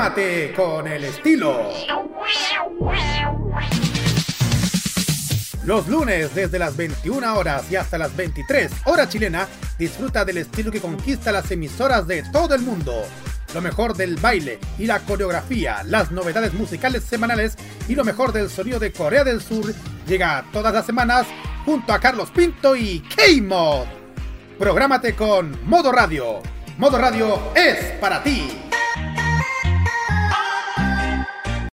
Prográmate con el estilo. Los lunes desde las 21 horas y hasta las 23 horas chilena, disfruta del estilo que conquista las emisoras de todo el mundo. Lo mejor del baile y la coreografía, las novedades musicales semanales y lo mejor del sonido de Corea del Sur llega todas las semanas junto a Carlos Pinto y K-Mod. Prográmate con Modo Radio. Modo Radio es para ti.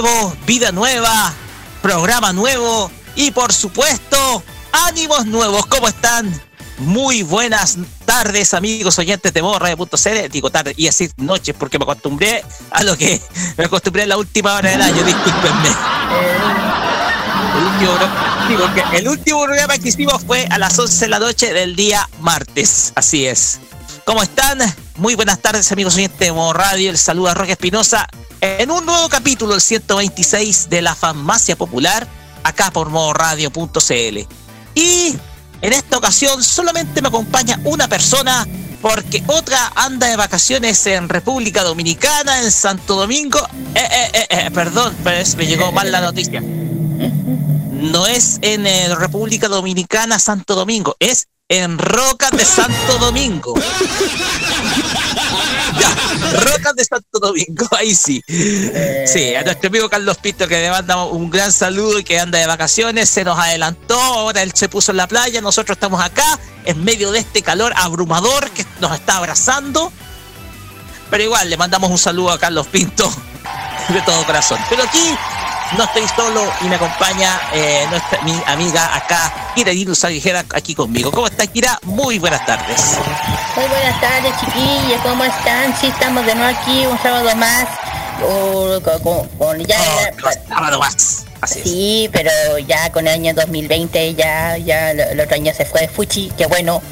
Nuevo, vida nueva, programa nuevo y por supuesto, ánimos nuevos. ¿Cómo están? Muy buenas tardes, amigos oyentes de Radio.cl. Digo tarde y así noches porque me acostumbré a lo que me acostumbré en la última hora del año. Discúlpenme. El último, el último programa que hicimos fue a las 11 de la noche del día martes. Así es. ¿Cómo están? Muy buenas tardes, amigos oyentes de Modo Radio. El saludo a Roque Espinosa en un nuevo capítulo, el 126 de la Farmacia Popular, acá por modoradio.cl. Y en esta ocasión solamente me acompaña una persona porque otra anda de vacaciones en República Dominicana, en Santo Domingo. Eh, eh, eh, eh perdón, pero me llegó mal la noticia. No es en República Dominicana, Santo Domingo, es en Rocas de Santo Domingo. ya, Rocas de Santo Domingo, ahí sí. Sí, a nuestro amigo Carlos Pito que le mandamos un gran saludo y que anda de vacaciones, se nos adelantó, ahora él se puso en la playa, nosotros estamos acá en medio de este calor abrumador que nos está abrazando. Pero igual le mandamos un saludo a Carlos Pinto de todo corazón. Pero aquí no estoy solo y me acompaña eh, nuestra, mi amiga acá, Kira Dilusa Ligera, aquí conmigo. ¿Cómo está, Kira? Muy buenas tardes. Muy buenas tardes, chiquillos. ¿Cómo están? Sí, estamos de nuevo aquí, un sábado más. con, ya, sábado más. Así sí, pero ya con el año 2020 ya, ya el otro año se fue de Fuchi, qué bueno.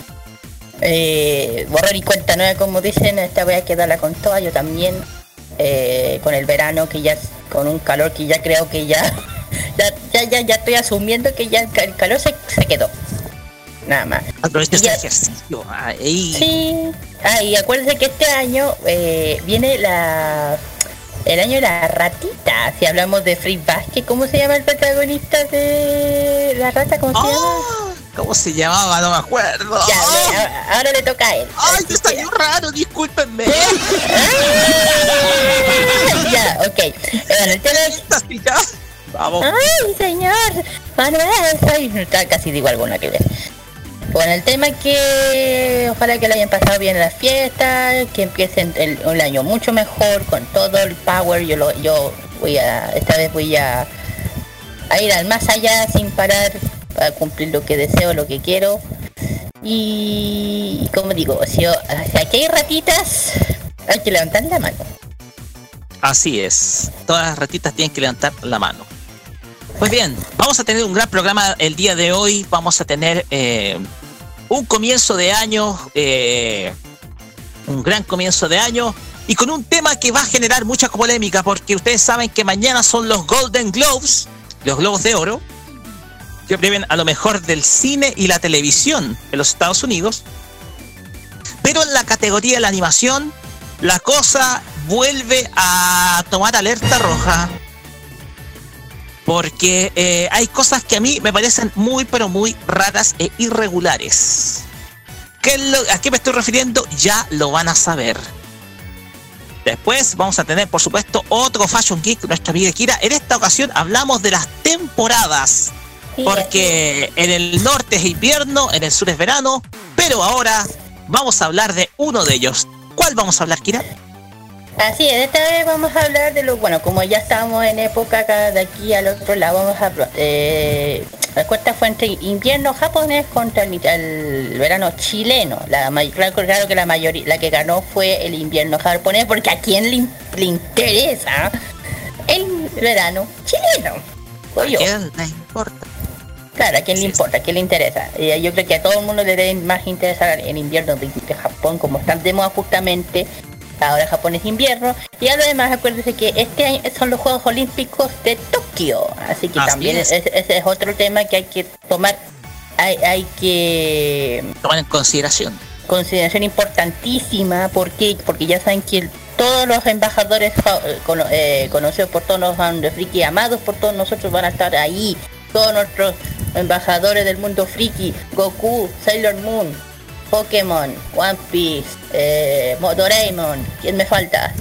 Eh, borrar y cuenta nueva, como dicen, esta voy a quedarla con toda, yo también. Eh, con el verano que ya con un calor que ya creo que ya ya, ya, ya, estoy asumiendo que ya el calor se, quedó. Nada más. Aprovecha este ejercicio. Sí. Ah, y acuérdense que este año eh, viene la el año de la ratita. Si hablamos de Free Basket, ¿cómo se llama el protagonista de la rata? ¿Cómo se llama? ¿Cómo se llamaba? No me acuerdo. Ya, ahora, le toca a él. Ay, te salió raro, discúlpenme. ya, ok. Bueno, el tema Vamos. Ay, señor. Manuel, está casi digo alguna que ver. Bueno, el tema es que ojalá que lo hayan pasado bien en las fiestas, que empiecen el, un año mucho mejor, con todo el power. Yo lo, yo voy a, esta vez voy a, a ir al más allá sin parar para cumplir lo que deseo, lo que quiero. Y como digo, si, aquí hay ratitas, hay que levantar la mano. Así es, todas las ratitas tienen que levantar la mano. Pues bien, vamos a tener un gran programa el día de hoy. Vamos a tener eh, un comienzo de año, eh, un gran comienzo de año, y con un tema que va a generar mucha polémica, porque ustedes saben que mañana son los Golden Globes, los Globos de Oro, que premian a lo mejor del cine y la televisión en los Estados Unidos. Pero en la categoría de la animación, la cosa vuelve a tomar alerta roja. Porque eh, hay cosas que a mí me parecen muy, pero muy raras e irregulares. ¿Qué lo, ¿A qué me estoy refiriendo? Ya lo van a saber. Después vamos a tener, por supuesto, otro Fashion Geek, nuestra amiga Kira. En esta ocasión hablamos de las temporadas. Porque en el norte es invierno, en el sur es verano. Pero ahora vamos a hablar de uno de ellos. ¿Cuál vamos a hablar, Kira? Así es, esta vez vamos a hablar de lo, bueno, como ya estamos en época acá de aquí al otro lado, vamos a eh, la cuesta fue entre invierno japonés contra el, verano chileno. La, claro, claro, que la mayoría, la que ganó fue el invierno japonés, porque a quién le, interesa el verano chileno. ¿A quién le importa? Claro, ¿a quién le importa? ¿A quién le interesa? Eh, yo creo que a todo el mundo le debe más interesar el invierno de, de Japón, como están de moda justamente ahora Japón es invierno. Y además acuérdense que este año son los Juegos Olímpicos de Tokio. Así que también ese es otro tema que hay que tomar, hay, hay que tomar en consideración. Consideración importantísima, porque Porque ya saben que todos los embajadores eh, eh, conocidos por todos los friki, amados por todos nosotros, van a estar ahí. Todos nuestros embajadores del mundo friki, Goku, Sailor Moon, Pokémon, One Piece, eh, Doraemon, ¿quién me falta?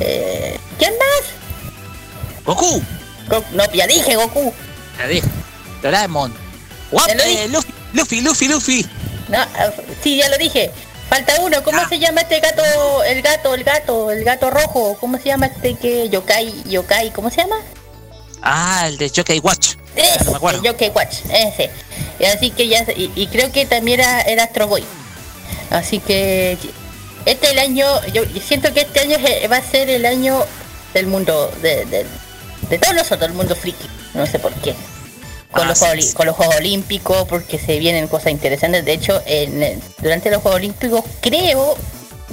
Eh, ¿Quién más? Goku. no, ya dije Goku. Ya dije. Doraemon. One, eh, Luffy, Luffy, Luffy, Luffy. No, ah, sí, ya lo dije. Falta uno, ¿cómo se llama este gato? El gato, el gato, el gato rojo. ¿Cómo se llama este que Yokai, Yokai, ¿cómo se llama? Ah, el de Yokai Watch. Ese, no me acuerdo. El Yokai Watch, ese. Y así que ya, y, creo que también era, era Astro Boy. Así que este el año, yo siento que este año va a ser el año del mundo, de, de, todos nosotros, el mundo friki, no sé por qué. Con, los, juegos, con los Juegos Olímpicos, porque se vienen cosas interesantes. De hecho, en, durante los Juegos Olímpicos, creo,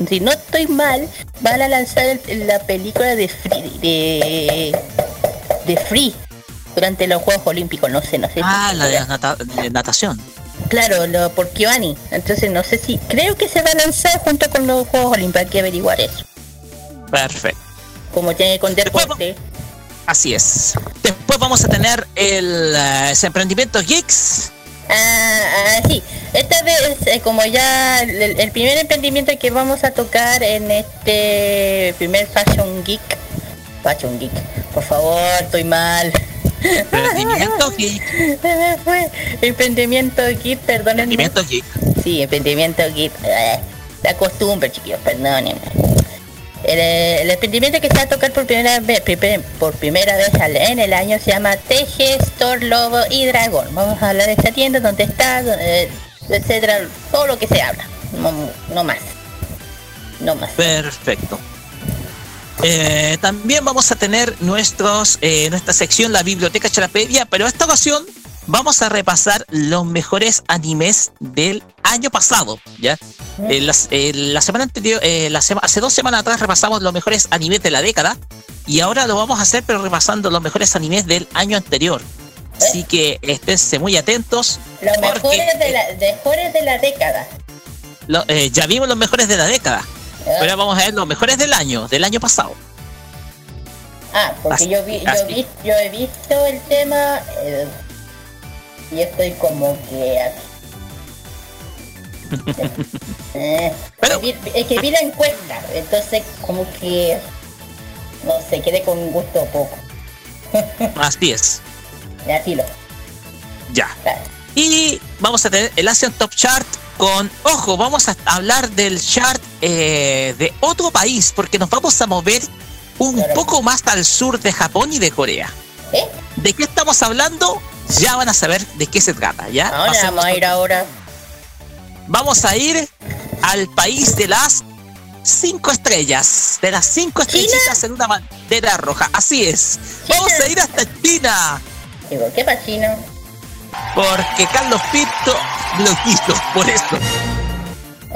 si no estoy mal, van a lanzar la película de Free, de, de Free durante los Juegos Olímpicos, no sé, no sé. Ah, la de natación. Claro, lo, por Kiwani. Entonces no sé si... Creo que se va a lanzar junto con los Juegos Olímpicos. Hay que averiguar eso. Perfecto. Como tiene con deporte. así es. Después vamos a tener el uh, emprendimiento Geeks. Ah, ah, sí. Esta vez, eh, como ya el, primer emprendimiento que vamos a tocar en este primer Fashion Geek. Fashion Geek. Por favor, estoy mal. Emprendimiento Geek. Emprendimiento Geek, perdónenme. Emprendimiento Geek. Sí, emprendimiento Geek. La costumbre, chiquillos, perdónenme. El, emprendimiento que se va a tocar por primera vez, por primera vez en el año se llama Tegestor Lobo y Dragón. Vamos a hablar de esta tienda, donde está, eh, etcétera, todo lo que se habla. No, no más. No más. Perfecto. Eh, también vamos a tener nuestros, eh, nuestra sección, la Biblioteca Charapedia, pero esta ocasión vamos a repasar los mejores animes del año pasado. ¿ya? Eh, la semana anterior, la hace dos semanas atrás repasamos los mejores animes de la década y ahora lo vamos a hacer, pero repasando los mejores animes del año anterior. Así que esténse muy atentos. Los mejores, de la, mejores de la década. ya vimos los mejores de la década. Ahora vamos a ver los mejores del año, del año pasado. Ah, porque yo, vi, yo, vi, yo, he visto el tema eh, y estoy como que... eh, es que vi la encuesta, entonces como que... No sé, quedé con un gusto poco. Así es. Así lo. Ya. Y vamos a tener el Asian Top Chart con, ojo, vamos a hablar del chart eh, de otro país, porque nos vamos a mover un poco más al sur de Japón y de Corea. ¿Eh? ¿De qué estamos hablando? Ya van a saber de qué se trata, ¿ya? Ahora vamos a ir ahora. Vamos a ir al país de las cinco estrellas, de las cinco estrellitas en una bandera roja. Así es. Vamos a ir hasta China. ¿qué pasa China? Porque Carlos Pinto lo quiso, por eso.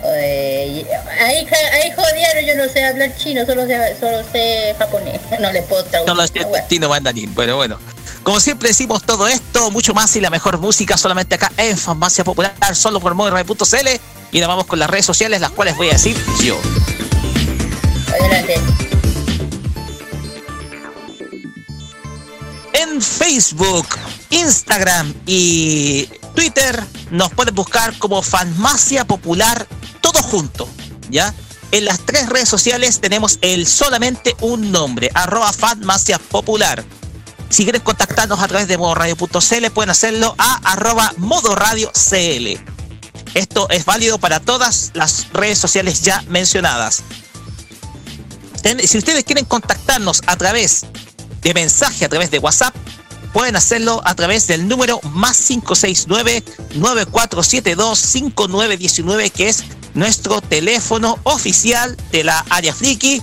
ahí, ahí jodieron, yo no sé hablar chino, solo sé, solo sé japonés. No le puedo traducir. Solo sé chino mandarín. Bueno, bueno. Como siempre decimos todo esto, mucho más y la mejor música solamente acá en Farmacia Popular, solo por Moira.cl. Y ahora vamos con las redes sociales, las cuales voy a decir yo. Adelante. En Facebook, Instagram y Twitter nos pueden buscar como Farmacia Popular, todo junto, ¿ya? En las tres redes sociales tenemos el solamente un nombre, arroba Farmacia Popular. Si quieren contactarnos a través de modoradio.cl pueden hacerlo a arroba modoradiocl. Esto es válido para todas las redes sociales ya mencionadas. Si ustedes quieren contactarnos a través de mensaje, a través de WhatsApp, pueden hacerlo a través del número más 569-9472-5919, que es nuestro teléfono oficial de la área friki.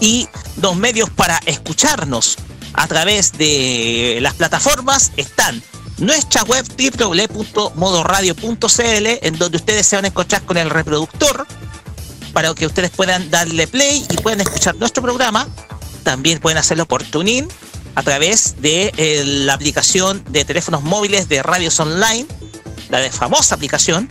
Y los medios para escucharnos a través de las plataformas están nuestra web www.modoradio.cl, en donde ustedes se van a encontrar con el reproductor para que ustedes puedan darle play y puedan escuchar nuestro programa. También pueden hacerlo por TuneIn a través de eh, la aplicación de teléfonos móviles de radios online, la famosa aplicación.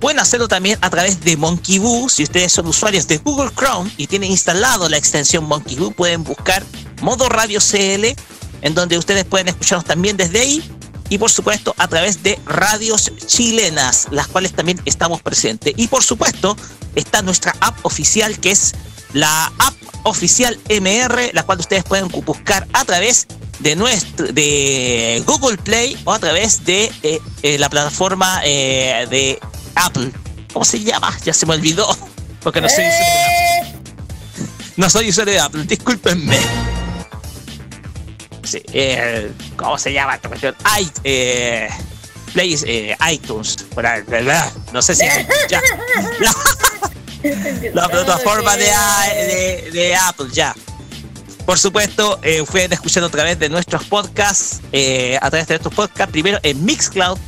Pueden hacerlo también a través de Monkey Boo. Si ustedes son usuarios de Google Chrome y tienen instalado la extensión Monkey Boo, pueden buscar modo radio CL, en donde ustedes pueden escucharnos también desde ahí. Y por supuesto a través de radios chilenas, las cuales también estamos presentes. Y por supuesto está nuestra app oficial que es la app oficial MR, la cual ustedes pueden buscar a través de nuestro de Google Play o a través de eh, eh, la plataforma eh, de Apple. ¿Cómo se llama? Ya se me olvidó. Porque no soy usuario de Apple. No soy usuario de Apple, discúlpenme. Sí, ¿Cómo se llama esta cuestión? Play, iTunes. No sé si. Ya. la plataforma de, de, Apple, ya. Por supuesto, eh, pueden escuchar otra vez de nuestros podcasts, eh, a través de nuestros podcasts, primero en Mixcloud,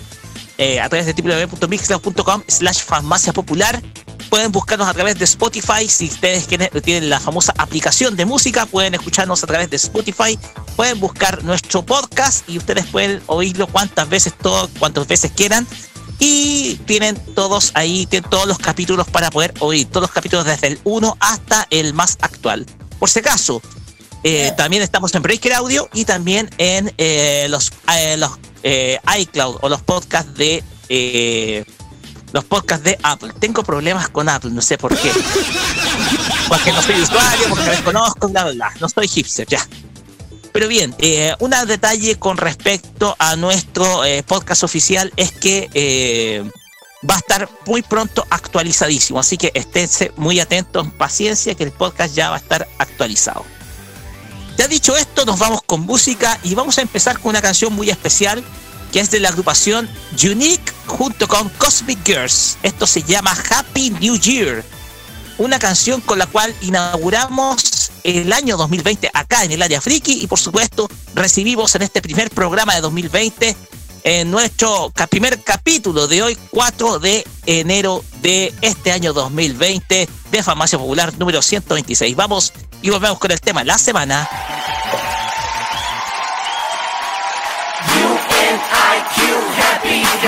eh, a través de www.mixcloud.com slash farmacia popular. Pueden buscarnos a través de Spotify. Si ustedes tienen la famosa aplicación de música, pueden escucharnos a través de Spotify. Pueden buscar nuestro podcast y ustedes pueden oírlo cuantas veces, todo, cuantas veces quieran y tienen todos ahí, tienen todos los capítulos para poder oír, todos los capítulos desde el 1 hasta el más actual. Por si acaso, eh, también estamos en Breaker Audio y también en eh, los, eh, los iCloud o los podcasts de los podcasts de Apple. Tengo problemas con Apple, no sé por qué. Porque no soy usuario, porque me conozco, bla, bla, bla. No soy hipster, ya. Pero bien, eh, un detalle con respecto a nuestro eh, podcast oficial es que eh, va a estar muy pronto actualizadísimo. Así que esténse muy atentos, paciencia, que el podcast ya va a estar actualizado. Ya dicho esto, nos vamos con música y vamos a empezar con una canción muy especial que es de la agrupación Unique junto con Cosmic Girls. Esto se llama Happy New Year. Una canción con la cual inauguramos el año 2020 acá en el área friki y por supuesto recibimos en este primer programa de 2020 en nuestro primer capítulo de hoy 4 de enero de este año 2020 de Farmacia Popular número 126. Vamos y volvemos con el tema la semana. happy, happy.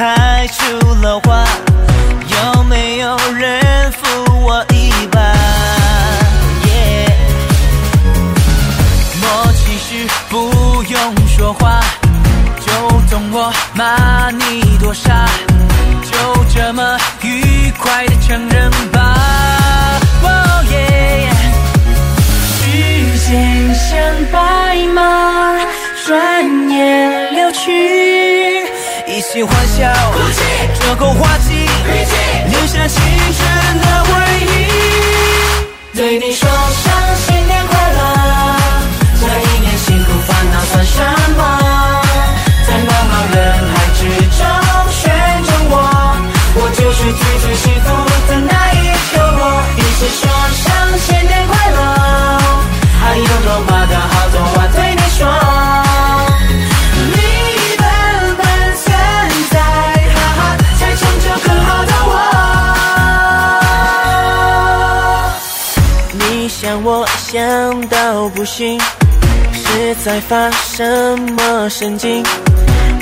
开出了花，有没有人扶我一把？耶默契是不用说话，就懂我骂你多傻，就这么愉快的承认吧。哦耶，时间像白马，转眼流去，一袭欢笑，折扣花季，留下青春的回忆。对你说让我想到不行，是在发什么神经？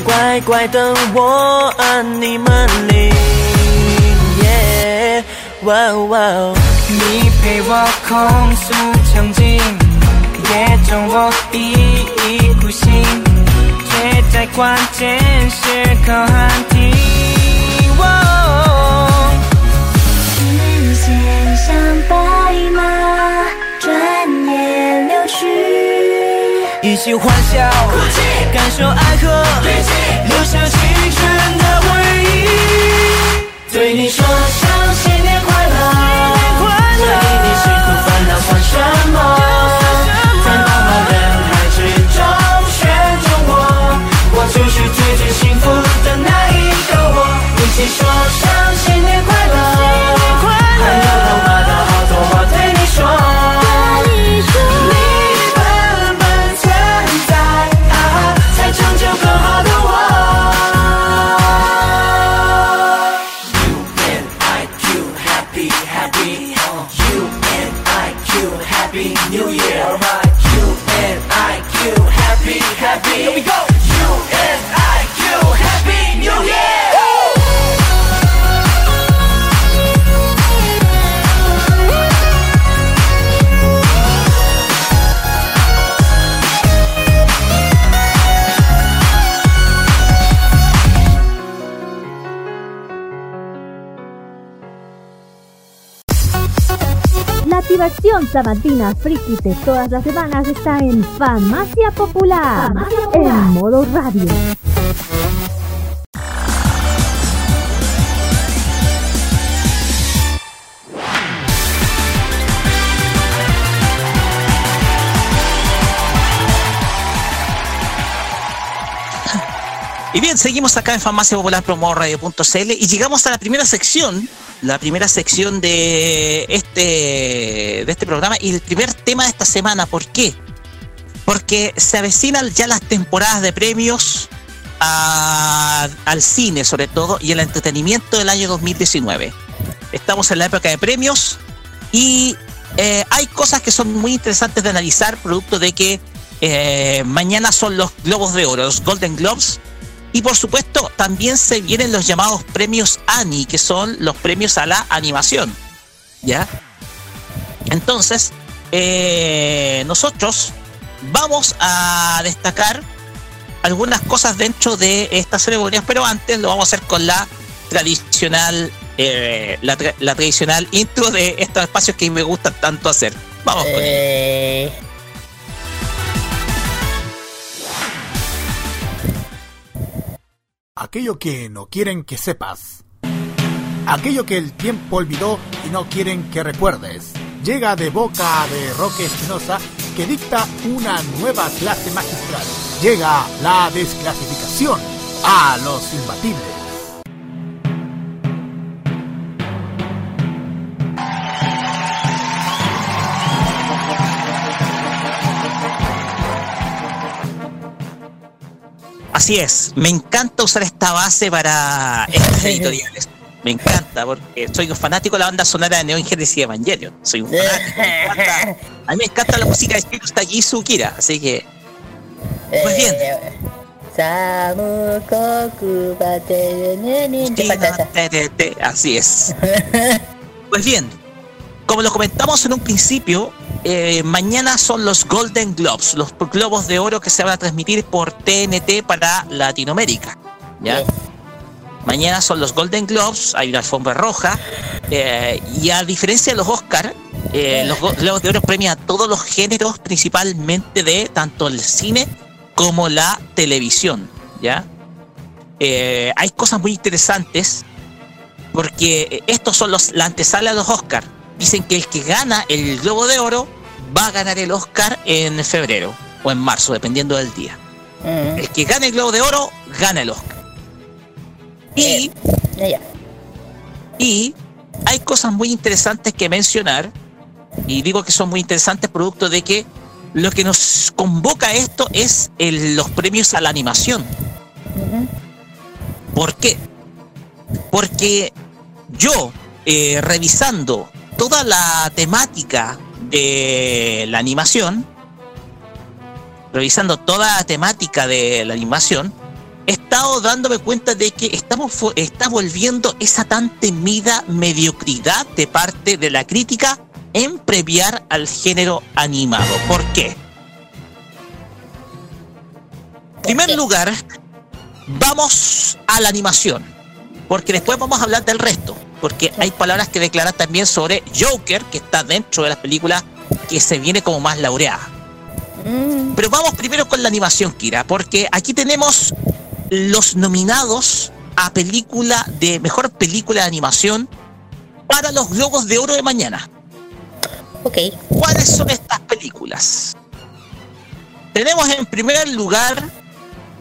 乖乖等我按你门铃。耶，哇哇，你陪我控诉场景，也中我一意孤行，却在关键时刻喊停。哦时间像白马，一起欢笑，哭泣感受爱河，留下青春的回忆。对你说声新年快乐，这一年辛苦烦恼算什么？在茫茫人海之中选中我，我就是最最幸福的那一个我。一起说声 La diversión sabatina friki de todas las semanas está en Farmacia Popular, en modo radio. Y bien, seguimos acá en Farmacia Popular Radio.cl y llegamos a la primera sección, la primera sección de este, de este programa y el primer tema de esta semana. ¿Por qué? Porque se avecinan ya las temporadas de premios al cine, sobre todo, y el entretenimiento del año 2019. Estamos en la época de premios y eh, hay cosas que son muy interesantes de analizar, producto de que eh, mañana son los Globos de Oro, los Golden Globes, y por supuesto, también se vienen los llamados premios ANI, que son los premios a la animación. ¿Ya? Entonces, eh, nosotros vamos a destacar algunas cosas dentro de estas ceremonias, pero antes lo vamos a hacer con la tradicional, eh, la, la tradicional intro de estos espacios que me gustan tanto hacer. Vamos con Aquello que no quieren que sepas. Aquello que el tiempo olvidó y no quieren que recuerdes. Llega de boca de Roque Espinosa que dicta una nueva clase magistral. Llega la desclasificación a los imbatibles. Así es, me encanta usar esta base para estas editoriales. Me encanta, porque soy un fanático de la banda sonora de Neon Genesis Evangelion. Soy un fanático. me encanta- a mí me encanta la música de Spiritus Tajisu Kira, así que Pues bien. eh, Así es. Pues bien, como lo comentamos en un principio, eh, mañana son los Golden Globes, los globos de oro que se van a transmitir por TNT para Latinoamérica. ¿ya? Yes. Mañana son los Golden Globes, hay una alfombra roja. eh, y a diferencia de los Oscar, eh, los Globos de Oro premian a todos los géneros, principalmente de tanto el cine como la televisión. ¿ya? Eh, hay cosas muy interesantes porque estos son los, la antesala de los Oscar. Dicen que el que gana el Globo de Oro va a ganar el Oscar en febrero o en marzo, dependiendo del día. Mm, El que gane el Globo de Oro, gana el Oscar. Y, ya. y hay cosas muy interesantes que mencionar, y digo que son muy interesantes producto de que lo que nos convoca a esto es el- los premios a la animación. ¿Por qué? Porque yo, eh, revisando toda la temática de la animación, revisando toda la temática de la animación, he estado dándome cuenta de que estamos está volviendo esa tan temida mediocridad de parte de la crítica en premiar al género animado. ¿Por qué? En primer lugar, vamos a la animación, porque después vamos a hablar del resto, porque hay palabras que declarar también sobre Joker, que está dentro de las películas que se viene como más laureada. Mm, Pero vamos primero con la animación, Kira, porque aquí tenemos los nominados a película de mejor película de animación para los Globos de Oro de mañana. ok. ¿Cuáles son estas películas? Tenemos en primer lugar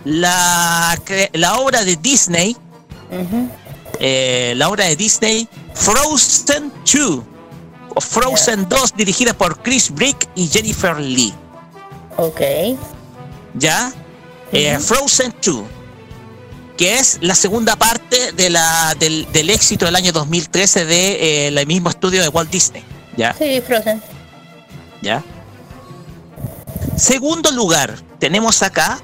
la, la obra de Disney, Ujú. Eh, la obra de Disney Frozen 2 o Frozen 2 dirigida por Chris Brick y Jennifer Lee. Ok. ¿ya? Eh, Frozen 2, que es la segunda parte de la, del, del éxito del año 2013 de eh, el mismo estudio de Walt Disney, ¿ya? Sí, Frozen. ¿ya? Segundo lugar, tenemos acá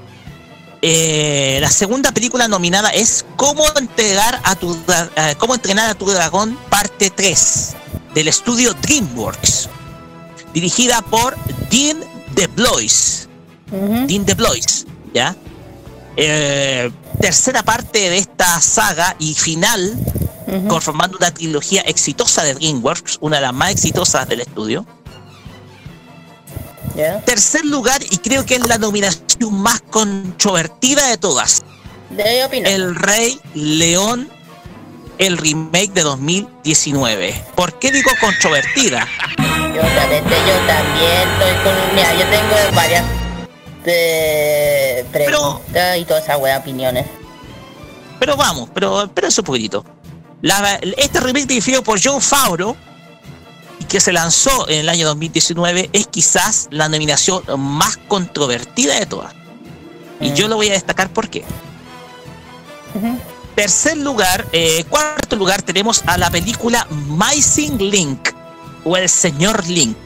eh, la segunda película nominada es Cómo entregar a tu eh, cómo entrenar a tu dragón parte 3 del estudio DreamWorks, dirigida por Dean DeBlois. Ujú. Dean DeBlois, ¿ya? Eh, tercera parte de esta saga y final, conformando una trilogía exitosa de DreamWorks, una de las más exitosas del estudio. Ya. Tercer lugar, y creo que es la nominación más controvertida de todas, De opino. El Rey León, el remake de 2019. ¿Por qué digo controvertida? Yo también, yo también estoy con. Mira, yo tengo varias de preguntas y todas esas buenas opiniones. Pero vamos, pero espérense un poquitito. La- este remake dirigido por John Favreau que se lanzó en el año 2019 es quizás la nominación más controvertida de todas. Y Mm. yo lo voy a destacar por qué. Tercer lugar, eh, cuarto lugar tenemos a la película Missing Link o El Señor Link,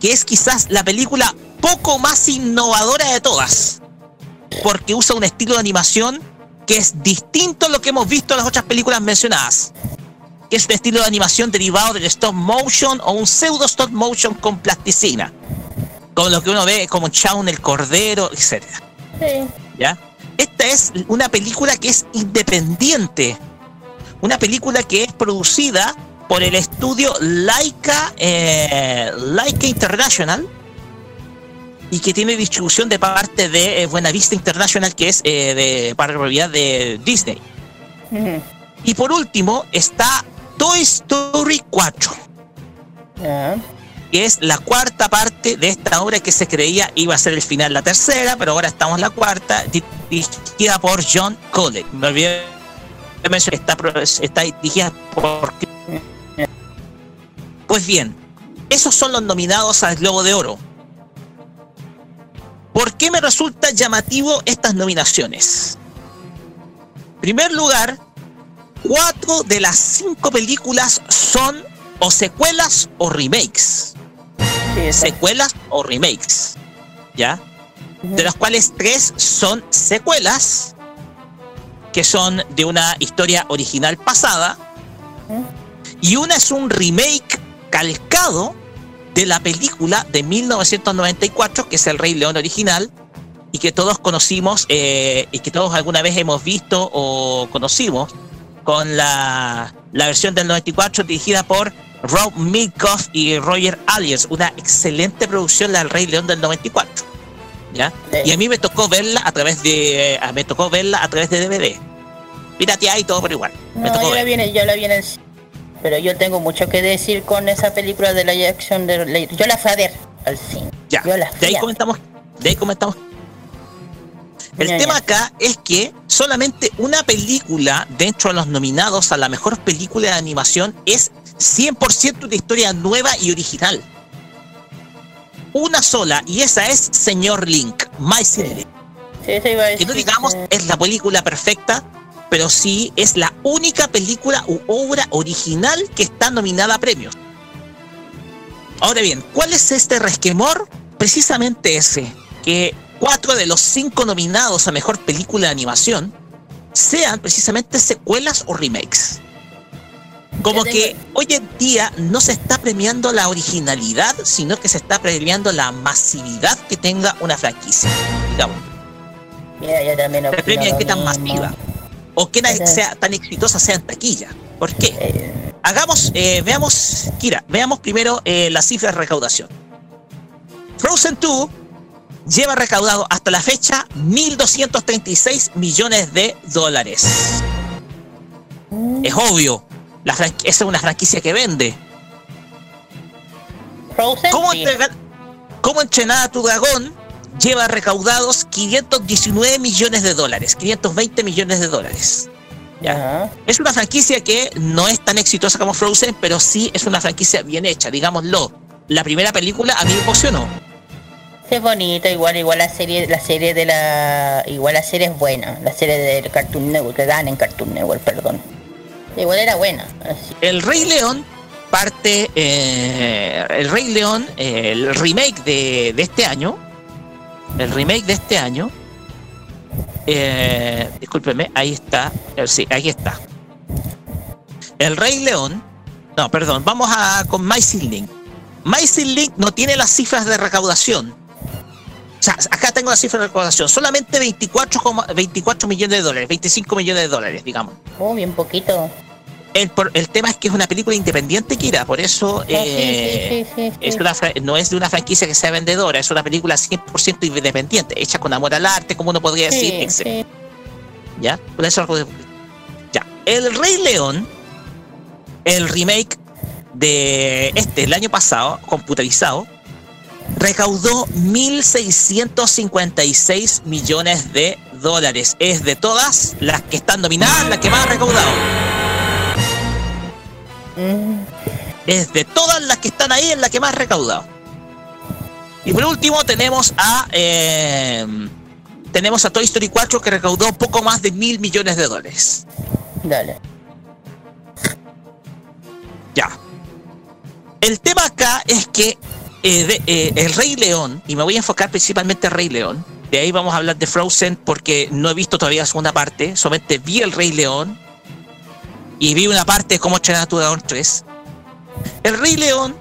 que es quizás la película poco más innovadora de todas, porque usa un estilo de animación que es distinto a lo que hemos visto en las otras películas mencionadas, que es un estilo de animación derivado del stop motion o un pseudo stop motion con plasticina, como lo que uno ve como Shaun el Cordero, etcétera. Sí. ¿ya? Esta es una película que es independiente. Una película que es producida por el estudio Laika, eh, Laika International y que tiene distribución de parte de eh, Buenavista International, que es eh, de, para propiedad de Disney. Ujú. Y por último está Toy Story 4 Ya. que es la cuarta parte de esta obra que se creía iba a ser el final la tercera, pero ahora estamos en la cuarta, di- dirigida por John Cole. Me olvidé de mencionar, está, está dirigida por... Pues bien, esos son los nominados al Globo de Oro. ¿Por qué me resulta llamativo estas nominaciones? En primer lugar, cuatro de las cinco películas son o secuelas o remakes. Sí. Secuelas o remakes. ¿Ya? De las cuales tres son secuelas, que son de una historia original pasada, y una es un remake calcado de la película de 1994, que es El Rey León original, y que todos conocimos eh, y que todos alguna vez hemos visto o conocimos con la, la versión del 94 dirigida por Rob Minkoff y Roger Ayers, una excelente producción la del Rey León del 94. ¿Ya? Sí. Y a mí me tocó verla a través de eh, me tocó verla a través de DVD. Pirateada y todo por igual. Me No, tocó yo la vi en, yo la vi en el Pero yo tengo mucho que decir con esa película de la acción de Yo la fui a ver al cine. Ya, Yo la de ahí comentamos. De ahí comentamos. El tema acá es que solamente una película dentro de los nominados a la mejor película de animación es 100% una historia nueva y original. Una sola, y esa es Señor Link, My City. Sí, a Que no digamos es la película perfecta, pero sí es la única película u obra original que está nominada a premios. Ahora bien, ¿cuál es este resquemor? Precisamente ese, que cuatro de los cinco nominados a mejor película de animación sean precisamente secuelas o remakes. Como que hoy en día no se está premiando la originalidad, sino que se está premiando la masividad que tenga una franquicia. Digamos. Mira, yo también opino qué tan masiva o Ajá. sea tan exitosa sea en taquilla. ¿Por qué? Eh, Hagamos, eh, veamos, Kira, veamos primero eh, las cifras de recaudación. Frozen 2 lleva recaudado hasta la fecha 1.236 millones de dólares. Es obvio, la esa es una franquicia que vende. Frozen. ¿Cómo, entregar- cómo entrenar a tu dragón lleva recaudados 519 millones de dólares, 520 millones de dólares? Ya. Es una franquicia que no es tan exitosa como Frozen, pero sí es una franquicia bien hecha, digámoslo. La primera película a mí me emocionó. Es bonito, igual, igual la serie, la serie de la, igual la serie es buena, la serie del Cartoon Network, que dan en Cartoon Network, perdón. Igual era buena. El Rey León parte, eh, el Rey León, el remake de, de este año, el remake de este año, eh, discúlpeme, ahí está, eh, sí, ahí está. El Rey León, no, perdón, vamos a con My Link. My no tiene las cifras de recaudación. O sea, acá tengo las cifras de recaudación, solamente 24, coma- 24 millones de dólares, 25 millones de dólares, digamos. Oh, bien poquito. El, tema es que es una película independiente, Kira, por eso sí, eh, sí, sí, sí, es sí. una fra- no es de una franquicia que sea vendedora, es una película 100% independiente, hecha con amor al arte, como uno podría decir, etc. ¿Ya? Por eso Ya. El Rey León, el remake de este, el año pasado, computarizado, recaudó 1.656 millones de dólares. Es de todas las que están nominadas, la que más ha recaudado. Mm, es de todas las que están ahí, es la que más ha recaudado. Y por último tenemos a eh, tenemos a Toy Story 4 que recaudó poco más de mil millones de dólares. dale. Ya. El tema acá es que eh, de- eh, el Rey León, y me voy a enfocar principalmente en Rey León, de ahí vamos a hablar de Frozen porque no he visto todavía la segunda parte, solamente vi el Rey León y vi una parte de cómo entrenar a tu dragón 3. El Rey León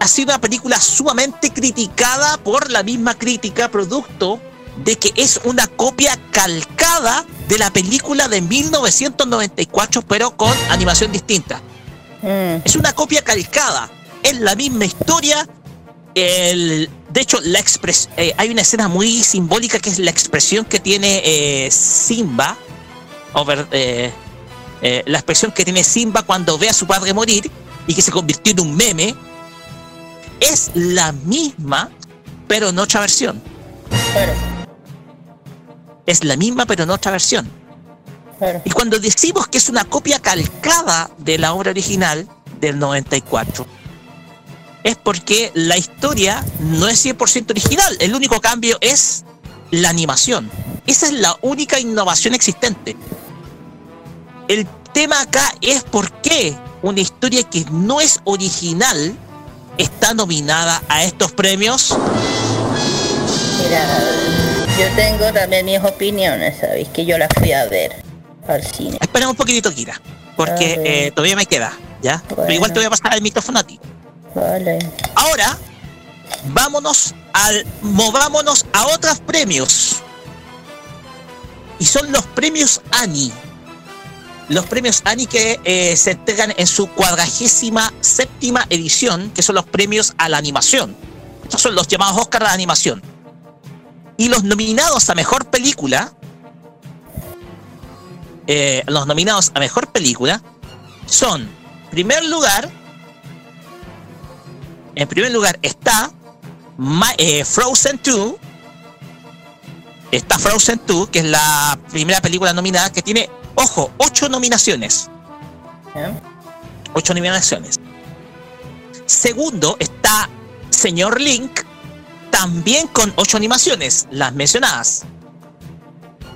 ha sido una película sumamente criticada por la misma crítica, producto de que es una copia calcada de la película de 1994, pero con animación distinta. Mm, Es una copia calcada. Es la misma historia. El, de hecho, la expres, eh, hay una escena muy simbólica que es la expresión que tiene eh, Simba. over- eh, la expresión que tiene Simba cuando ve a su padre morir y que se convirtió en un meme. Es la misma, pero en otra versión. Es la misma, pero en otra versión. Y cuando decimos que es una copia calcada de la obra original del 94, es porque la historia no es 100% original. El único cambio es la animación. Esa es la única innovación existente. El tema acá es por qué una historia que no es original está nominada a estos premios. Mira, yo tengo también mis opiniones, ¿sabéis? Que yo la fui a ver al cine. Espera un poquitito, Kira, porque eh, todavía me queda, ¿ya? Pero igual te voy a pasar el micrófono a ti. Ahora, vámonos al movámonos a otros premios. Y son los premios Annie. Los premios Annie que eh, se entregan en su cuadragésima séptima edición, que son los premios a la animación. Estos son los llamados Oscar de animación. Y los nominados a mejor película, eh, los nominados a mejor película son, en primer lugar, en primer lugar está Ma- eh, Frozen 2. Está Frozen 2, que es la primera película nominada que tiene, ojo, ocho nominaciones. ¿Ya? Ocho nominaciones. Segundo está Señor Link, también con ocho animaciones, las mencionadas.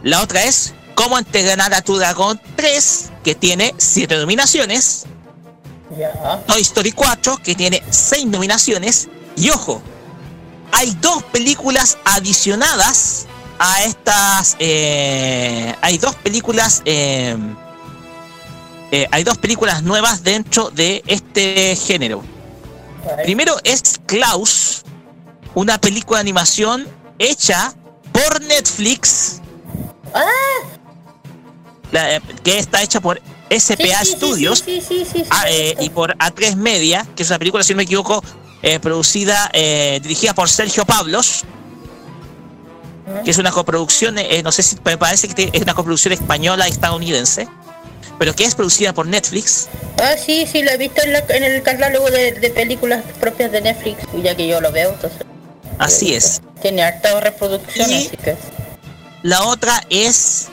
La otra es Cómo entrenar a tu dragón 3, que tiene siete nominaciones. Ya. Toy Story 4, que tiene seis nominaciones. Y ojo, hay dos películas adicionadas a estas. eh, hay dos películas. eh, eh, hay dos películas nuevas dentro de este género. Primero es Klaus, una película de animación hecha por Netflix. La, eh, que está hecha por SPA Sí, Studios Sí, sí, ah, eh, y por A3 Media, que es una película, si no me equivoco, eh, producida, eh, dirigida por Sergio Pablos, que es una coproducción, no sé si me parece que es una coproducción española estadounidense, pero que es producida por Netflix. Ah, sí, sí, lo he visto en, la- en el catálogo de, de películas propias de Netflix, ya que yo lo veo, entonces. Así es. Tiene harta reproducción, Y- así que. La otra es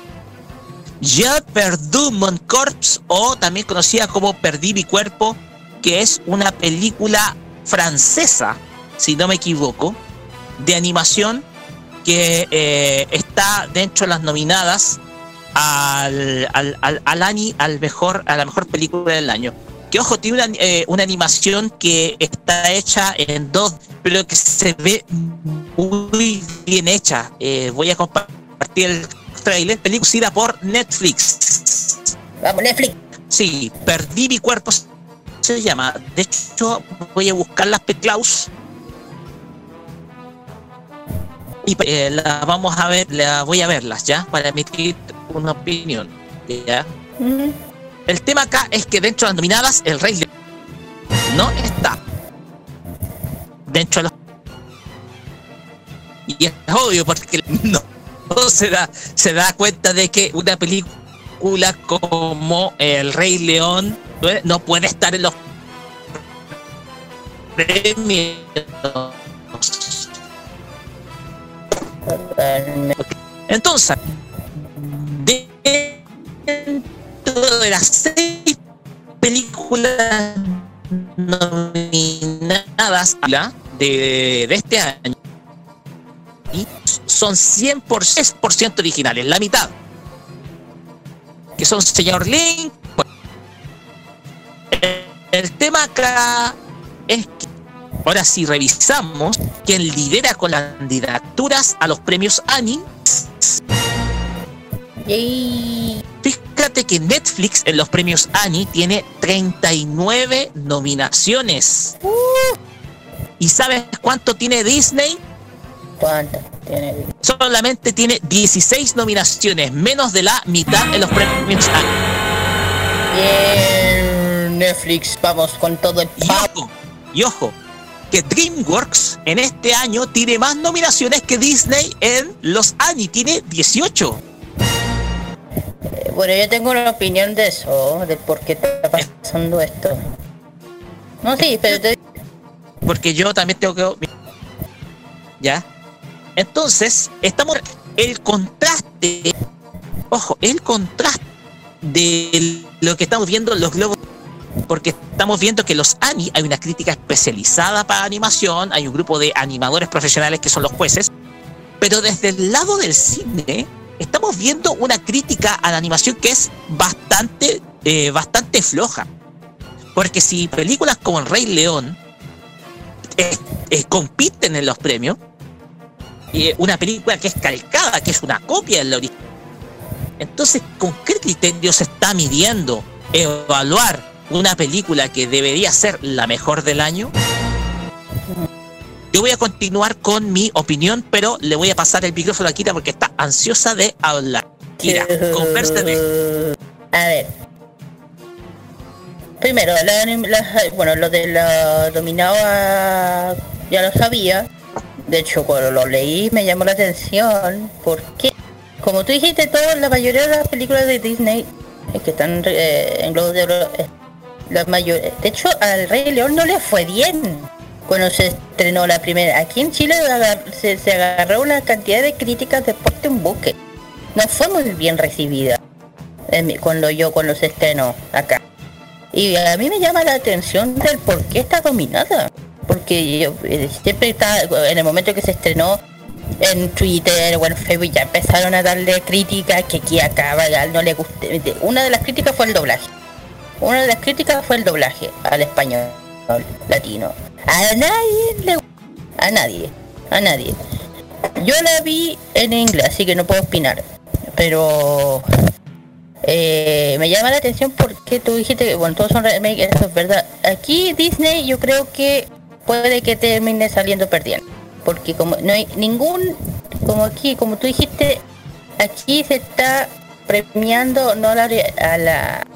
Je perdu mon corps, o también conocida como Perdí mi cuerpo, que es una película francesa, si no me equivoco, de animación que eh, está dentro de las nominadas al, al, al, al Ani- al mejor, a la mejor película del año. Que ojo, tiene una, eh, una animación que está hecha en dos, pero que se ve muy bien hecha. Eh, voy a compartir el trailer, película por Netflix. Vamos, Netflix. Sí, perdí mi cuerpo se llama. De hecho, voy a buscar las Klaus y eh, las vamos a ver, la voy a verlas ya para emitir una opinión. ¿ya? El tema acá es que dentro de las nominadas el Rey León no está dentro de los y es obvio porque no se da se da cuenta de que una película como El Rey León no- puede estar en los premios. Entonces, dentro de las seis películas nominadas a la de, de este año, son 100%, 100% originales, la mitad. Que son Señor Link. El, el tema acá es que ahora si revisamos quien lidera con las candidaturas a los premios Annie Yay. Fíjate que Netflix en los premios Annie tiene 39 nominaciones. ¿Y sabes cuánto tiene Disney? ¿Cuántas tiene? Solamente tiene 16 nominaciones, menos de la mitad en los premios. Bien, Netflix, vamos con todo el Y ojo, y ojo, que DreamWorks en este año tiene más nominaciones que Disney en los Annie, tiene 18. Eh, Bueno, yo tengo una opinión de eso, de por qué está pasando esto. No, sí, pero te porque yo también tengo que ya entonces estamos el contraste ojo el contraste de lo que estamos viendo en los globos porque estamos viendo que los ANI hay una crítica especializada para animación hay un grupo de animadores profesionales que son los jueces pero desde el lado del cine estamos viendo una crítica a la animación que es bastante eh, bastante floja porque si películas como El Rey León eh, eh, compiten en los premios. Una película que es calcada, que es una copia de la original. Entonces, ¿con qué criterio se está midiendo evaluar una película que debería ser la mejor del año? Yo voy a continuar con mi opinión, pero le voy a pasar el micrófono a Kira porque está ansiosa de hablar. Kira, converse. A ver. Primero, la la- bueno, lo de la dominaba ya lo sabía. De hecho, cuando lo leí me llamó la atención porque, como tú dijiste, toda la mayoría de las películas de Disney eh, que están eh, en Globos de Oro, eh, mayor, de hecho, al Rey León no le fue bien cuando se estrenó la primera. Aquí en Chile se, se agarró una cantidad de críticas después de un buque. No fue muy bien recibida mi- cuando yo cuando se estrenó acá. Y a mí me llama la atención del por qué está dominada. Porque yo eh, siempre está, en el momento que se estrenó en Twitter o en Facebook ya empezaron a darle críticas que aquí acá ya no le guste. Una de las críticas fue el doblaje. Una de las críticas fue el doblaje al español latino. A nadie le a nadie, a nadie. Yo la vi en inglés, así que no puedo opinar. Pero eh, me llama la atención porque tú dijiste que bueno, todos son remakes, eso es verdad. Aquí Disney yo creo que puede que termine saliendo perdiendo. Porque como no hay ningún, como aquí, como tú dijiste, aquí se está premiando no la, a la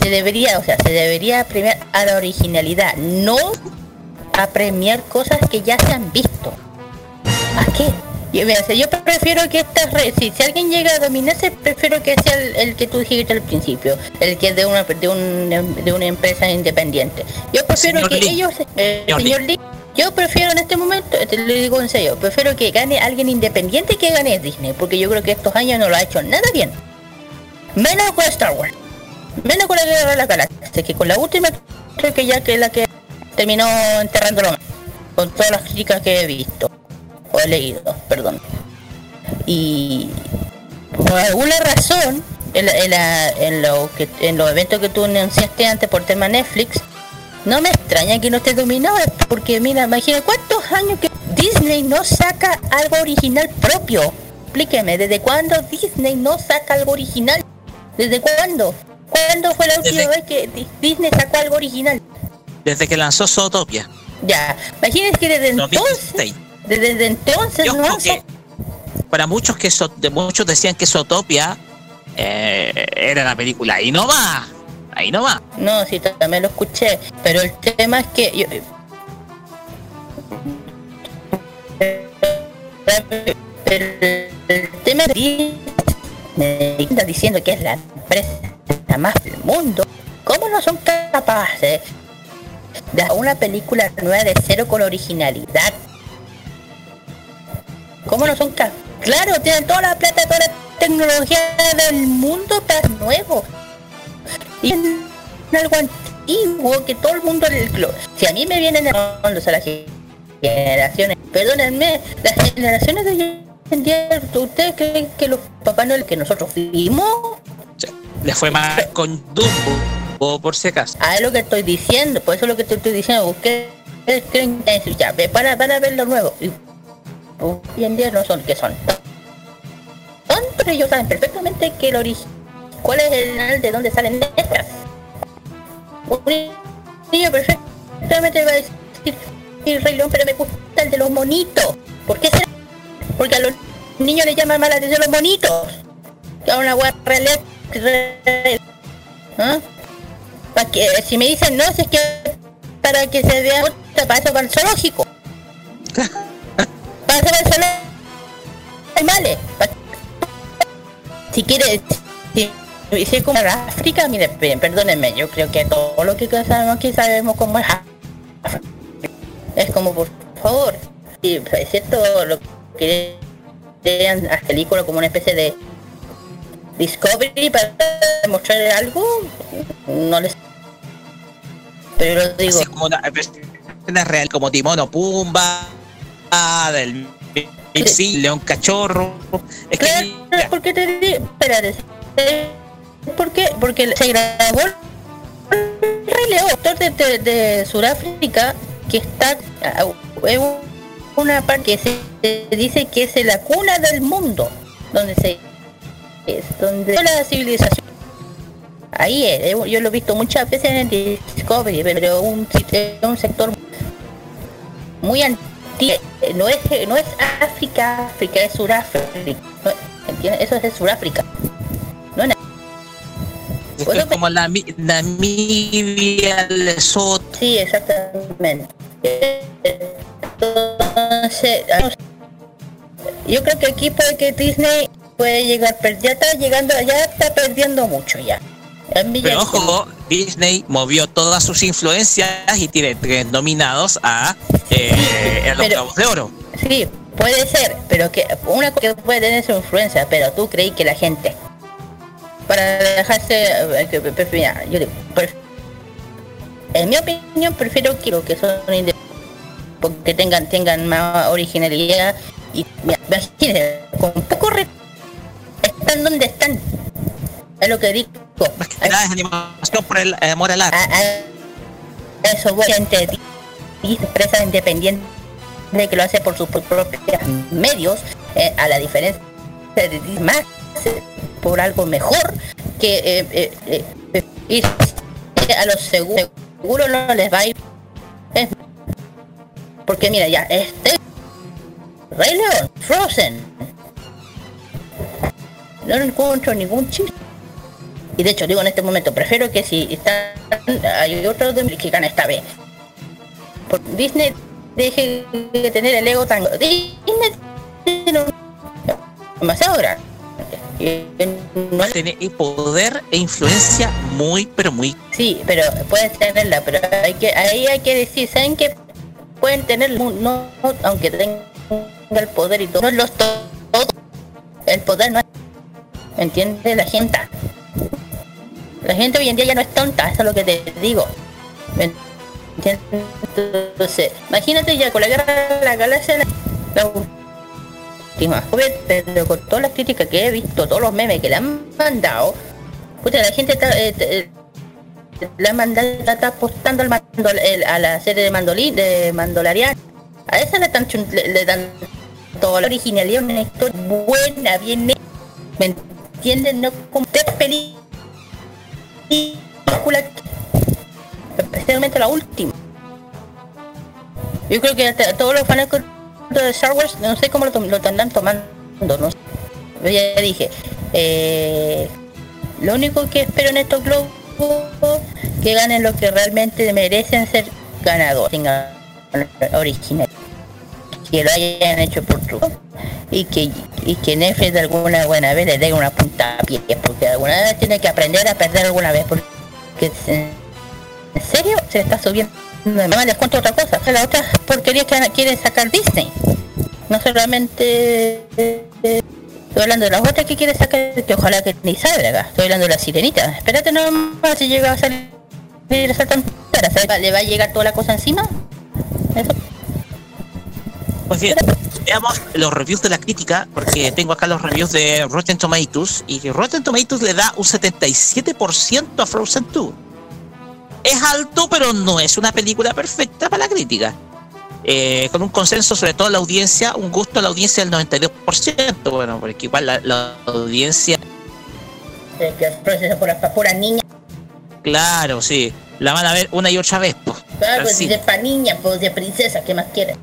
se debería, o sea, se debería premiar a la originalidad, no a premiar cosas que ya se han visto. ¿A qué? Yo, mira, yo prefiero que estas re- si, si alguien llega a dominarse, prefiero que sea el, el que tú dijiste al principio, el que es de una de, un, de una empresa independiente. Yo prefiero Señor que Lee. ellos, eh, Señor señor Lee, yo prefiero en este momento, te lo digo en serio, prefiero que gane alguien independiente que gane Disney, porque yo creo que estos años no lo ha hecho nada bien. Menos con Star Wars. Menos con la guerra de la galaxia, que con la última creo que ya que es la que terminó enterrándolo más, con todas las críticas que he visto o he leído, perdón. Y por alguna razón, en, la- en, la- en lo que, en los eventos que tú anunciaste antes por tema Netflix, no me extraña que no esté dominado, porque mira, imagina cuántos años que Disney no saca algo original propio. Explíqueme, ¿desde cuándo Disney no saca algo original? ¿Desde cuándo? ¿Cuándo fue la última vez que Di- Disney sacó algo original? Desde que lanzó Zootopia, Ya, imagínense que desde entonces, 2016. Desde, entonces Yo no que para muchos que so- de muchos decían que Zootopia eh, era la película ahí no va, ahí no va. No, sí, también lo escuché, pero el tema es que yo... Pero el tema de me diciendo que es la empresa más del mundo. ¿Cómo no son capaces de hacer una película nueva de cero con originalidad? ¿Cómo no son capaces? Claro, tienen toda la plata, toda la tecnología del mundo para nuevo y en algo antiguo que todo el mundo lo- si a mí me vienen a las generaciones perdónenme las generaciones de hoy en día ustedes creen que los papás no que nosotros vimos O sea, le fue mal con Dumbo, o por si acaso. a lo que estoy diciendo por eso es lo que te estoy diciendo ustedes creen que es- ya para, para ver lo nuevo hoy en día no son que son son pero ellos saben perfectamente que el origen cuál es el de dónde salen letras un niño perfectamente va a decir el Rey León pero me gusta el de los monitos ¿por qué será? porque a los niños les llaman más la atención los monitos que a una guerra ¿Ah? Pa' que, si me dicen no, si es que para que se vea para eso va al zoológico. zoológico. Animales. Si quiere, si, si es como África, mire, pe- perdónenme, yo creo que todo lo que sabemos aquí sabemos cómo es. Es como, por favor, si es cierto lo que crean las películas como una especie de Discovery para demostrar algo, no les... Pero digo, Así una escena real como Timón o Pumba, del sí, León Cachorro. Es que claro, porque te digo, espérate, eh, ¿por qué? Porque se grabó el Rey León, actor de, de, de Sudáfrica, que está ah, en una parte que se dice que es la cuna del mundo, donde se es donde la civilización ahí es, eh, yo lo he visto muchas veces en el Discovery pero un, un sector muy antigua. No es, no es África, África es Suráfrica. No, ¿entiendes? Eso es de Suráfrica. No es es como la Mi- Namibia, Lesoto. Sí, exactamente. Entonces, yo creo que aquí puede que Disney puede llegar, ya está llegando, ya está perdiendo mucho ya. Pero ojo, Disney movió todas sus influencias y tiene tres nominados a, eh, los Globos de Oro. Sí, puede ser, pero que una cosa que puede tener su influencia, pero tú creí que la gente para dejarse eh, que- que- mira, yo digo, en mi opinión prefiero que los que son inde- porque tengan tengan más originalidad y mira, imagínate, con poco re- están donde están. Es lo que digo. Es animación por el eh, amor al arte. A, a- eso voy gente empresa independiente que lo hace por sus propios medios eh, a la diferencia de más por algo mejor que eh, y a los seguros seguro no les va a ir porque mira ya este Rey León Frozen. No encuentro ningún chiste y de hecho digo en este momento prefiero que si están hay otros de que ganan esta vez por Disney deje de tener el ego tan Disney tiene un- demasiado grande Y no Tiene poder e influencia muy, pero muy. Sí, pero puedes tenerla, pero hay que, ahí hay que decir, ¿saben que Pueden tener, no, no- aunque tengan el poder y todo, no los to- todo. El poder no ¿entiende? La gente. La gente hoy en día ya no es tonta, eso es lo que te digo. Entonces, imagínate ya con la guerra de la galaxia, la, la última, pero con todas las críticas que he visto, todos los memes que le han mandado, puta, la gente está, eh, eh, la manda está apostando al mandol- a la serie de mandolín de mandolarian a esa le dan le, dan toda la originalidad una historia buena bien me entienden no como tres películas especialmente la última yo creo que todos los fanáticos de Star Wars no sé cómo lo, lo tendrán tomando no sé. Ya dije eh, lo único que espero en estos globos que ganen los que realmente merecen ser ganadores tengan original que lo hayan hecho por truco y que y que Netflix de alguna buena vez le dé una punta a pie porque alguna vez tiene que aprender a perder alguna vez porque en serio se está subiendo además les cuento otra cosa la otra porquería que quiere sacar Disney no solamente Estoy hablando de las otras que quiere sacar, que ojalá que ni salga. Estoy hablando de la sirenita. Espérate nomás si llega a salir. ¿Le va a llegar toda la cosa encima? Eso. Pues bien, veamos los reviews de la crítica, porque tengo acá los reviews de Rotten Tomatoes, y Rotten Tomatoes le da un 77% a Frozen 2. Es alto, pero no es una película perfecta para la crítica. Eh, con un consenso sobre todo la audiencia, un gusto a la audiencia del 92%, bueno, porque igual la, la audiencia, Eh, que es por para puras niñas. claro, sí, la van a ver una y otra vez. Pues, Claro, pues Así. de para niñas, pues de princesa, ¿qué más quieren?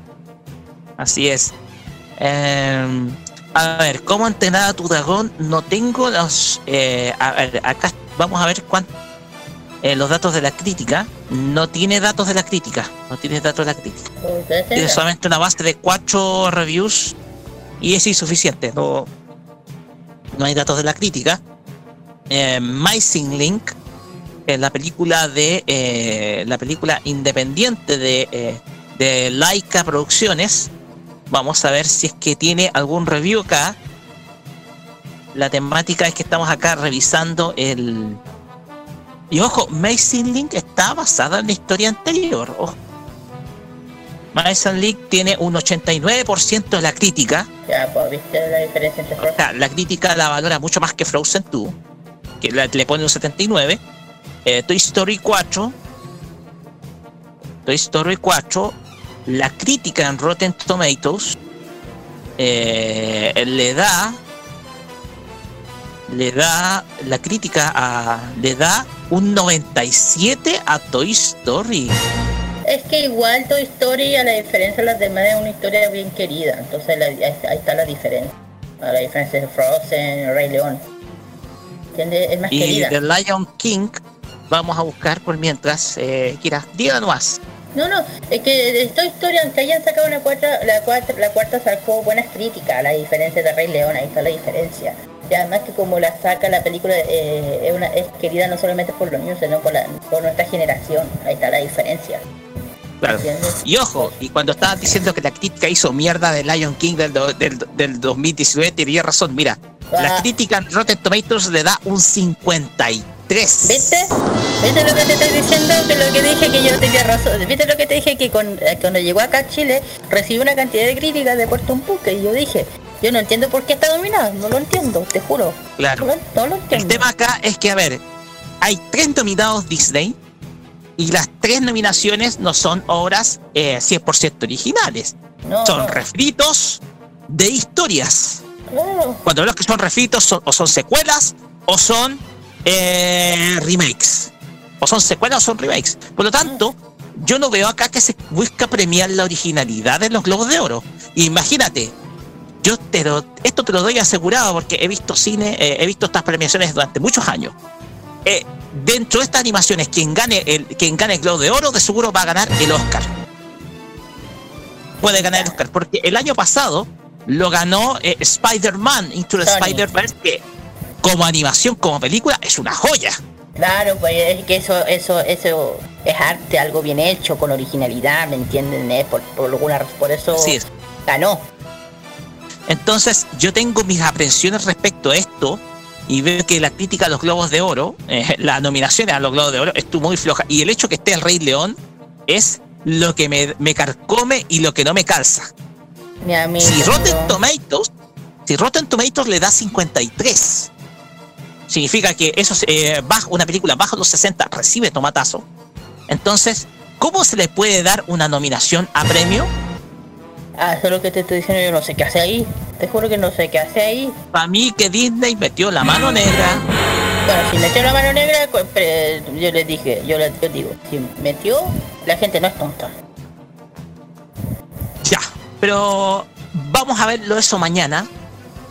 Así es. Eh, a ver, ¿cómo entrenar a tu dragón? No tengo los. eh, a ver, acá vamos a ver cuánto. los datos de la crítica. No tiene datos de la crítica. No tiene datos de la crítica. Tiene solamente una base de cuatro reviews y es insuficiente. No, no hay datos de la crítica. Eh, Missing Link, es la película de eh, la película independiente de, eh, de Laika Producciones. Vamos a ver si es que tiene algún review acá. La temática es que estamos acá revisando el. Y ojo, Missing Link está basada en la historia anterior. Ojo. Missing Link tiene un 89% de la crítica. Ya, pues, ¿viste la diferencia entre O sea, la crítica la valora mucho más que Frozen 2, que la- le pone un 79. Eh, Toy Story 4. Toy Story 4. La crítica en Rotten Tomatoes eh, le da. Le da. La crítica a, le da un 97 a Toy Story. es que igual Toy Story, a la diferencia de las demás, es una historia bien querida. Entonces la- ahí está la diferencia. A la diferencia de Frozen, Rey León. ¿Entiendes? Es más Y querida. The Lion King vamos a buscar por mientras, eh, díganos más. No, no, es que de Toy Story, aunque hayan sacado una cuarta, la cuarta, la cuarta sacó buenas críticas, a la diferencia de Rey León, ahí está la diferencia. Y además que como la saca la película eh, es, una, es querida no solamente por los niños, sino por, la, por nuestra generación, ahí está la diferencia. Claro. Y ojo, y cuando estabas diciendo que la crítica hizo mierda de Lion King del, do- del, del 2019, tenía razón. Mira, la Ah. crítica en Rotten Tomatoes le da un 53. ¿Viste? ¿Viste lo que te estoy diciendo? Que lo que dije que yo tenía razón. ¿Viste lo que te dije? Que con- eh, cuando llegó acá a Chile recibió una cantidad de críticas de Puerto Empuque y yo dije, yo no entiendo por qué está dominada, no lo entiendo, te juro. Claro. No, lo- no lo entiendo. El tema acá es que, a ver, hay tres nominados Disney y las tres nominaciones no son obras eh, 100% originales. No, Son no. refritos de historias. Cuando los que son refritos son, o son secuelas o son eh, remakes. O son secuelas o son remakes. Por lo tanto, yo no veo acá que se busca premiar la originalidad de los Globos de Oro. Imagínate, yo te lo, esto te lo doy asegurado porque he visto cine, eh, he visto estas premiaciones durante muchos años. Eh, dentro de estas animaciones, quien gane el, quien gane el Globo de Oro, de seguro va a ganar el Oscar. Puede ganar el Oscar, porque el año pasado lo ganó eh, Spider-Man Into the. Spider-Verse, que como animación, como película, es una joya. Claro, pues es que eso, eso, eso es arte, algo bien hecho, con originalidad, ¿me entienden? Eh, Por, por alguna por eso ganó. Entonces, yo tengo mis aprensiones respecto a esto y veo que la crítica a los Globos de Oro, eh, la nominación a los Globos de Oro, estuvo muy floja. Y el hecho que esté el Rey León es lo que me, me carcome y lo que no me calza. Mi amigo. Si Rotten Tomatoes, si Rotten Tomatoes le da 53, significa que eso es, eh, bajo, una película bajo los 60 recibe tomatazo. Entonces, ¿cómo se le puede dar una nominación a premio? Ah, eso es lo que te estoy diciendo, yo no sé qué hace ahí. Te juro que no sé qué hace ahí. Para mí que Disney metió la mano negra. Bueno, si metió la mano negra, pre- yo les dije, yo les yo digo, si metió, la gente no es tonta. Ya, pero vamos a verlo eso mañana.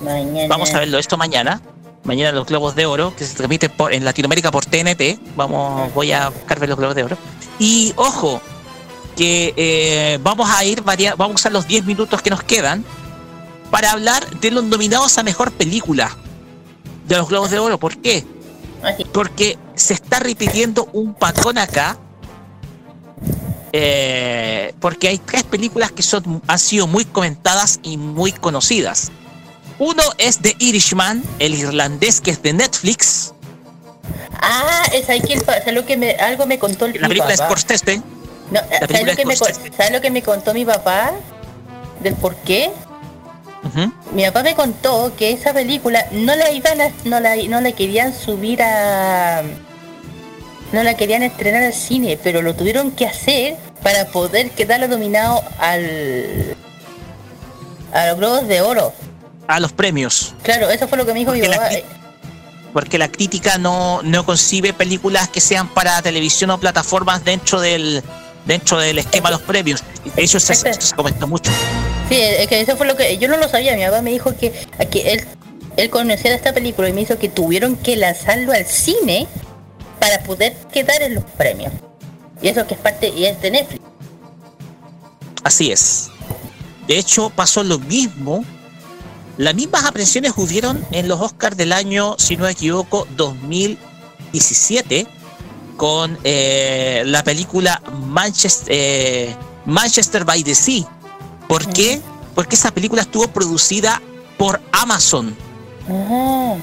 Mañana. Vamos a verlo esto mañana. Mañana los Globos de Oro, que se transmiten por- en Latinoamérica por TNT. Vamos, voy a buscar ver los Globos de Oro. Y ojo, que eh, vamos a ir varia- vamos a usar los 10 minutos que nos quedan para hablar de los nominados a mejor película de los Globos de Oro. ¿Por qué? Así. Porque se está repitiendo un patrón acá. eh, porque hay tres películas que son, han sido muy comentadas y muy conocidas. Uno es The Irishman, el irlandés que es de Netflix. Ah, es ahí que el pa- ¿sabes lo que me, algo me contó el La película papá? Scorsese. No, ¿sabes, lo que me. ¿Sabes lo que me contó mi papá? Del por qué. Mi papá me contó que esa película no la iban a, no la, no la querían subir a no la querían estrenar al cine, pero lo tuvieron que hacer para poder quedar nominado al a los Globos de Oro. A los premios. Claro, eso fue lo que me dijo mi Porque la papá. Porque la crítica no, no concibe películas que sean para televisión o plataformas dentro del dentro del esquema de los premios. Hecho, se, Exacto. se comentó mucho. Sí, es que eso fue lo que yo no lo sabía. Mi papá me dijo que, que él él conocía de esta película y me hizo que tuvieron que lanzarlo al cine para poder quedar en los premios. Y eso que es parte y es de Netflix. Así es. De hecho, pasó lo mismo. Las mismas aprensiones hubieron en los Oscars del año, si no me equivoco, 2017, con eh, la película Manchester, eh, Manchester by the Sea. ¿Por qué? Porque esa película estuvo producida por Amazon. Ajá.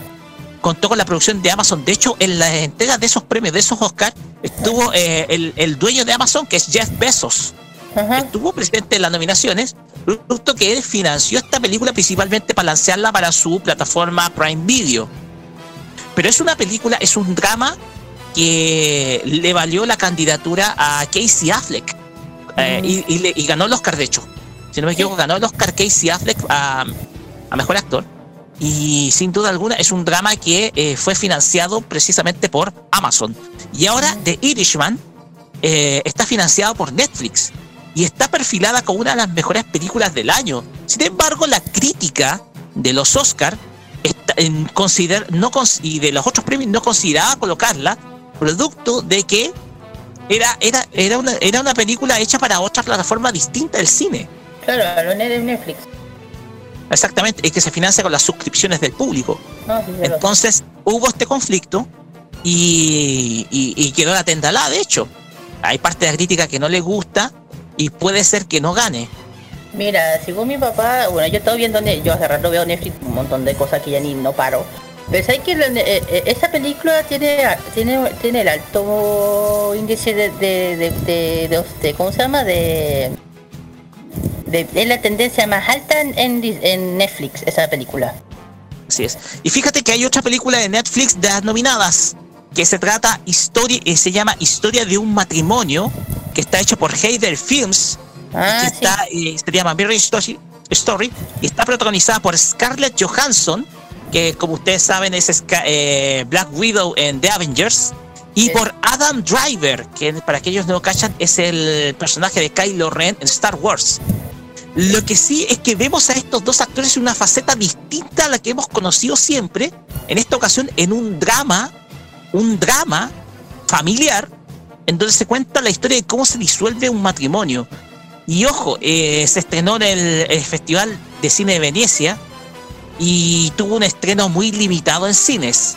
Contó con la producción de Amazon. De hecho, en la entrega de esos premios, de esos Oscars, estuvo eh, el, el dueño de Amazon, que es Jeff Bezos Ajá. estuvo presente en las nominaciones, producto que él financió esta película principalmente para lanzarla para su plataforma Prime Video. Pero es una película, es un drama que le valió la candidatura a Casey Affleck eh, y, y le- y ganó el Oscar, de hecho. Si no me equivoco, ganó el Oscar Casey Affleck a, a Mejor Actor. Y sin duda alguna es un drama que eh, fue financiado precisamente por Amazon. Y ahora The Irishman eh, está financiado por Netflix y está perfilada como una de las mejores películas del año. Sin embargo, la crítica de los Oscar está en consider, no cons- y de los otros premios no consideraba colocarla producto de que era, era, era, una, era una película hecha para otra plataforma distinta del cine. Claro, lo de Netflix. Exactamente, es que se financia con las suscripciones del público. No, sí, Entonces hubo este conflicto y, y- y quedó la tendalada, de hecho. Hay parte de la crítica que no le gusta y puede ser que no gane. Mira, según mi papá, bueno, yo estoy viendo, yo hace rato veo Netflix, un montón de cosas que ya ni no paro. Pero sabes que eh, eh, esa película tiene tiene tiene el alto índice de de, de, de- ¿cómo se llama? De, es la tendencia más alta en, en, en Netflix esa película. Así es. Y fíjate que hay otra película de Netflix de las nominadas que se trata historia, eh, se llama Historia de un matrimonio, que está hecho por Heider Films, Ah, que sí. está, eh, se llama Marriage Story, Story, y está protagonizada por Scarlett Johansson, que como ustedes saben es eh, Black Widow en The Avengers, y Sí. por Adam Driver, que para aquellos que no lo cachan es el personaje de Kylo Ren en Star Wars. Lo que sí es que vemos a estos dos actores en una faceta distinta a la que hemos conocido siempre, en esta ocasión en un drama, un drama familiar, en donde se cuenta la historia de cómo se disuelve un matrimonio. Y ojo, eh, se estrenó en el, el Festival de Cine de Venecia y tuvo un estreno muy limitado en cines.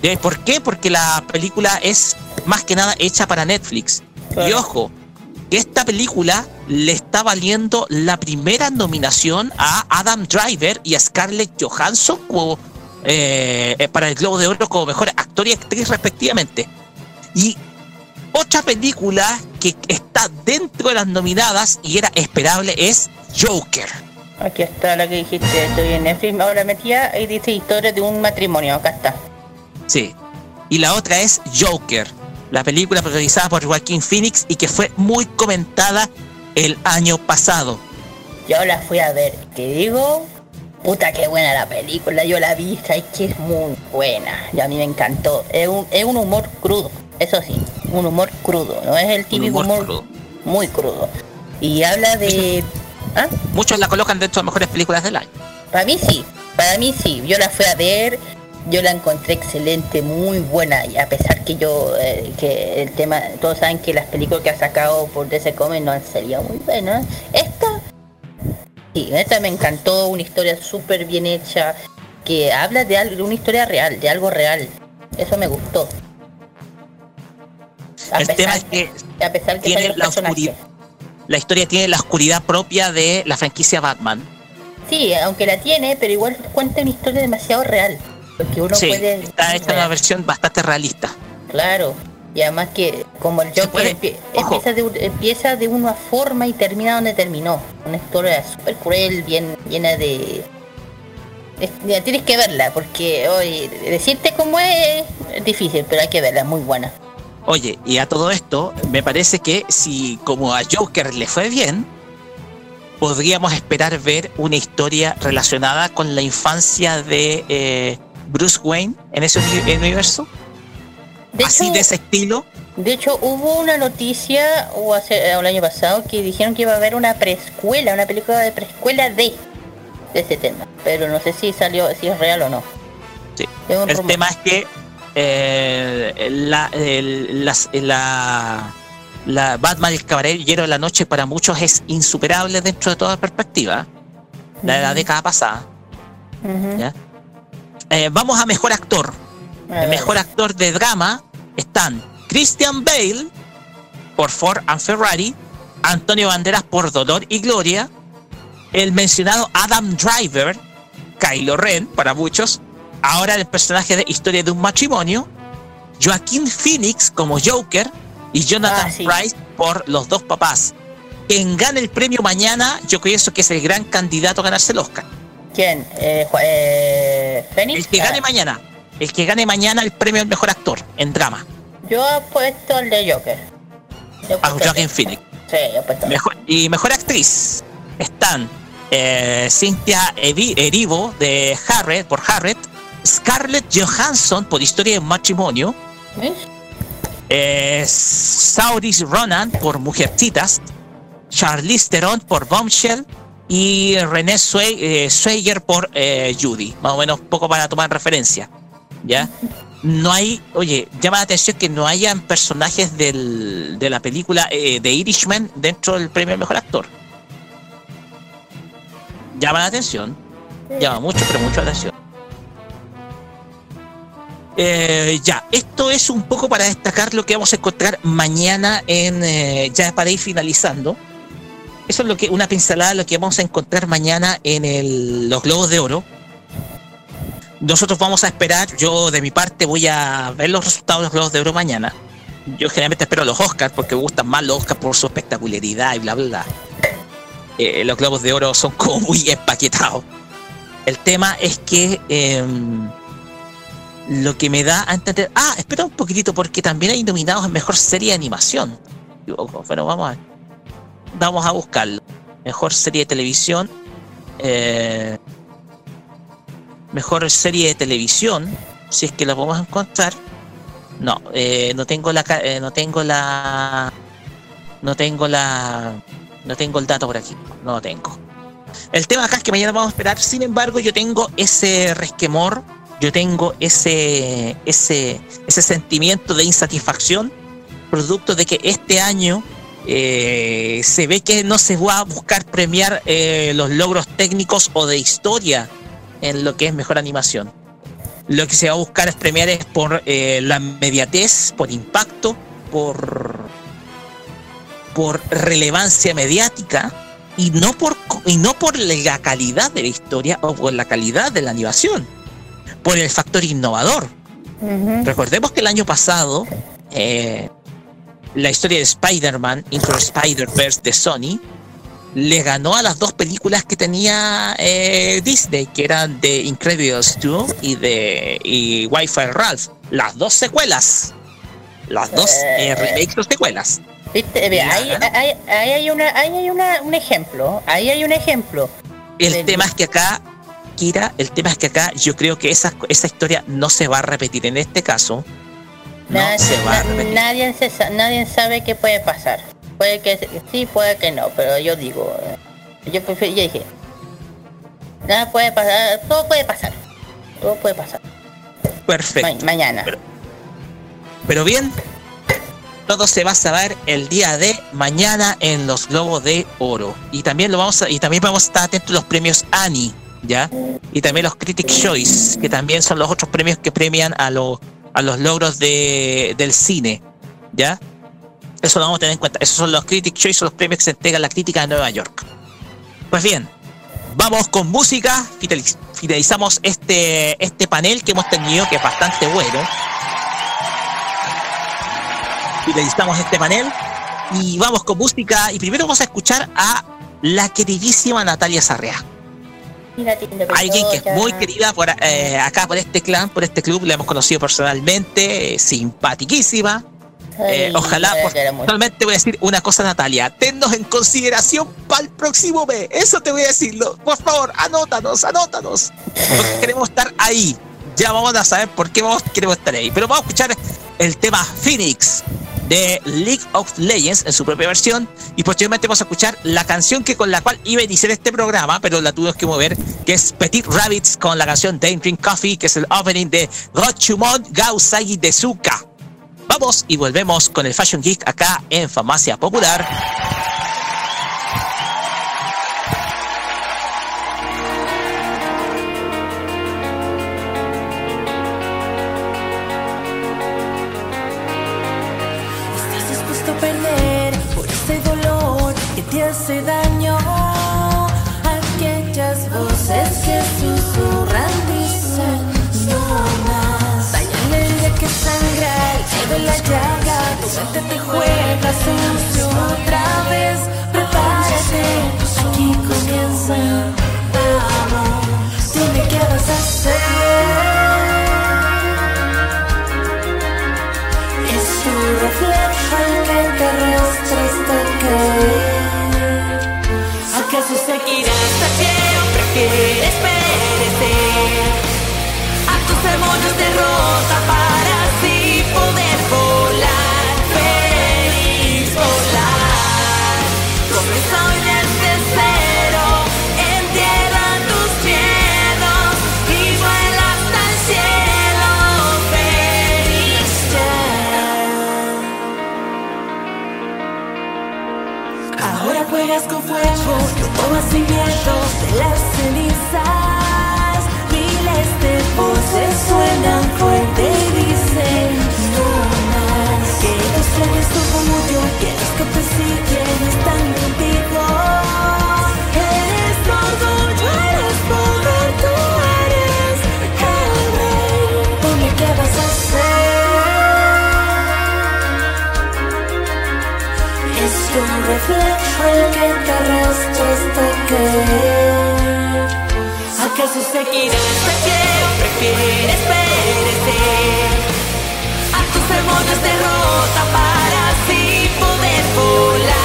¿De ¿Por qué? Porque la película es más que nada hecha para Netflix. Y ojo, que esta película le está valiendo la primera nominación a Adam Driver y a Scarlett Johansson como, eh, para el Globo de Oro como mejor actor y actriz respectivamente. Y otra película que está dentro de las nominadas y era esperable es Joker. Aquí está la que dijiste, estoy en Netflix, ahora metía y dice historia de un matrimonio, acá está. Sí. Y la otra es Joker, la película protagonizada por Joaquín Phoenix y que fue muy comentada el año pasado. Yo la fui a ver, que digo, puta que buena la película, yo la vi, es que es muy buena, y a mí me encantó. Es un, es un humor crudo, eso sí, un humor crudo, no es el típico humor humor, crudo. muy crudo. Y habla de... ¿Ah? Muchos la colocan dentro de las mejores películas del año. Para mí sí, para mí sí, yo la fui a ver, yo la encontré excelente, muy buena, y a pesar que yo, eh, que el tema, todos saben que las películas que ha sacado por DC Comics no han muy buenas, esta, sí, esta me encantó, una historia súper bien hecha, que habla de, algo, de una historia real, de algo real, eso me gustó. A El pesar, tema es que a pesar que tiene la personaje. oscuridad. la historia tiene la oscuridad propia de la franquicia Batman. Sí, aunque la tiene, pero igual cuenta una historia demasiado real. Porque uno sí, puede... está hecha una versión bastante realista. Claro. Y además que como el Joker puede- empie- ojo. empieza, de, empieza de una forma y termina donde terminó. Una historia súper cruel, bien llena de... es- mira, tienes que verla, porque hoy decirte cómo es es difícil, pero hay que verla, es muy buena. Oye, y a todo esto, me parece que si como a Joker le fue bien, podríamos esperar ver una historia relacionada con la infancia de eh, Bruce Wayne en ese uni- universo. De Así hecho, de ese estilo. de hecho, hubo una noticia o hace, el año pasado que dijeron que iba a haber una preescuela, una película de preescuela de, de ese tema. Pero no sé si salió, si es real o no. Sí. El tema es que eh, la, el- las- la, la Batman el Caballero de la Noche para muchos es insuperable dentro de toda perspectiva. La de la década pasada. Eh, vamos a mejor actor. Ver. mejor actor de drama están Christian Bale por Ford and Ferrari, Antonio Banderas por Dolor y Gloria, el mencionado Adam Driver, Kylo Ren para muchos, ahora el personaje de Historia de un matrimonio, Joaquín Phoenix como Joker y Jonathan Ah, sí. Price por Los dos papás. Quien gane el premio mañana, yo pienso que es el gran candidato a ganarse el Oscar. ¿Quién? Eh, eh. El que Ah, gane mañana. El que gane mañana el premio al mejor actor en drama. Yo he puesto el de Joker. A Joaquin. Phoenix. Sí, yo he puesto Mejor, y mejor actriz están eh, Cynthia Erivo de Harriet por Harriet, Scarlett Johansson por Historia de matrimonio, ¿Ves? eh, Sauris Ronan por Mujercitas, Charlize Theron por Bombshell y René Sway, por Judy, más o menos poco para tomar referencia, ¿ya? no hay, oye, llama la atención que no hayan personajes del, de la película eh, de Irishman dentro del premio al mejor actor. Llama la atención, llama mucho, pero mucho la atención. Eh, ya, esto es un poco para destacar lo que vamos a encontrar mañana en, eh, ya para ir finalizando. Eso es lo que, una pincelada de lo que vamos a encontrar mañana en el, los Globos de Oro nosotros vamos a esperar, yo de mi parte voy a ver los resultados de los Globos de Oro mañana. Yo generalmente espero los Oscars porque me gustan más los Oscars por su espectacularidad y bla, bla, bla. Eh, los Globos de Oro son como muy empaquetados. El tema es que em, lo que me da a entender. Ah, espera un poquitito porque también hay nominados en mejor serie de animación. Bueno, vamos a, vamos a buscarlo. Mejor serie de televisión. Eh, mejor serie de televisión, si es que la podemos encontrar. No, eh, no tengo la, eh, no tengo la, no tengo la, no tengo el dato por aquí, no lo tengo. El tema acá es que mañana vamos a esperar. Sin embargo, yo tengo ese resquemor, yo tengo ese, ese, ese sentimiento de insatisfacción, producto de que este año eh, se ve que no se va a buscar premiar los logros técnicos o de historia en lo que es mejor animación. Lo que se va a buscar es premiar es por eh, la mediatez, por impacto, por, por relevancia mediática y no por, y no por la calidad de la historia o por la calidad de la animación, por el factor innovador. Recordemos que el año pasado eh, la historia de Spider-Man, Into Spider-Verse de Sony, le ganó a las dos películas que tenía eh, Disney, que eran de Incredibles 2 y de y Wi-Fi Ralph. Las dos secuelas. Las dos eh, remakes o secuelas. ¿Viste? Ahí, hay, una, ahí hay una, un ejemplo. Ahí hay un ejemplo. El tema es que acá, Kira, el tema es que acá yo creo que esa, esa historia no se va a repetir en este caso. No se va a repetir. Nadie, nadie sabe qué puede pasar. Puede que sí, puede que no, pero yo digo, yo prefiero, yo dije, nada puede pasar, todo puede pasar, todo puede pasar. Perfecto. mañana. Pero, bien, todo se va a saber el día de mañana en los Globos de Oro. Y también lo vamos a, y también vamos a estar atentos a los premios Annie, ¿ya? Y también los Critic Choice, que también son los otros premios que premian a los a los logros de, del cine, ¿ya? Eso lo vamos a tener en cuenta. Esos son los Critic Choice, los premios que se entregan la crítica de Nueva York. Pues bien, vamos con música. Finalizamos este, este panel que hemos tenido, que es bastante bueno. Finalizamos este panel y vamos con música. Y primero vamos a escuchar a la queridísima Natalia Sarrea. Alguien que es muy querida por, eh, acá por este clan, por este club, la hemos conocido personalmente, eh, simpaticísima eh, ojalá, totalmente voy a decir una cosa, Natalia. Tennos en consideración para el próximo mes. Eso te voy a decirlo. Por favor, anótanos, anótanos. Porque queremos estar ahí. Ya vamos a saber por qué vamos, queremos estar ahí. Pero vamos a escuchar el tema Phoenix de League of Legends en su propia versión. Y posteriormente vamos a escuchar la canción que con la cual iba a iniciar este programa, pero la tuvimos que mover, que es Petit Rabbits con la canción Drink Coffee, que es el opening de Gochumon Gausagi de Suka. Vamos y volvemos con el Fashion Geek acá en Farmacia Popular. Estás dispuesto a perder por ese dolor que te hace daño. La llaga, tu mente te juega sucio otra vez. Prepárate, aquí comienza. Vamos, dime qué vas a hacer. Es tu reflejo el que te arrastra hasta caer. ¿Acaso seguirás pie o prefieres perecer? A tus demonios derrota para fuego, yo tomo sin miedo de las cenizas. Miles de voces suenan fuerte y dicen no más. Que tú seres tú como yo, que los que te siguen están contigo. Eres todo, tú eres poder, tú eres el rey. Dime qué vas a hacer. Es un reflejo el que te arrastra hasta caer. ¿Acaso seguirás pie o prefieres perecer? A tus demonios derrota para así poder volar,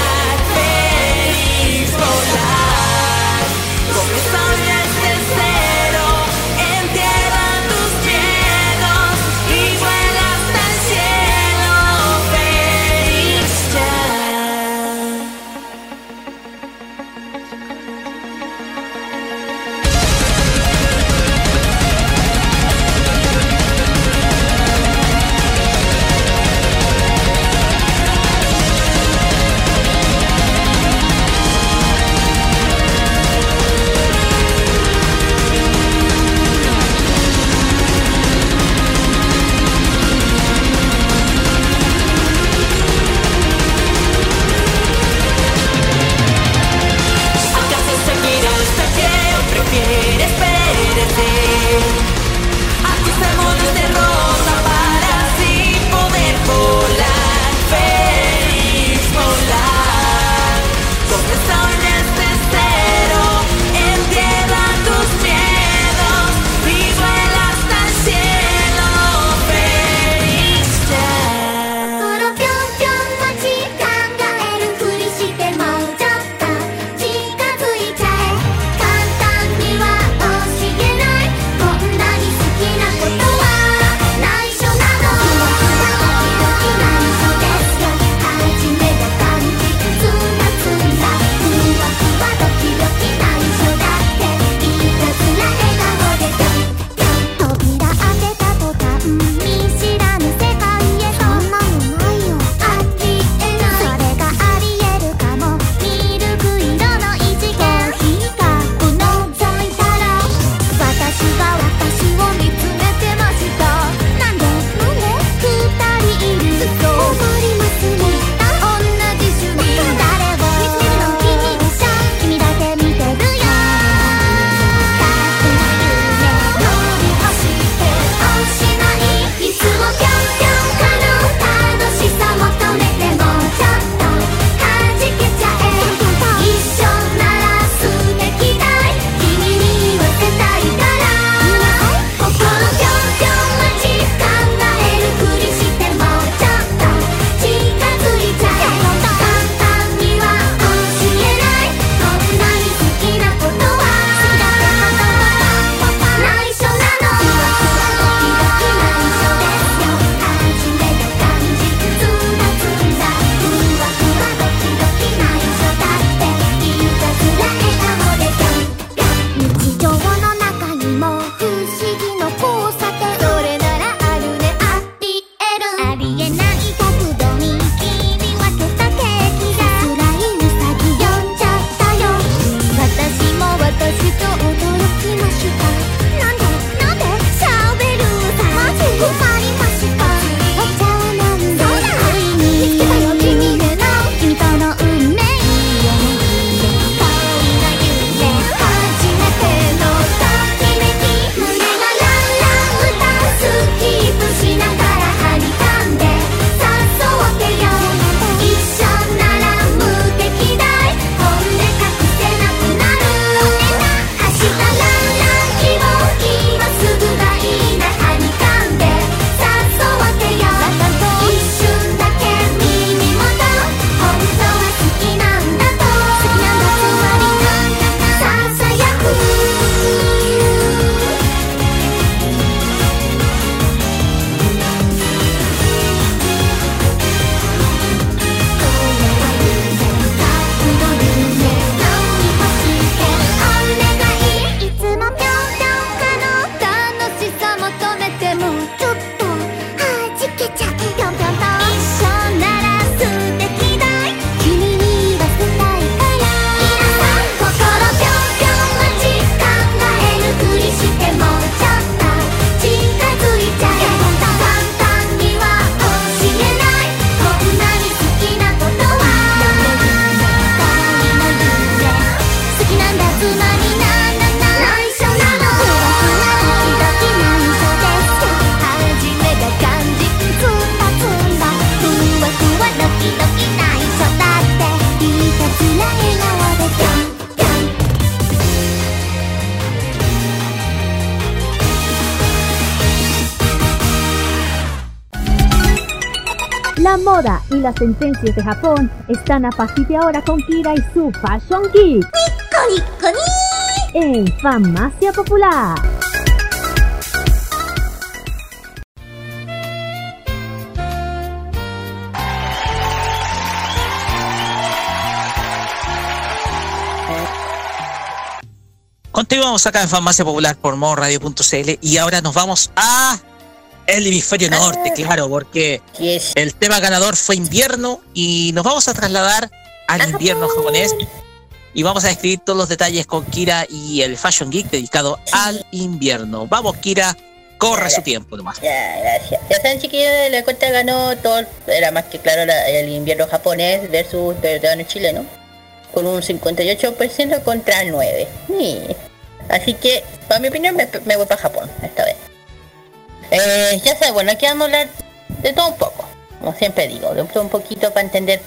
las tendencias de Japón están a partir de ahora con Kira y su Fashion Geek. En Farmacia Popular. Continuamos acá en Farmacia Popular por modoradio.cl y ahora nos vamos a el hemisferio norte, claro, porque el tema ganador fue invierno y nos vamos a trasladar al invierno japonés y vamos a describir todos los detalles con Kira y el Fashion Geek dedicado al invierno. Vamos, Kira, corre su tiempo nomás. Ya, gracias. Ya saben, chiquillos, la cuenta ganó todo, era más que claro la- el invierno japonés versus el verano chileno, con un 58% contra el 9%. Sí. Así que, para mi opinión, me, me voy para Japón esta vez. Eh, ya saben, bueno, aquí vamos a hablar de todo un poco, como siempre digo, de todo un poquito para entender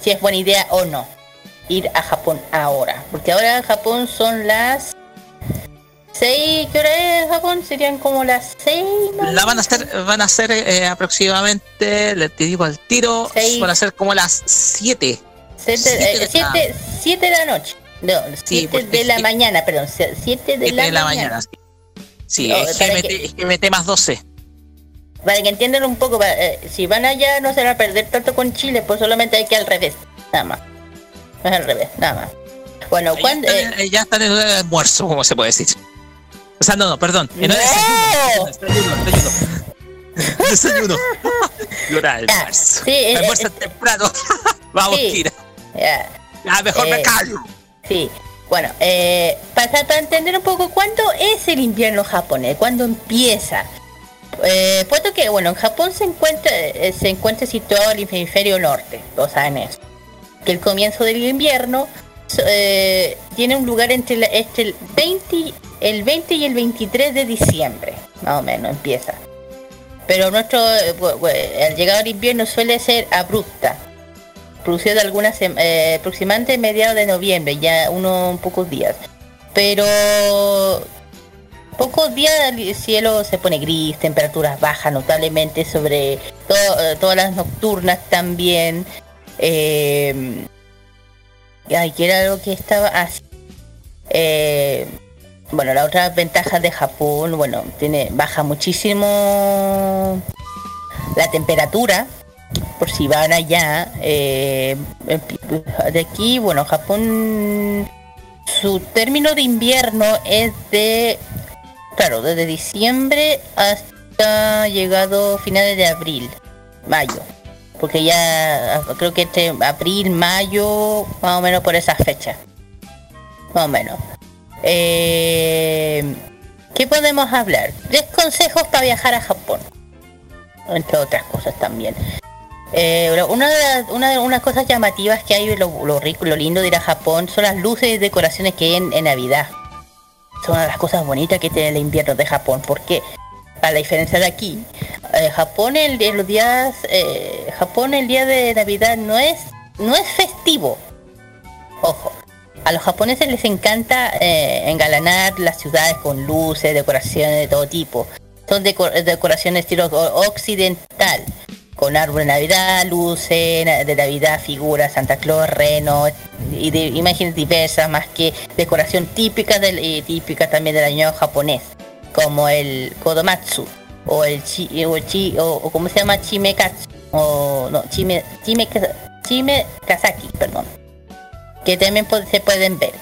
si es buena idea o no ir a Japón ahora. Porque ahora en Japón son las 6, ¿qué hora es en Japón? Serían como las 6. La van a hacer, van a ser eh, aproximadamente, le te digo al tiro, Seis. van a ser como las 7. Siete de 7 la- siete de la noche. No, 7 porque de la mañana, perdón. 7 de, la, de la mañana. mañana. Sí, Sí, No, es, GMT, que- es GMT más 12. Para que entiendan un poco, para- eh, si van allá no se van a perder tanto con Chile, pues solamente hay que al revés. Nada más. No es al revés, nada más. Bueno, cuando... en- ya están en de almuerzo, como se puede decir. O sea, no, no, perdón. En ¡No! desayuno. Desayuno, desayuno. Desayuno. Y hora de Ya, almuerzo. sí, eh, eh, temprano. Vamos, sí. Kira. ya, Ya, mejor me Eh, callo. Sí, bueno, eh, para, entender un poco cuándo es el invierno japonés, cuándo empieza. Eh, puesto que, bueno, en Japón se encuentra, eh, se encuentra situado el hemisferio norte, lo saben eso. Que el comienzo del invierno eh, tiene un lugar entre, la- el, 20, y- el 20 y el 23 de diciembre, más o menos empieza. Pero nuestro, el llegado al invierno suele ser abrupta, producido de algunas eh, aproximadamente mediados de noviembre, ya unos pocos días. Pero pocos días el cielo se pone gris, temperaturas bajas notablemente sobre to- eh, todas las nocturnas también. Eh, ay, que era algo que estaba así. Eh, bueno, la otra ventaja de Japón, bueno, tiene baja muchísimo la temperatura por si van allá eh, de aquí bueno Japón su término de invierno es de claro desde diciembre hasta llegado finales de abril mayo porque ya creo que este abril mayo más o menos por esa fecha más o menos Eh, ¿qué podemos hablar? tres consejos para viajar a Japón entre otras cosas también eh, una de las unas cosas llamativas que hay, lo, lo rico, lo lindo de ir a Japón, son las luces y decoraciones que hay en, Navidad. Son una de las cosas bonitas que tiene el invierno de Japón. porque Para diferencia de aquí, eh, Japón el, los días, eh, Japón el día de Navidad no es, no es festivo. Ojo. A los japoneses les encanta engalanar las ciudades con luces, decoraciones de todo tipo. Son deco- decoraciones estilo occidental con árbol de Navidad, luces de Navidad, figuras, Santa Claus, reno y de imágenes diversas, más que decoración típica del y típica también del año japonés, como el Kodomatsu o el chi, o, chi- o, como se llama Chimekatsu o no Chime Chime Chime Kazaki, perdón, que también se pueden ver.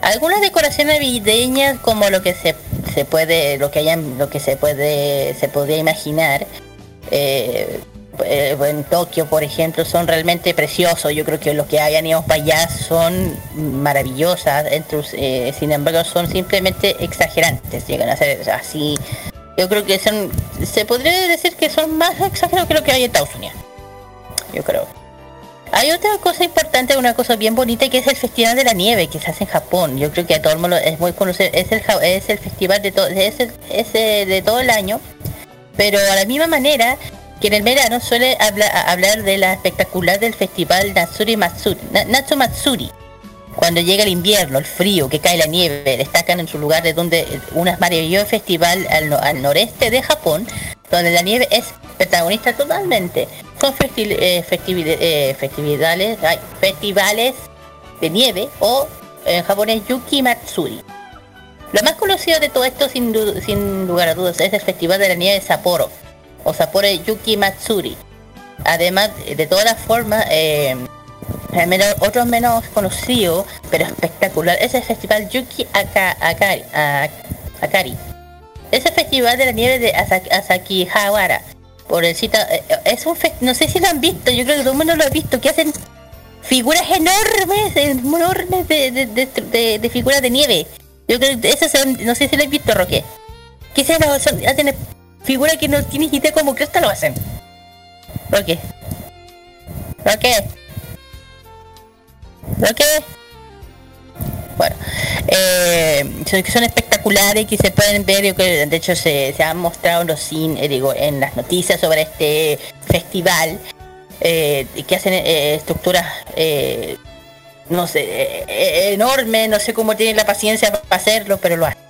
Algunas decoraciones navideñas como lo que se, se puede lo que hayan lo que se puede se podría imaginar eh, eh, en Tokio, por ejemplo, son realmente preciosos. Yo creo que los que hayan ido para allá son maravillosas. Entre, eh, sin embargo, son simplemente exagerantes. Llegan a ser así. Yo creo que son, se podría decir que son más exagerados que lo que hay en Estados Unidos. Yo creo. Hay otra cosa importante, una cosa bien bonita que es el Festival de la Nieve que se hace en Japón. Yo creo que a todo el mundo es muy conocido. Es el, es el festival de todo, es el- es de todo el año. Pero a la misma manera que en el verano suele hablar de la espectacular del festival Natsuri Matsuri, Na- Matsuri. Cuando llega el invierno, el frío, que cae la nieve, destacan en su lugar de donde un maravilloso festival al, no- al noreste de Japón, donde la nieve es protagonista totalmente. Son festi- eh, eh, festividades, festivales de nieve o en japonés Yuki Matsuri. Lo más conocido de todo esto sin, sin lugar a dudas es el Festival de la Nieve de Sapporo o Sapporo Yuki Matsuri. Además, de todas formas, eh, al menos otro menos conocido, pero espectacular, es el Festival Yuki Aka- Akari. Akari. Es el Festival de la Nieve de Asaki, Asakihawara. Por el cita, eh, eh, es un fest- no sé si lo han visto, yo creo que todo el mundo lo ha visto, que hacen figuras enormes, enormes de, figuras de nieve. Yo creo que esas son, no sé si lo has visto, Roque. Que se hacen figuras que no tienes idea cómo cresta lo hacen. Roque. Roque. Roque. Bueno, eh, son, que son espectaculares que se pueden ver, creo, de hecho se, han mostrado los cin- eh, digo, en las noticias sobre este festival eh, que hacen eh, estructuras eh, no sé, enormes, no sé cómo tienen la paciencia para hacerlo, pero lo hacen.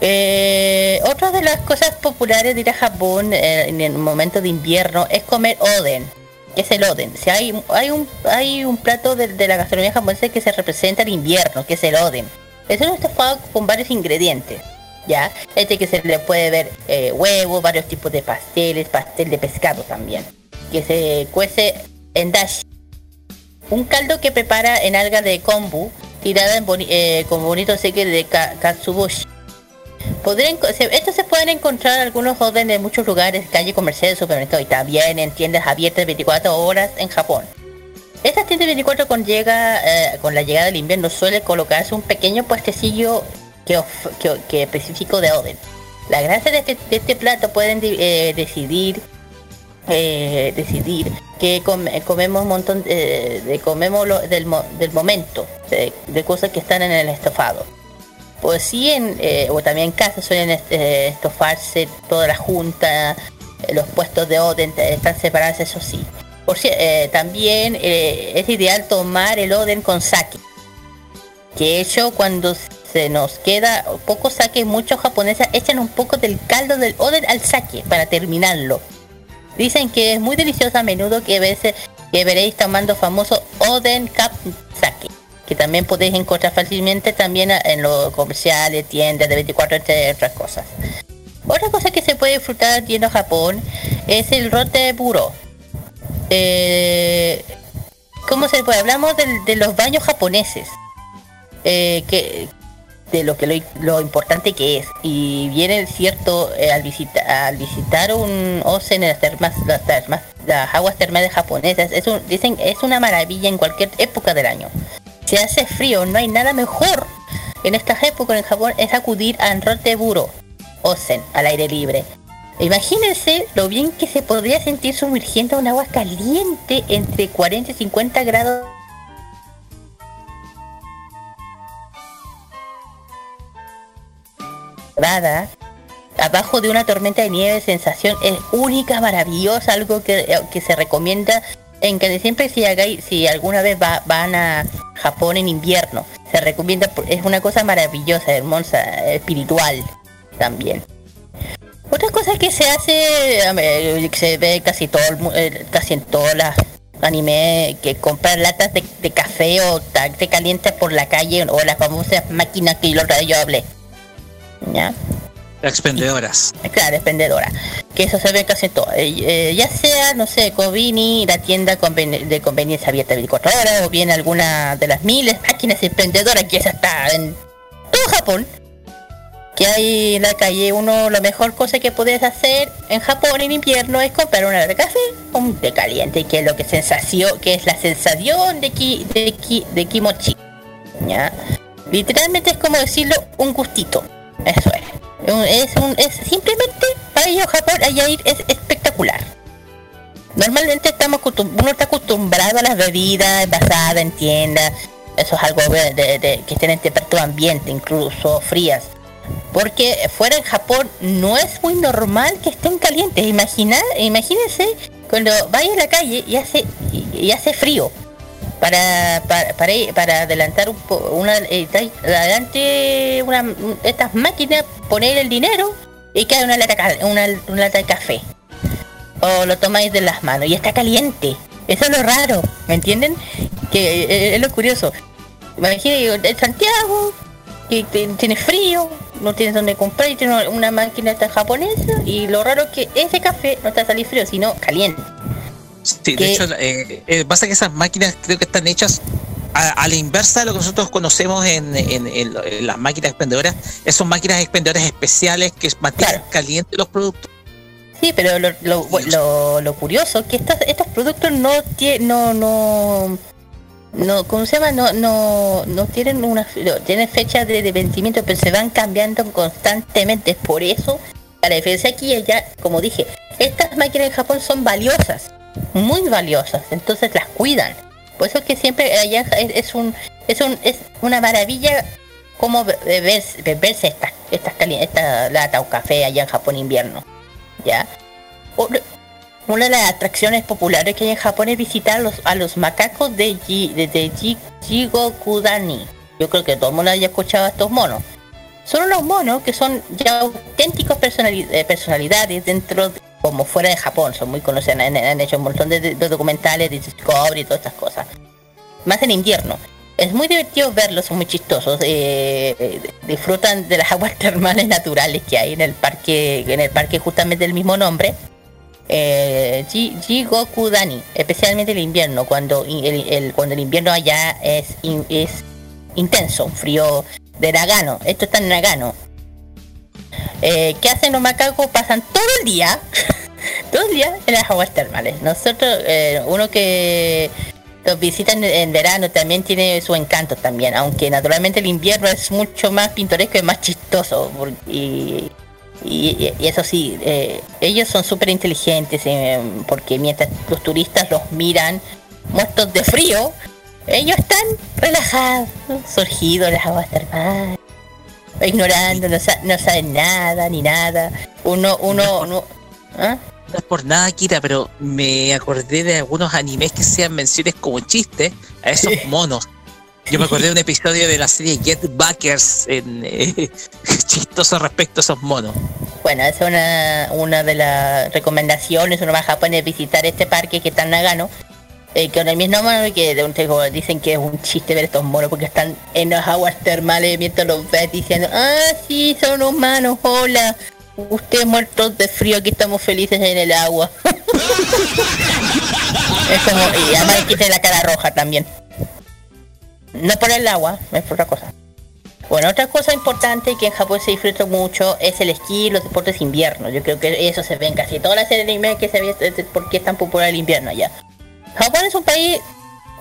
Eh, otra de las cosas populares de ir a Japón eh, en el momento de invierno es comer oden. ¿Qué es el oden? Si hay, hay, un, hay un plato de, de la gastronomía japonesa que se representa el invierno, que es el oden. Es un estofado con varios ingredientes. ¿Ya? Este que se le puede ver eh, huevo, varios tipos de pasteles, pastel de pescado también. Que se cuece en dashi. Un caldo que prepara en alga de kombu, tirada en boni- eh, con bonito seque de ka- katsuboshi. Podrían, estos se pueden encontrar algunos orden en muchos lugares, calle comercial, supermercado y también en tiendas abiertas 24 horas en Japón. Estas tiendas 24 con, llega, eh, con la llegada del invierno suele colocarse un pequeño puestecillo que, que, específico de Oden. La gracia de este, este plato pueden eh, decidir eh, decidir que come- comemos un montón de, comemos del, mo- del momento de cosas que están en el estofado pues sí en, eh, o también en casa suelen eh, estofarse toda la junta eh, los puestos de Oden están separados eso sí. Por eh, también es ideal tomar el Oden con sake que hecho cuando se nos queda poco sake muchos japoneses echan un poco del caldo del Oden al sake para terminarlo. Dicen que es muy delicioso a menudo que, veces, que veréis tomando famoso Oden Cup Sake, que también podéis encontrar fácilmente también en los comerciales, tiendas de 24 entre otras cosas. Otra cosa que se puede disfrutar yendo a Japón es el rote buro. Eh, ¿Cómo se puede? Hablamos de los baños japoneses. Eh, que, de lo que lo, lo importante que es y viene cierto eh, al, visita, al visitar un osen en las termas las termas las aguas termales japonesas es un, dicen es una maravilla en cualquier época del año si hace frío no hay nada mejor en estas épocas en Japón es acudir a Roteburo osen al aire libre. Imagínense lo bien que se podría sentir sumergiendo en agua caliente entre 40 y 50 grados. Abajo de una tormenta de nieve, sensación es única, maravillosa, algo que, que se recomienda en que siempre si hagáis, si alguna vez va- van a Japón en invierno, se recomienda, es una cosa maravillosa, hermosa, espiritual también. Otra cosa que se hace, que se ve casi todo, eh, casi en todas las anime, que comprar latas de, café o té caliente por la calle o las famosas máquinas que yo, yo hablé. Expendedoras. Claro, expendedora. Que eso se ve casi todo. Eh, eh, ya sea, no sé, Convini, la tienda conven- de conveniencia abierta 24 horas, o bien alguna de las miles máquinas expendedoras que esa está en todo Japón. Que hay en la calle, uno, la mejor cosa que puedes hacer en Japón en invierno es comprar una de café o un té caliente, que es lo que sensación, que es la sensación de ki, de ki, de kimochi. ¿Ya? Literalmente es como decirlo, un gustito. Eso es. Es, un, es simplemente para a Japón, allá ir es espectacular. Normalmente estamos uno está acostumbrado a las bebidas envasadas en tiendas. Eso es algo que estén en temperatura ambiente, incluso frías. Porque fuera en Japón no es muy normal que estén calientes. Imagina, imagínense cuando vaya a la calle y hace, y, y hace frío. Para, para, para, para adelantar un po- una, eh, adelante una, estas máquinas, poner el dinero y cae una lata, una, lata de café. o lo tomáis de las manos y está caliente. Eso es lo raro, ¿me entienden? Que eh, es lo curioso. Imagínate, en Santiago, que tienes frío, no tienes donde comprar y tienes una máquina esta japonesa y lo raro es que ese café no está salir frío, sino caliente. Sí, de hecho, eh, eh, pasa que esas máquinas creo que están hechas a, a la inversa de lo que nosotros conocemos en, en- en lo- en las máquinas expendedoras. Esas son máquinas expendedoras especiales que mantienen Claro. calientes los productos. Sí, pero lo, lo, lo, lo curioso es que estos, estos productos no tienen, no, no, no, ¿cómo se llama? No, no, no tienen una, no, tienen fecha de, de vencimiento, pero se van cambiando constantemente. Por eso, la diferencia aquí y allá, como dije, estas máquinas en Japón son valiosas, muy valiosas, entonces las cuidan. Por eso es que siempre allá es, es un, es un, es una maravilla como beber, beberse estas, estas esta lata o café allá en Japón invierno. ¿ya? Una- de las atracciones populares que hay en Japón es visitar a los, a los macacos de, Ji- de, de Ji- Jigokudani. Yo creo que todo el mundo haya escuchado a estos monos. Son unos monos que son ya auténticos personali- eh, personalidades dentro, de- como fuera de Japón. Son muy conocidos, han, han hecho un montón de, documentales de Discovery y todas estas cosas. Más en invierno. Es muy divertido verlos, son muy chistosos. eh, eh, disfrutan de las aguas termales naturales que hay en el parque, en el parque justamente del mismo nombre. Eh, Jigokudani, especialmente el invierno, cuando el- cuando el invierno allá es, in- es intenso, un frío de Nagano. Esto está en Nagano. Eh, ¿Qué hacen los macacos? Pasan todo el día, todo el día en las aguas termales. Nosotros, eh, uno que los visitan en, verano también tiene su encanto también, aunque naturalmente el invierno es mucho más pintoresco y más chistoso. Y, eso sí, eh, ellos son súper inteligentes porque mientras los turistas los miran muertos de frío, ellos están relajados, surgidos en las aguas termales, ignorando, no, sa- no saben nada ni nada. Uno, uno, uno ¿ah? No es por nada, Kira, pero me acordé de algunos animes que sean menciones como chiste a esos monos. Yo me acordé de un episodio de la serie Get Backers en, eh, chistoso respecto a esos monos. Bueno, esa es una, una de las recomendaciones. Uno va a Japón es visitar este parque que está en Nagano. Eh, con el mismo mono que de un tipo dicen que es un chiste ver estos monos porque están en las aguas termales mientras los ves diciendo, ah, sí, son humanos, hola. Ustedes muertos de frío, aquí estamos felices en el agua. es y además que tiene la cara roja también. No por el agua, es por otra cosa. Bueno, otra cosa importante que en Japón se disfruta mucho es el esquí y los deportes invierno. Yo creo que eso se ve en casi todas las series de anime que se ve de- de- por qué es tan popular el invierno allá. Japón es un país,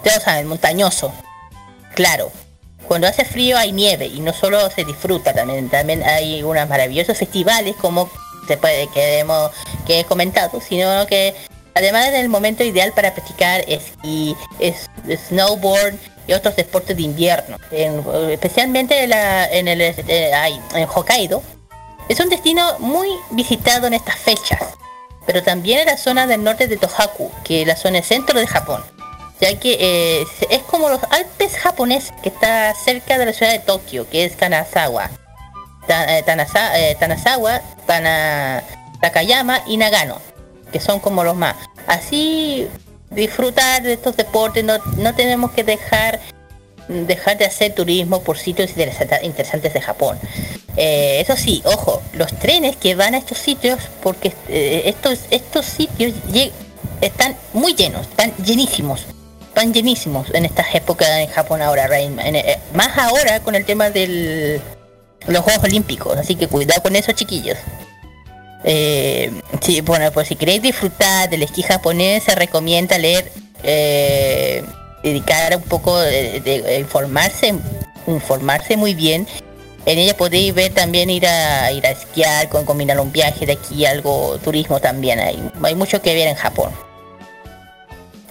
ya saben, montañoso. Claro, cuando hace frío hay nieve y no solo se disfruta, también, también hay unos maravillosos festivales como se puede, que, hemos, que he comentado, sino que además del momento ideal para practicar esquí, es, snowboard y otros deportes de invierno, en- especialmente en, la- en el eh, en Hokkaido. Es un destino muy visitado en estas fechas, pero también en la zona del norte de Tohaku, que es la zona centro de Japón, ya que eh, es como los Alpes japoneses, que está cerca de la ciudad de Tokio, que es Kanazawa. Eh, eh, Tanazawa, Tana- Takayama y Nagano, que son como los más. Así disfrutar de estos deportes, no, no tenemos que dejar dejar de hacer turismo por sitios interesantes de Japón. Eh, eso sí, ojo, los trenes que van a estos sitios, porque eh, estos, estos sitios están muy llenos, están llenísimos, están llenísimos en estas épocas en Japón ahora, eh, más ahora con el tema de los Juegos Olímpicos, así que cuidado con eso chiquillos. Sí, bueno, pues si queréis disfrutar del esquí japonés, se recomienda leer, dedicar un poco de, informarse, informarse muy bien. En ella podéis ver también ir a ir a esquiar, con combinar un viaje de aquí, algo turismo también. Hay, hay mucho que ver en Japón.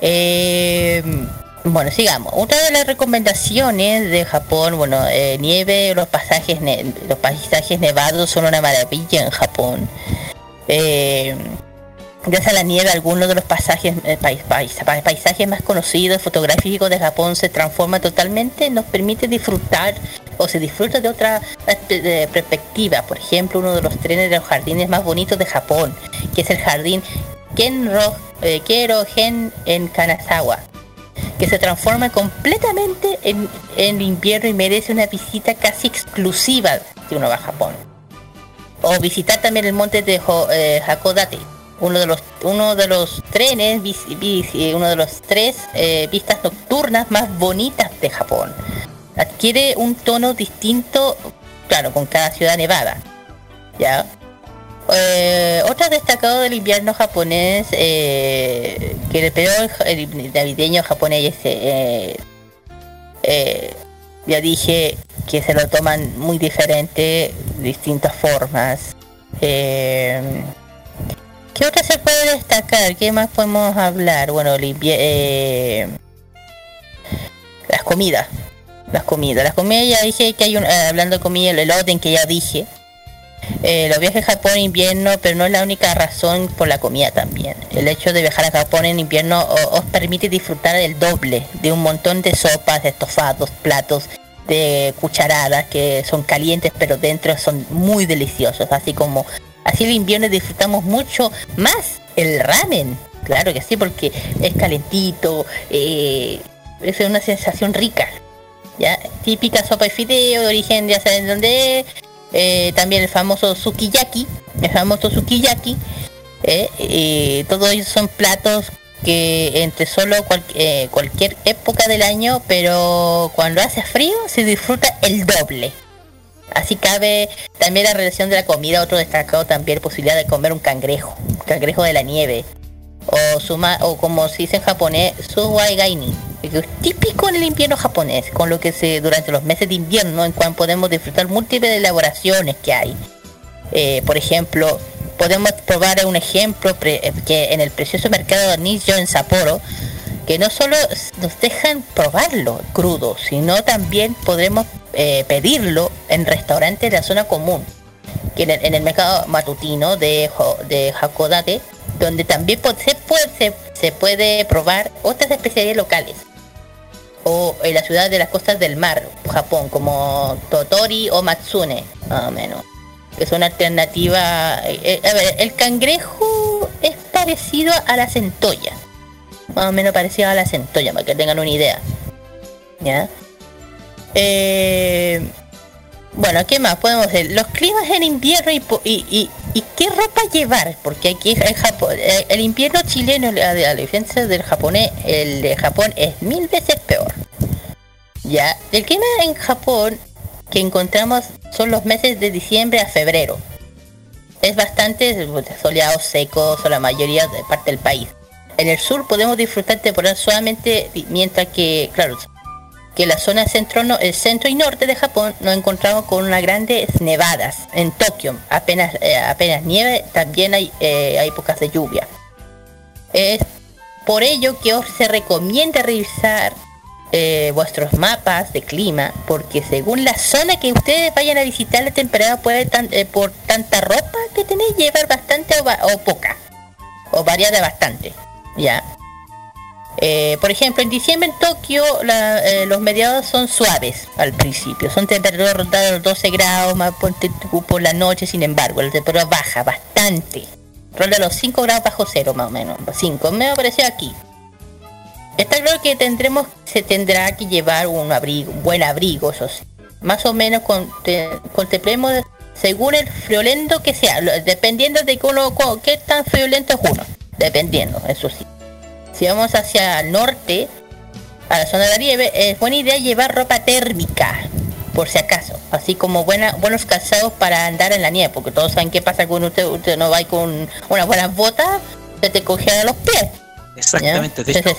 Eh, bueno, sigamos. Otra de las recomendaciones de Japón, bueno, eh, nieve, los pasajes, los paisajes nevados son una maravilla en Japón. Eh, gracias a la nieve, algunos de los eh, pais- pais- pais- paisajes más conocidos, fotográficos de Japón se transforman totalmente, nos permite disfrutar o se disfruta de otra de perspectiva. Por ejemplo, uno de los trenes de los jardines más bonitos de Japón, que es el jardín Kenro, eh, Kerogen en Kanazawa, que se transforma completamente en, en invierno y merece una visita casi exclusiva si uno va a Japón. O visitar también el monte de Ho- eh, Hakodate, uno de los uno de los trenes, vis- eh, uno de los tres eh, vistas nocturnas más bonitas de Japón. Adquiere un tono distinto, claro, con cada ciudad nevada. ¿Ya? Eh, otro destacado del invierno japonés, eh, que el periodo el navideño japonés, eh, eh, ya dije que se lo toman muy diferente, distintas formas. ¿Qué otra se puede destacar? ¿Qué más podemos hablar? Bueno, el invie- eh, las comidas. Las comidas. Las comidas ya dije que hay un... eh, hablando de comida, el orden que ya dije. Eh, los viajes a Japón en invierno, pero no es la única razón por la comida también. El hecho de viajar a Japón en invierno o- os permite disfrutar el doble de un montón de sopas, de estofados, platos, de cucharadas que son calientes pero dentro son muy deliciosos. Así como así el invierno disfrutamos mucho más el ramen. Claro que sí, porque es calentito, eh, es una sensación rica. ¿ya? Típica sopa de fideo de origen, ya saben dónde es. Eh, también el famoso sukiyaki, el famoso sukiyaki. eh, todos ellos son platos que entre solo cual- cualquier época del año, pero cuando hace frío se disfruta el doble. Así cabe también la relación de la comida, otro destacado también posibilidad de comer un cangrejo, cangrejo de la nieve, o suma, o como se dice en japonés, suwai gaini, que típico en el invierno japonés, con lo que se durante los meses de invierno en cual podemos disfrutar múltiples elaboraciones que hay. Eh, por ejemplo, podemos probar un ejemplo que en el precioso mercado de Nijo en Sapporo, que no solo nos dejan probarlo crudo, sino también podremos eh, pedirlo en restaurantes de la zona común, en el, mercado matutino de, de Hakodate, donde también se puede probar otras especialidades locales. O en la ciudad de las costas del mar, Japón, como Totori o Matsune, más o menos. Que es una alternativa. eh, eh, a ver, el cangrejo es parecido a la centolla. Más o menos parecido a la centolla, para que tengan una idea. ¿Ya? Eh, bueno, ¿qué más podemos hacer? Los climas en invierno y, y, y, y qué ropa llevar, porque aquí en Japón, el invierno chileno, a la diferencia del japonés, el de Japón es mil veces peor. Ya, el clima en Japón que encontramos son los meses de diciembre a febrero. Es bastante soleado, seco, son la mayoría de parte del país. En el sur podemos disfrutar temporadas solamente mientras que, claro, que la zona centro, el centro y norte de Japón nos encontramos con unas grandes nevadas. En Tokio apenas, eh, apenas nieve, también hay, eh, hay épocas de lluvia. Es por ello que os se recomienda revisar eh, vuestros mapas de clima, porque según la zona que ustedes vayan a visitar, la temporada puede, tan- eh, por tanta ropa que tenéis, llevar bastante o poca, o variada bastante, ¿ya? Eh, por ejemplo, en diciembre en Tokio eh, los mediados son suaves al principio, son temperaturas rondadas los 12 grados más tú por la noche, sin embargo, la temperatura baja bastante, ronda los 5 grados bajo cero más o menos, 5, me apareció aquí. Está claro que tendremos, se tendrá que llevar un abrigo, un buen abrigo. Más o menos conte- contemplemos según el friolento que sea, dependiendo de co- qué tan friolento es uno, dependiendo, eso sí. Si vamos hacia el norte, a la zona de la nieve, es buena idea llevar ropa térmica, por si acaso, así como buena, buenos calzados para andar en la nieve, porque todos saben qué pasa cuando usted, usted no va con unas buenas botas, se te congelan los pies. Exactamente. De hecho,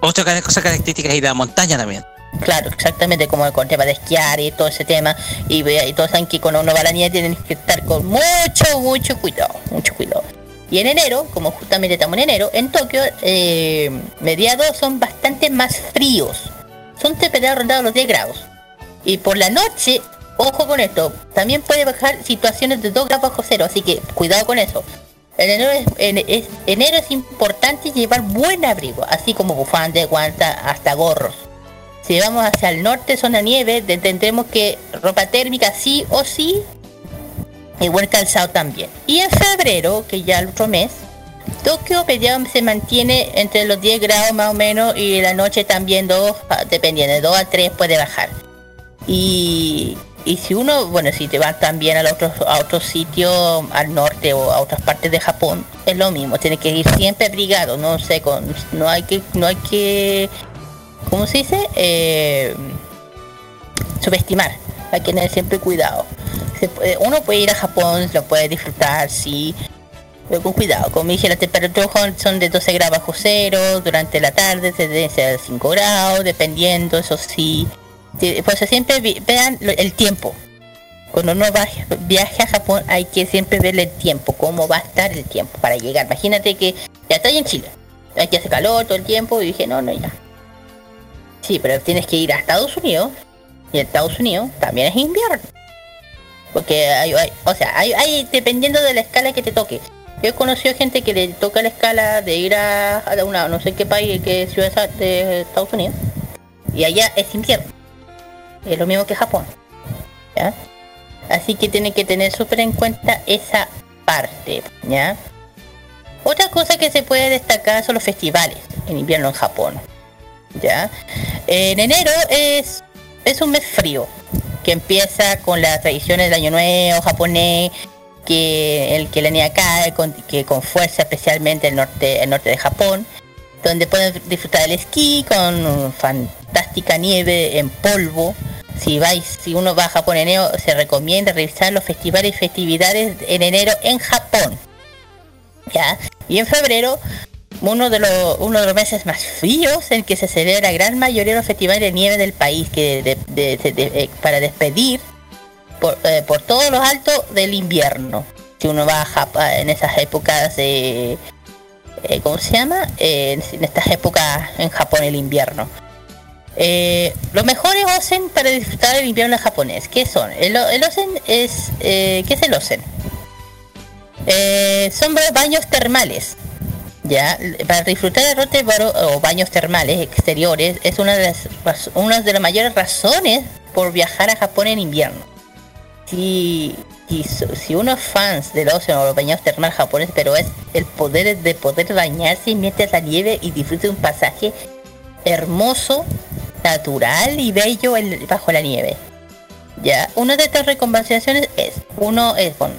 otra cosa característica es de la montaña también. Claro, exactamente como con tema de esquiar y todo ese tema. Y, ve- y todos saben que cuando uno va a la nieve tienen que estar con mucho, mucho cuidado, mucho cuidado. Y en enero, como justamente estamos en enero, en Tokio, eh, mediados son bastante más fríos. Son temperaturas rondadas los 10 grados. Y por la noche, ojo con esto, también puede bajar situaciones de 2 grados bajo cero, así que cuidado con eso. En enero es, importante llevar buen abrigo, así como bufandas, guantes, hasta gorros. Si vamos hacia el norte, zona nieve, te- tendremos que ropa térmica sí o sí, y buen calzado también. Y en febrero, que ya el otro mes, Tokio media- se mantiene entre los 10 grados más o menos y la noche también 2, dependiendo de 2 a 3 puede bajar. Y, y si uno, bueno, si te vas también a otros a otros sitios al norte o a otras partes de Japón, es lo mismo, tienes que ir siempre abrigado, no sé, con, no hay que, no hay que, ¿cómo se dice? Eh, subestimar, hay que tener siempre cuidado. Se puede- uno puede ir a Japón, lo puede disfrutar, sí, pero con cuidado. Como dije, las temperaturas son- de 12 grados bajo cero, durante la tarde tendencia de 5 grados, dependiendo, eso sí. Eso siempre vean el tiempo. Cuando uno va- viaje a Japón hay que siempre ver el tiempo, cómo va a estar el tiempo para llegar. Imagínate que ya estoy en Chile, aquí hace calor todo el tiempo y dije, no, no, ya. Sí, pero tienes que ir a Estados Unidos y Estados Unidos también es invierno. Porque hay, o sea, hay, dependiendo de la escala que te toque. Yo he conocido gente que le toca la escala de ir a, a una, no sé qué país, qué ciudad de Estados Unidos. Y allá es invierno. Es lo mismo que Japón. ¿Ya? Así que tienen que tener súper en cuenta esa parte. ¿Ya? Otra cosa que se puede destacar son los festivales en invierno en Japón. ¿Ya? En enero es, es un mes frío, que empieza con las tradiciones del año nuevo japonés, que el que la nieve cae con, que con fuerza especialmente el norte, el norte de Japón, donde pueden disfrutar del esquí con fantástica nieve en polvo. Si vais, si uno va a Japón en enero, se recomienda revisar los festivales y festividades en enero en Japón. ¿Ya? Y en febrero, uno de los uno de los meses más fríos en que se celebra la gran mayoría de los festivales de nieve del país que eh, para despedir por, eh, por todos los altos del invierno. Si uno va a Japón en esas épocas de eh, ¿cómo se llama? Eh, en estas épocas en Japón el invierno. Los mejores osen para disfrutar del invierno japonés, ¿qué son? El, el osen es ¿qué es el osen? Son ba- baños termales. Ya, para disfrutar de Rotebaro o baños termales exteriores es una de las una de las mayores razones por viajar a Japón en invierno. Si, si, uno es fans del océano o los baños termales japoneses, pero es el poder de poder bañarse mientras la nieve y disfrute un pasaje hermoso, natural y bello bajo la nieve. Ya, una de estas recomendaciones es, uno es con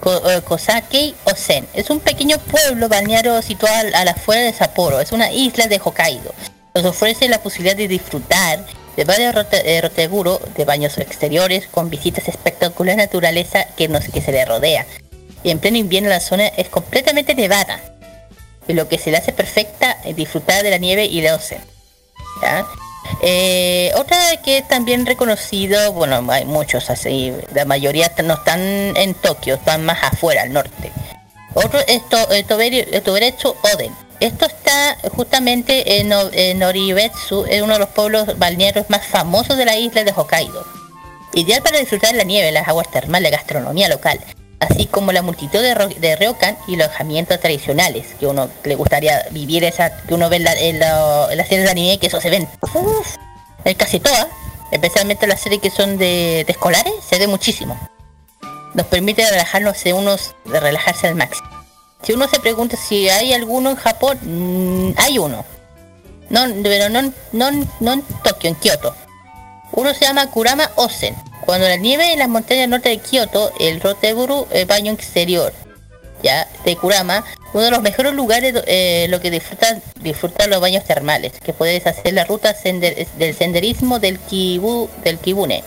Ko- eh, Osen. Es un pequeño pueblo balneario situado a la afuera de Sapporo. Es una isla de Hokkaido. Nos ofrece la posibilidad de disfrutar de varios eh, roteburo, de baños exteriores, con visitas espectaculares naturaleza que, nos, que se le rodea. Y en pleno invierno la zona es completamente nevada. Y lo que se le hace perfecta es disfrutar de la nieve y el Osen. ¿ya? Eh, otra que es también reconocido, bueno, hay muchos así, la mayoría no están en Tokio, están más afuera, al norte. Otro es to, eh, eh, Toberetsu Oden. Esto está justamente en, en Oribetsu, es uno de los pueblos balnearios más famosos de la isla de Hokkaido. Ideal para disfrutar la nieve, las aguas termales, la gastronomía local, así como la multitud de, de ryokan y alojamientos tradicionales, que uno le gustaría vivir esa, que uno ve en, la, en, la- en las series de anime, que eso se ven uf, en casi todas, especialmente las series que son de, de escolares, se ve muchísimo. Nos permite relajarnos de unos, de relajarse al máximo. Si uno se pregunta si hay alguno en Japón, mm, hay uno. No, pero no, no, no en Tokio, en Kioto. Uno se llama Kurama Osen. Cuando la nieve en las montañas norte de Kioto, el Roteburu el baño exterior, ya, de Kurama, uno de los mejores lugares eh, lo que disfrutan, disfrutar los baños termales, que puedes hacer la ruta del senderismo del Kibu, del Kibune.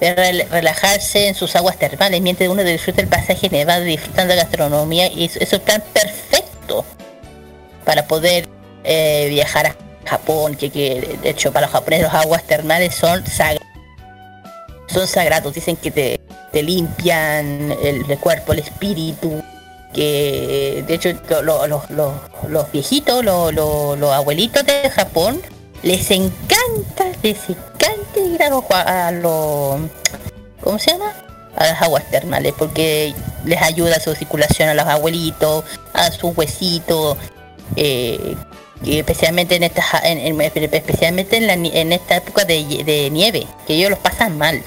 Relajarse en sus aguas termales mientras uno disfruta el pasaje nevado disfrutando de gastronomía y eso, es plan perfecto para poder eh, viajar a Japón que, de hecho para los japoneses las aguas termales son sagradas son sagrados dicen que te, te limpian el, cuerpo el espíritu que de hecho lo- lo- lo- lo- los viejitos lo- lo- los abuelitos de Japón les encanta les encanta ir a los a los ¿cómo se llama? a las aguas termales porque les ayuda a su circulación a los abuelitos a sus huesitos eh, especialmente en esta en, en- especialmente en, la en esta época de nieve que ellos los pasan mal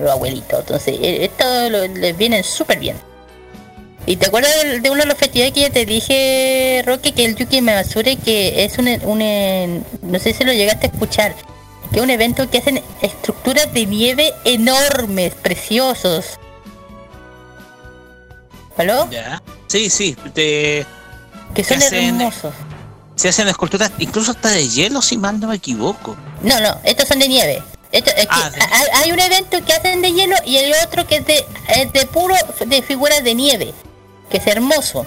los abuelitos entonces eh, esto lo- les viene súper bien ¿Y te acuerdas de, de uno de los festivales que ya te dije, Roque, que el Yuki Matsuri, que es un, un, no sé si lo llegaste a escuchar, que es un evento que hacen estructuras de nieve enormes, preciosos. ¿Aló? Ya. Sí, sí. te- Que son hacen- hermosos. se hacen esculturas, incluso hasta de hielo, si mal no me equivoco. No, no, estos son de nieve. Esto, es que Ah, hay, hay un evento que hacen de hielo y hay otro que es de, es de puro de figuras de nieve, que es hermoso.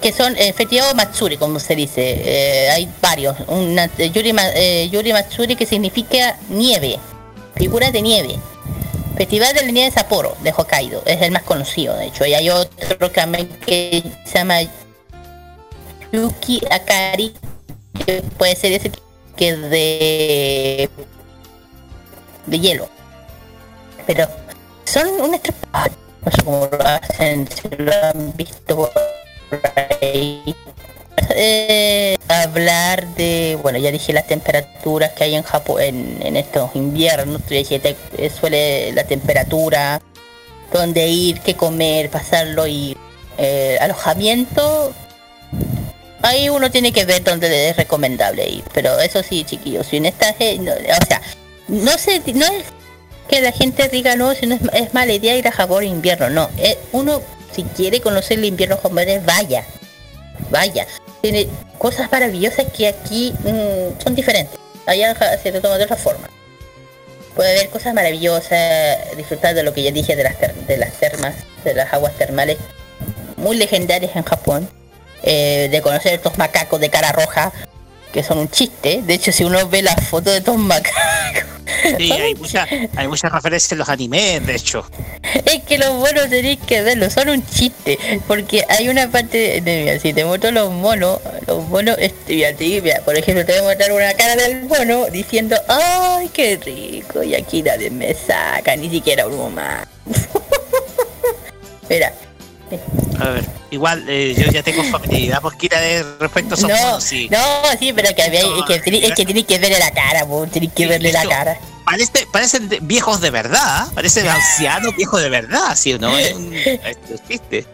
Que- son eh, Festival Matsuri, como se dice. Eh, hay varios. Una, eh, Yuri, eh, Yuri Matsuri que significa nieve, figuras de nieve. Festival de la Nieve de Sapporo, de Hokkaido, es el más conocido, de hecho. Y hay otro también que se llama Yuki Akari, que puede ser ese que es de hielo. Pero son un estropajo. No sé cómo lo hacen, si lo han visto por. Eh, hablar de, bueno, ya dije las temperaturas que hay en Japón en, en estos inviernos. Ya dije, te- eh, suele la temperatura, dónde ir, qué comer, pasarlo y eh, alojamiento. Ahí uno tiene que ver dónde es recomendable ir. Pero eso sí, chiquillos, si en esta, no, o sea, no sé, no es que la gente diga no, si no es, es mala idea ir a Japón en invierno, no. Es, uno, si quiere conocer el invierno japonés, vaya, vaya. Tiene cosas maravillosas que aquí mm, son diferentes. Allá se toma de otra forma. Puede haber cosas maravillosas, disfrutar de lo que ya dije de las, de las termas, de las aguas termales muy legendarias en Japón. eh, de conocer estos macacos de cara roja, que son un chiste. De hecho, si uno ve las fotos de estos macacos, Sí, hay, mucha- hay muchas referencias en los animes, de hecho. es que los monos tenéis que verlos, son un chiste. Porque hay una parte, de, mira, si te muestro los monos, los monos, este, mira, te- mira, por ejemplo, te voy a mostrar una cara del mono diciendo, ¡ay, qué rico! Y aquí nadie me saca, ni siquiera uno más. Mira, A ver, igual eh, yo ya tengo familiaridad porque era de respecto a esos no, monos, sí. no, sí, pero que había, es que, es que tienes que verle la cara, po, tenés que Sí, verle la cara. Parece, parecen viejos de verdad, parecen ancianos viejos de verdad, ¿sí o no? Es un es un chiste.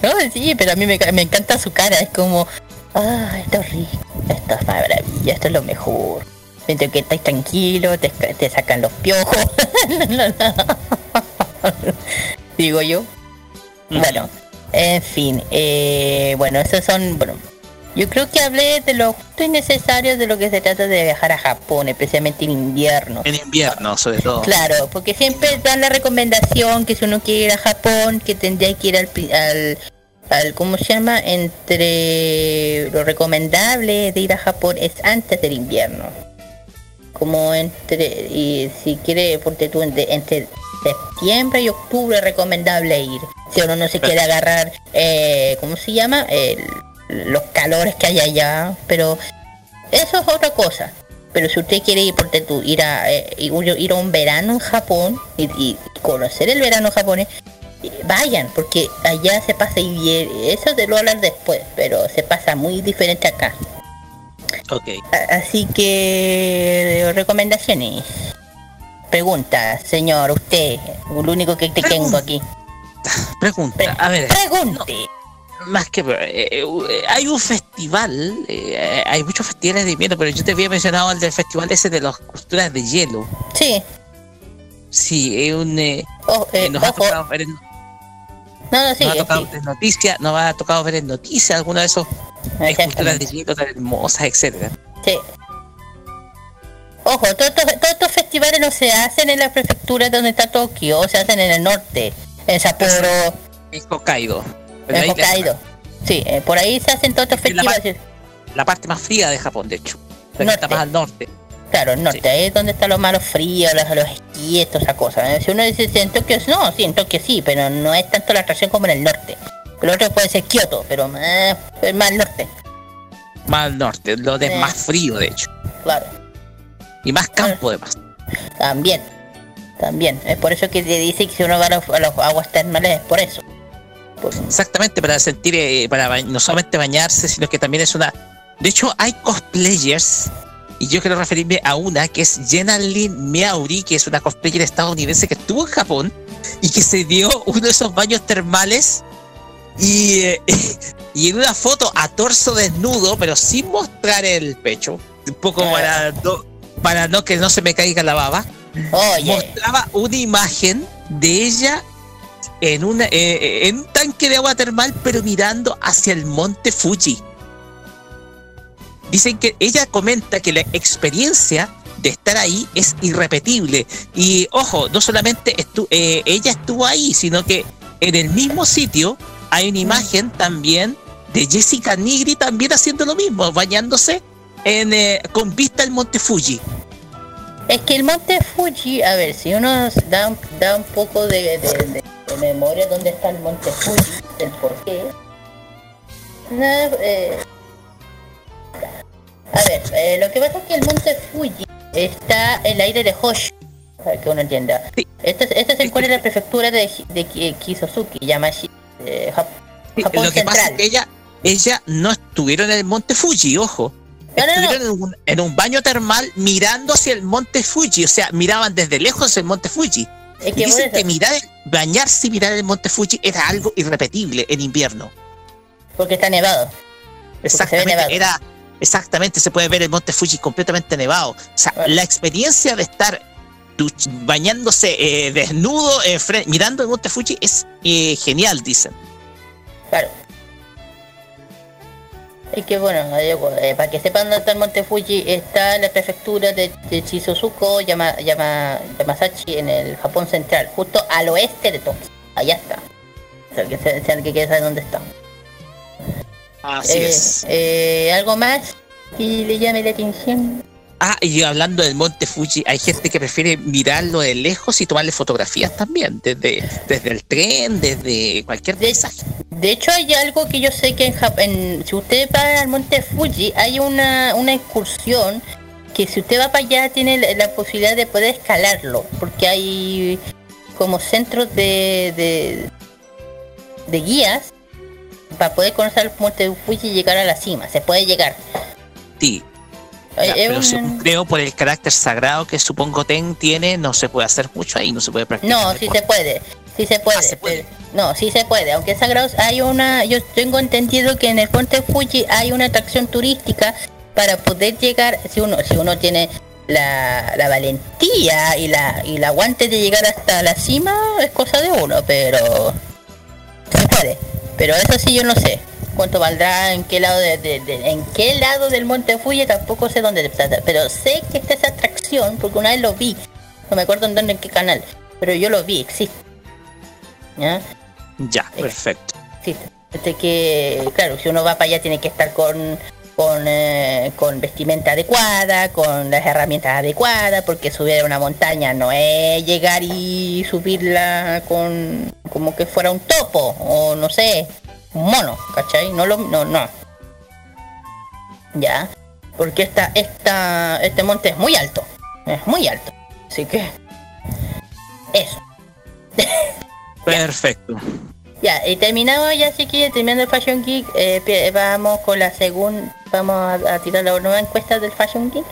No, sí, pero a mí me, me encanta su cara, es como, ah, esto es rico, esto es maravilla, esto es lo mejor. Siento que estáis tranquilo, te, te sacan los piojos. Digo yo. Bueno, en fin, eh, bueno, esos son, bueno, yo creo que hablé de lo justo y necesario de lo que se trata de viajar a Japón, especialmente en invierno. En invierno, sobre todo. Claro, porque siempre dan la recomendación que si uno quiere ir a Japón, que tendría que ir al, al, al ¿cómo se llama? Entre lo recomendable de ir a Japón es antes del invierno. Como entre, y si quiere, ponte tú, entre, entre septiembre y octubre es recomendable ir. Si uno no se quiere agarrar, eh, ¿cómo se llama? El- los calores que hay allá, pero eso es otra cosa. Pero si usted quiere ir, ponte tú, ir a, eh, ir a un verano en Japón y, y conocer el verano japonés, vayan, porque allá se pasa y bien, eso de lo hablar después, pero se pasa muy diferente acá. Ok. A- Así que eh, recomendaciones. Pregunta, señor, usted, el único que te tengo aquí. Pregunta, a ver, Pregunte. Más que eh, eh, hay un festival, eh, hay muchos festivales de invierno, pero yo te había mencionado el del festival ese de las culturas de hielo. Sí. Sí, es un eh, Oh, eh, eh, nos ha ojo. tocado ver en, No, no, sí, nos ha tocado sí. ver en noticias, nos ha tocado ver en noticias alguna de esos esculturas de hielo tan hermosas, etcétera. Sí. Ojo, todos estos todos estos festivales no se hacen en la prefectura donde está Tokio, se hacen en el norte, en Sapporo, En Hokkaido. En Hokkaido. Sí, eh, por ahí se hacen todos estos Es la festivales. La parte más fría de Japón, de hecho. La que Norte. está más al norte. Claro, el norte, Sí. ahí es donde están los malos fríos, los, los esquíes, toda esa cosa. ¿eh? Si uno dice en Tokio, no, sí, en Tokio sí, pero no es tanto la atracción como en el norte. El otro puede ser Kioto, pero eh, es más al norte, Más al norte, lo de Eh. más frío, de hecho. claro. Y más campo, además. También, también. Es por eso que te dice que si uno va a los, a los aguas termales es por eso. Exactamente, para sentir, eh, para no solamente bañarse, sino que también es una. De hecho, hay cosplayers, y yo quiero referirme a una que es Jenna Lynn Meowri, que es una cosplayer estadounidense que estuvo en Japón y que se dio uno de esos baños termales Y, eh, y en una foto a torso desnudo, pero sin mostrar el pecho, un poco para no, para no que no se me caiga la baba, Oye, mostraba una imagen de ella en, una, eh, en un tanque de agua termal, pero mirando hacia el monte Fuji. Dicen que ella comenta que la experiencia de estar ahí es irrepetible. Y ojo, no solamente estu- eh, ella estuvo ahí, sino que en el mismo sitio hay una imagen también de Jessica Nigri también haciendo lo mismo, bañándose en, eh, con vista al monte Fuji. Es que el monte Fuji, a ver, si uno da, un- da un poco de, de- de- de memoria dónde está el monte Fuji, el por qué. No, eh, a ver, eh, lo que pasa es que el monte Fuji está en el aire de Hoshi, para que uno entienda. Sí. Este, este se encuentra en la prefectura de, de Ki- Kizosuki, Yamashi, eh, Jap- Sí, Japón lo que pasa Central. es que ella, ella no estuvieron en el monte Fuji, ojo. Estuvieron En, un, en un baño termal mirando hacia el monte Fuji, o sea, miraban desde lejos el monte Fuji. Es que dicen que mirar, bañarse y mirar el monte Fuji era algo irrepetible en invierno. porque está nevado. Exactamente, nevado. era exactamente, se puede ver el monte Fuji completamente nevado. O sea, la experiencia de estar bañándose eh, desnudo, eh, mirando el monte Fuji es eh, genial, dicen. Claro. Y que bueno, eh, para que sepan dónde está el monte Fuji, está en la prefectura de, de Chizozuko, Yama, Yama- Yamasachi, en el Japón central, justo al oeste de Tokio. Allá está. O sea, que sea, el que quiera saber dónde está. Así Eh, es. eh, ¿Algo más que le llame la atención? Ah, y hablando del monte Fuji, hay gente que prefiere mirarlo de lejos y tomarle fotografías también, desde, desde el tren, desde cualquier paisaje. de hecho hay algo que yo sé que en Japón, si usted va al monte Fuji, hay una, una excursión que si usted va para allá tiene la, la posibilidad de poder escalarlo, porque hay como centros de, de, de guías para poder conocer el monte Fuji y llegar a la cima, se puede llegar. Sí, ya, pero un- creo por el carácter sagrado que supongo Ten tiene, no se puede hacer mucho ahí, no se puede practicar. No, sí se puede, sí se puede. Ah, se puede. pero- no, sí se puede. Aunque es sagrado, hay una, yo tengo entendido que en el Monte Fuji hay una atracción turística para poder llegar, si uno, si uno tiene la, la valentía y la y el aguante de llegar hasta la cima, es cosa de uno, pero se puede. Pero eso sí yo no sé. Cuánto valdrá, en qué lado de, de- de- en qué lado del monte Fuji, tampoco sé dónde está, pero sé que está esa atracción porque una vez lo vi. No me acuerdo en dónde, en qué canal, pero yo lo vi, existe. ¿Ya? Ya, perfecto. Existe. Este que, claro, si uno va para allá tiene que estar con con, eh, con vestimenta adecuada, con las herramientas adecuadas, porque subir a una montaña no es llegar y subirla con como que fuera un topo o no sé, mono, ¿cachai? No lo no no. Ya, porque esta esta este monte es muy alto, es muy alto. Así que eso. Perfecto. Ya, y terminamos ya así que terminando el Fashion Geek, eh, vamos con la segunda, vamos a, a tirar la nueva encuesta del Fashion Geek.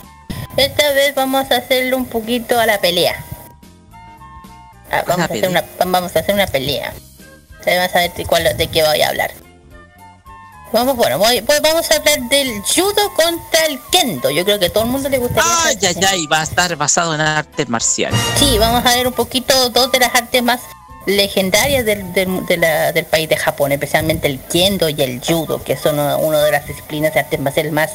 Esta vez vamos a hacerle un poquito a la pelea. Ah, vamos, a hacer una, vamos a hacer una pelea. Vamos a ver de, cuál, de qué voy a hablar. Vamos, bueno, voy- voy- vamos a hablar del judo contra el kendo. Yo creo que a todo el mundo le gustaría. Ay, saber- ay, ay, va a estar basado en artes marciales. Sí, vamos a ver un poquito dos de las artes más legendarias del, del- de la- del país de Japón, especialmente el kendo y el judo, que son una, una de las disciplinas de artes marciales más,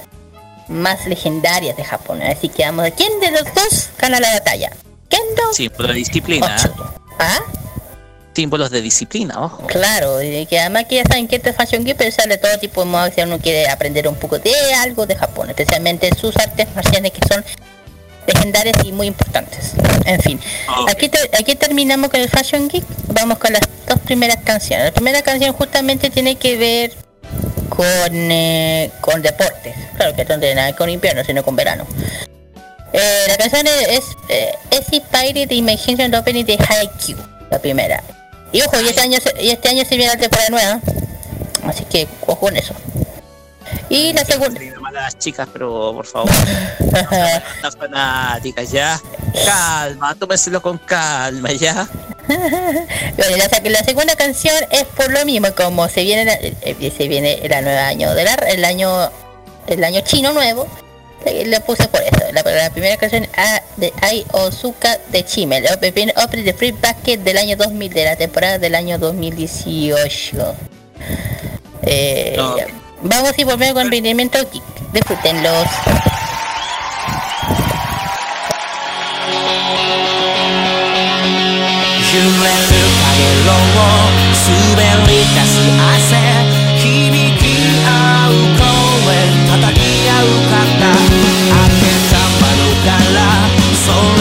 más legendarias de Japón. Así que vamos a quién de los dos gana la batalla. Kendo Símbolos de o disciplina. ¿Ah? Símbolos de disciplina, ojo. Claro, y que además que ya saben que esto es Fashion Geek, pero sale todo tipo de moda si uno quiere aprender un poco de algo de Japón, especialmente sus artes marciales que son legendarias y muy importantes. En fin, aquí, te- aquí terminamos con el Fashion Geek, vamos con las dos primeras canciones. La primera canción justamente tiene que ver con, eh, con deportes, claro que no tiene nada con invierno, sino con verano. Eh, la canción es, es eh, es Inspired Imagination Opening de Haikyuu, la primera. Y ojo, y este año, y este año se viene la temporada nueva. Así que ojo en eso. Y la segunda. las chicas, pero por favor. Las fanáticas, ya. Calma, tómeselo con calma, ya. bueno, la, la, segunda canción es por lo mismo, como se viene, la, eh, eh, se viene el nuevo año del el año, el año chino nuevo le puse por eso. La, primera canción a, de Ai Ozuka de Chime, la opening open de Free Basket del año 2000, de la temporada del año 2018. Eh, Vamos y volvemos con rendimiento kick. Disfrútenlos. 方あてさまのから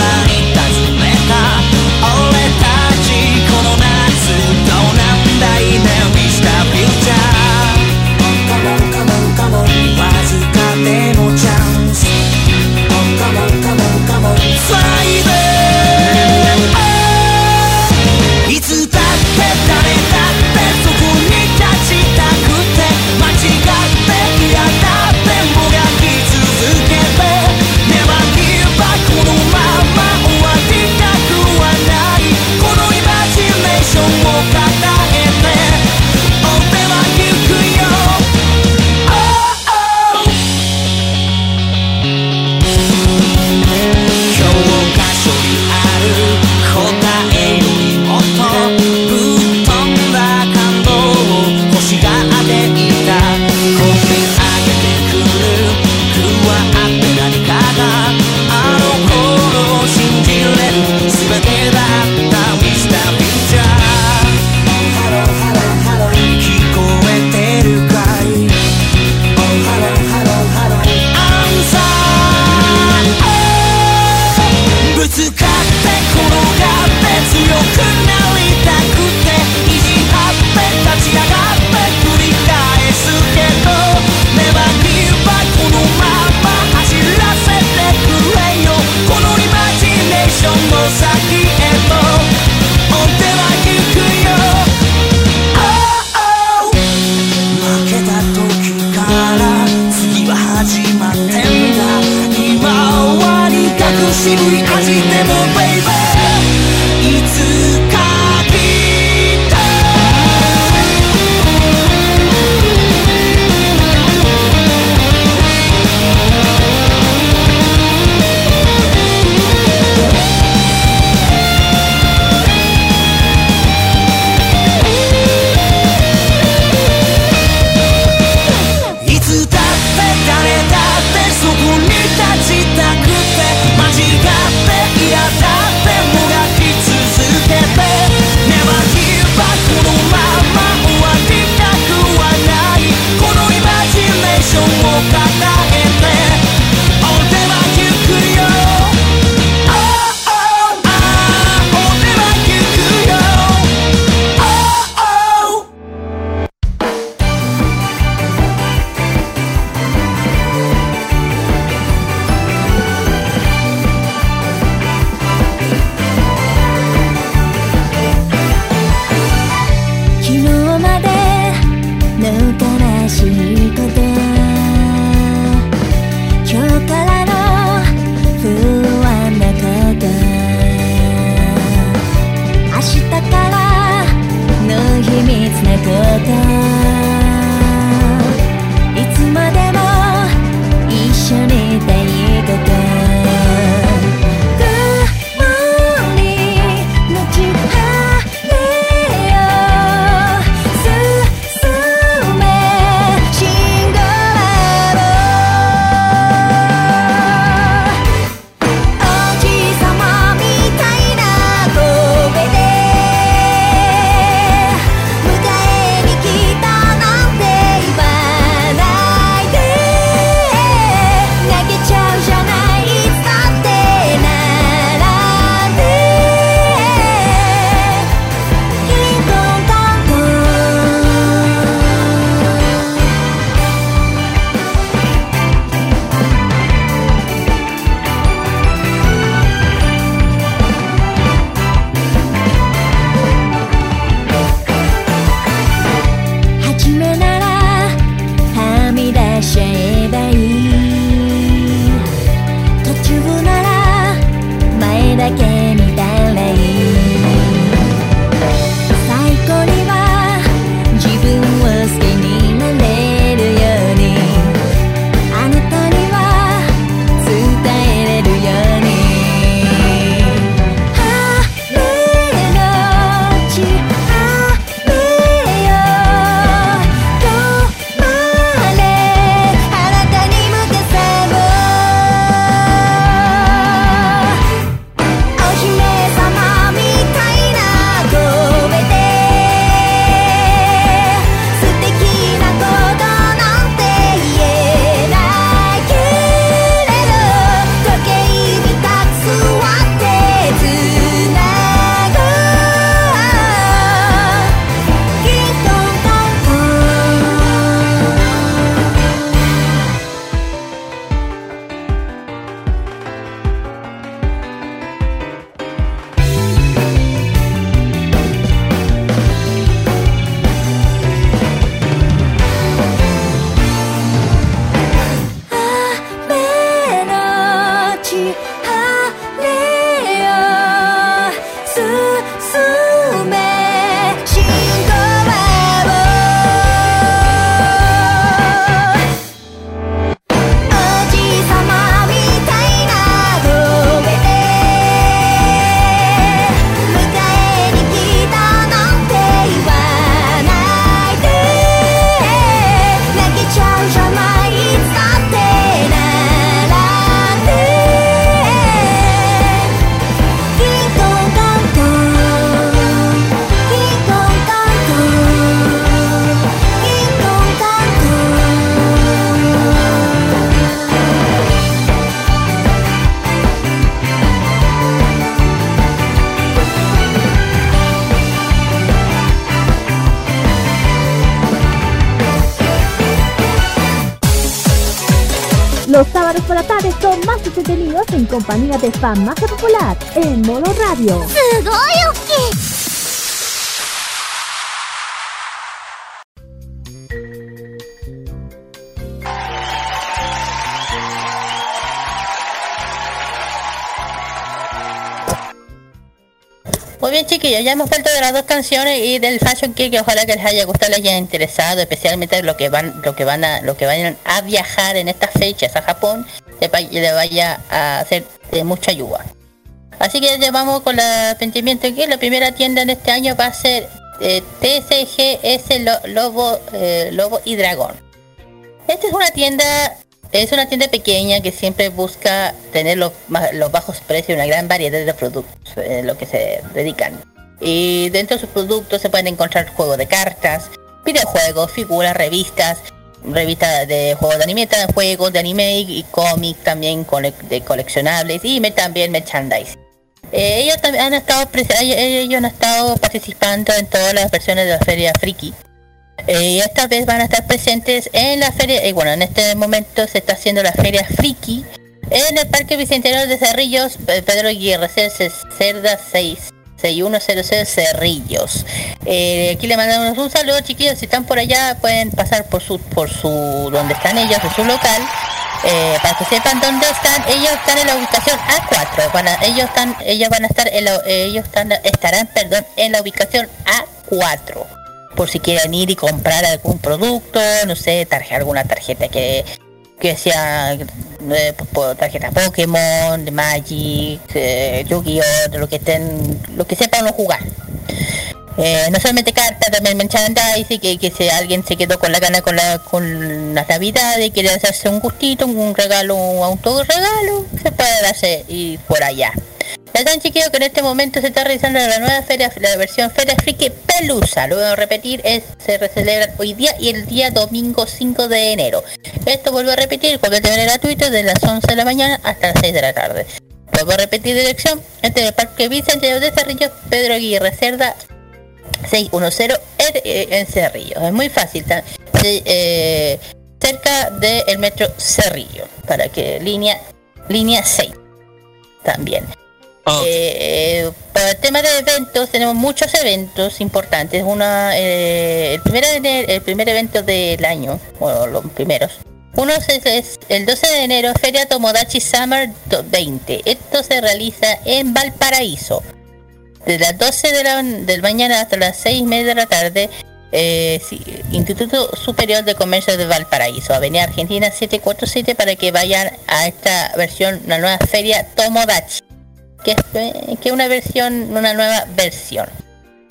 entretenidos en compañía de fan más popular en modo radio. すごい大きい Muy bien chiquillos, ya hemos vuelto de las dos canciones y del Fashion Kick que ojalá que les haya gustado, les haya interesado, especialmente lo que van, lo que van a, lo que vayan a viajar en estas fechas a Japón, le, va- le vaya a hacer de mucha ayuda. Así que ya vamos con la pensamiento que la primera tienda en este año va a ser eh, TCGS Lo- Lobo, eh, Lobo y Dragón. Esta es una tienda, es una tienda pequeña que siempre busca tener los, los bajos precios una gran variedad de productos, en lo que se dedican. Y dentro de sus productos se pueden encontrar juegos de cartas, videojuegos, figuras, revistas, revistas de juegos de anime, juegos de anime y cómics también cole- de coleccionables y me- también merchandising. Eh, ellos también han estado ellos han estado participando en todas las versiones de la feria friki eh, esta vez van a estar presentes en la feria y bueno en este momento se está haciendo la feria friki en el parque bicentenario de Cerrillos eh, Pedro Aguirre Cerda 6 6100 Cerrillos Eh, aquí le mandamos un saludo chiquillos si están por allá pueden pasar por su por su donde están ellos en su local eh, para que sepan dónde están, ellos están en la ubicación A4. Van ellos están, ellos van a estar, en la- ellos están, estarán, perdón, en la ubicación A4. Por si quieren ir y comprar algún producto, no sé, tarjeta, alguna tarjeta que que sea eh, po- po- tarjeta Pokémon, de Magic, eh, Yu-Gi-Oh, de lo que estén, lo que sepan uno jugar. Eh, no solamente cartas, también merchandising, que, que si alguien se quedó con la gana con la con las navidades quiere hacerse un gustito, un regalo, un autorregalo, se puede darse y por allá. Ya saben chiquillos que en este momento se está realizando la nueva feria, la versión Feria Friki Pelusa. Lo voy a repetir, es, se celebra hoy día y el día domingo 5 de enero. Esto vuelvo a repetir, completamente gratuito, de las 11 de la mañana hasta las 6 de la tarde. Vuelvo a repetir dirección, es el Parque Bicentenario de Cerrillos, Pedro Aguirre Cerda, 610 en, eh, en Cerrillo. Es muy fácil. eh, cerca del metro Cerrillo. Para que línea línea 6 también. Ok. Eh, para el tema de eventos, tenemos muchos eventos importantes. Una, eh, el, primer, el primer evento del año, bueno, los primeros. Uno es, el 12 de enero, Feria Tomodachi Summer 20. Esto se realiza en Valparaíso. De las 12 de la del mañana hasta las 6 y media de la tarde, eh, Instituto Superior de Comercio de Valparaíso, Avenida Argentina 747, para que vayan a esta versión, la nueva feria Tomodachi, que es que una versión, una nueva versión.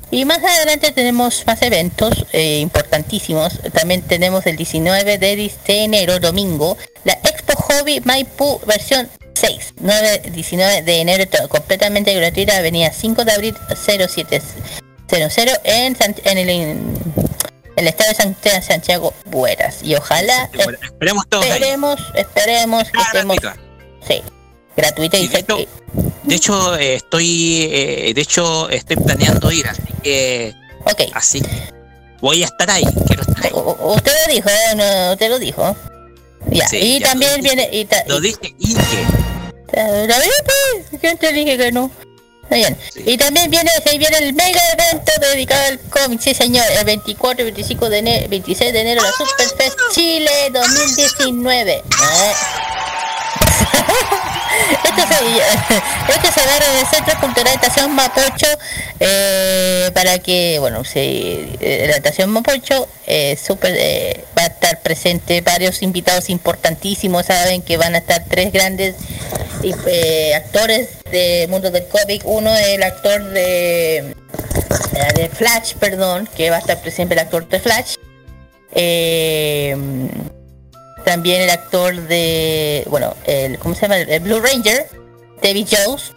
Y más adelante tenemos más eventos eh, importantísimos. También tenemos el 19 de, de enero, domingo, la Expo Hobby Maipú versión 6. 9, 19 de enero, completamente gratuita, avenida 5 de abril 0700 en, San- en el, en el estado de Santiago, Santiago Bueras. Y ojalá, esperemos todos esperemos, esperemos que Ah, estemos... Sí, gratuita y de hecho, que... de hecho, eh, estoy, eh, de hecho, estoy planeando ir, así que, Ok. así que voy a estar ahí, quiero estar ahí. Usted lo dijo, ¿eh? No, usted lo dijo. Ya, Sí, y ya también lo dije. viene... Y ta- Lo dije y que, ¿La verdad, pues? ¿Quién te dije que no? Bien. Sí. Y también viene, se viene el mega evento dedicado al cómic, sí señor, el 24 y 25 de enero, 26 de enero, la Superfest Chile 2019. ¿eh? Esto se, esto se va a dar en el Centro Cultural Estación Mapocho eh, para que, bueno, eh, la Estación Mapocho eh, super, eh, va a estar presente varios invitados importantísimos, saben que van a estar tres grandes eh, actores del mundo del cómic, uno es el actor de, eh, de Flash, perdón, que va a estar presente el actor de Flash, eh, también el actor de, bueno, el, ¿cómo se llama? El Blue Ranger, David Jones,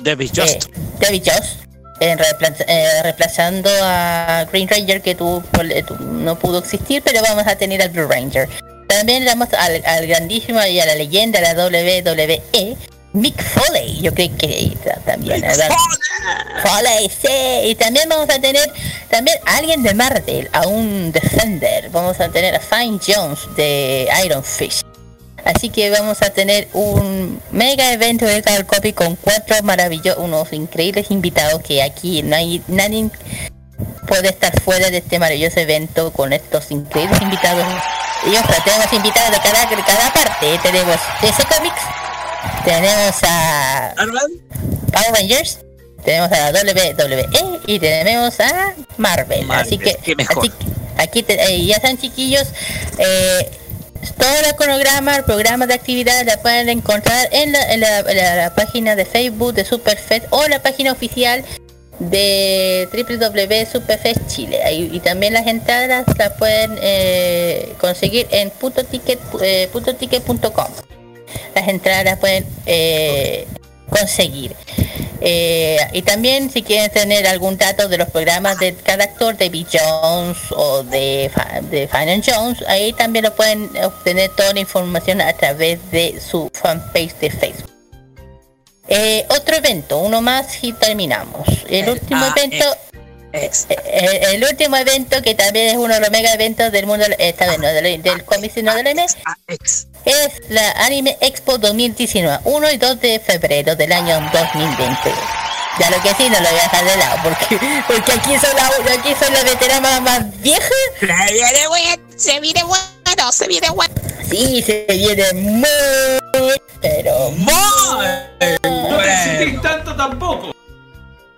David eh, David Jones, en reemplaza- eh, reemplazando a Green Ranger que tú, tú- no pudo existir, pero vamos a tener al Blue Ranger. También damos al, al grandísimo y a la leyenda la WWE, Mick Foley, yo creo que también. Foley, sí. Y también vamos a tener también a alguien de Marvel, a un Defender. Vamos a tener a Fine Jones de Iron Fist. Así que vamos a tener un mega evento de Card Copy con cuatro maravillosos, unos increíbles invitados que aquí no hay nadie puede estar fuera de este maravilloso evento con estos increíbles invitados. Y ojo, tenemos invitados de cada, de cada parte. Tenemos DC Comics, tenemos a Power Rangers, tenemos a WWE y tenemos a Marvel. Marvel, así que, así que aquí te- eh, ya están chiquillos. Eh, todo el cronograma, el programa de actividades la pueden encontrar en la, en la- en la- la página de Facebook de Superfest o la página oficial de www.superfest Chile. Y también las entradas las pueden eh, conseguir en putoticket, eh. Las entradas las pueden eh, conseguir. Eh, y también si quieren tener algún dato de los programas de cada actor, de Bill Jones o de, de Final Jones, ahí también lo pueden obtener toda la información a través de su fanpage de Facebook. Eh, otro evento, uno más y terminamos. El último ah, evento, el último evento que también es uno de los mega eventos del mundo, esta vez no del, del cómic sino del Ah, ex. Es la Anime Expo 2019, 1 y 2 de febrero del año 2020. Ya lo que sí no lo voy a dejar de lado, porque, porque aquí soy la, aquí soy la veterana más vieja. Se viene bueno, se viene bueno, se viene bueno. Sí, se viene muy, pero Muy No te tanto tampoco.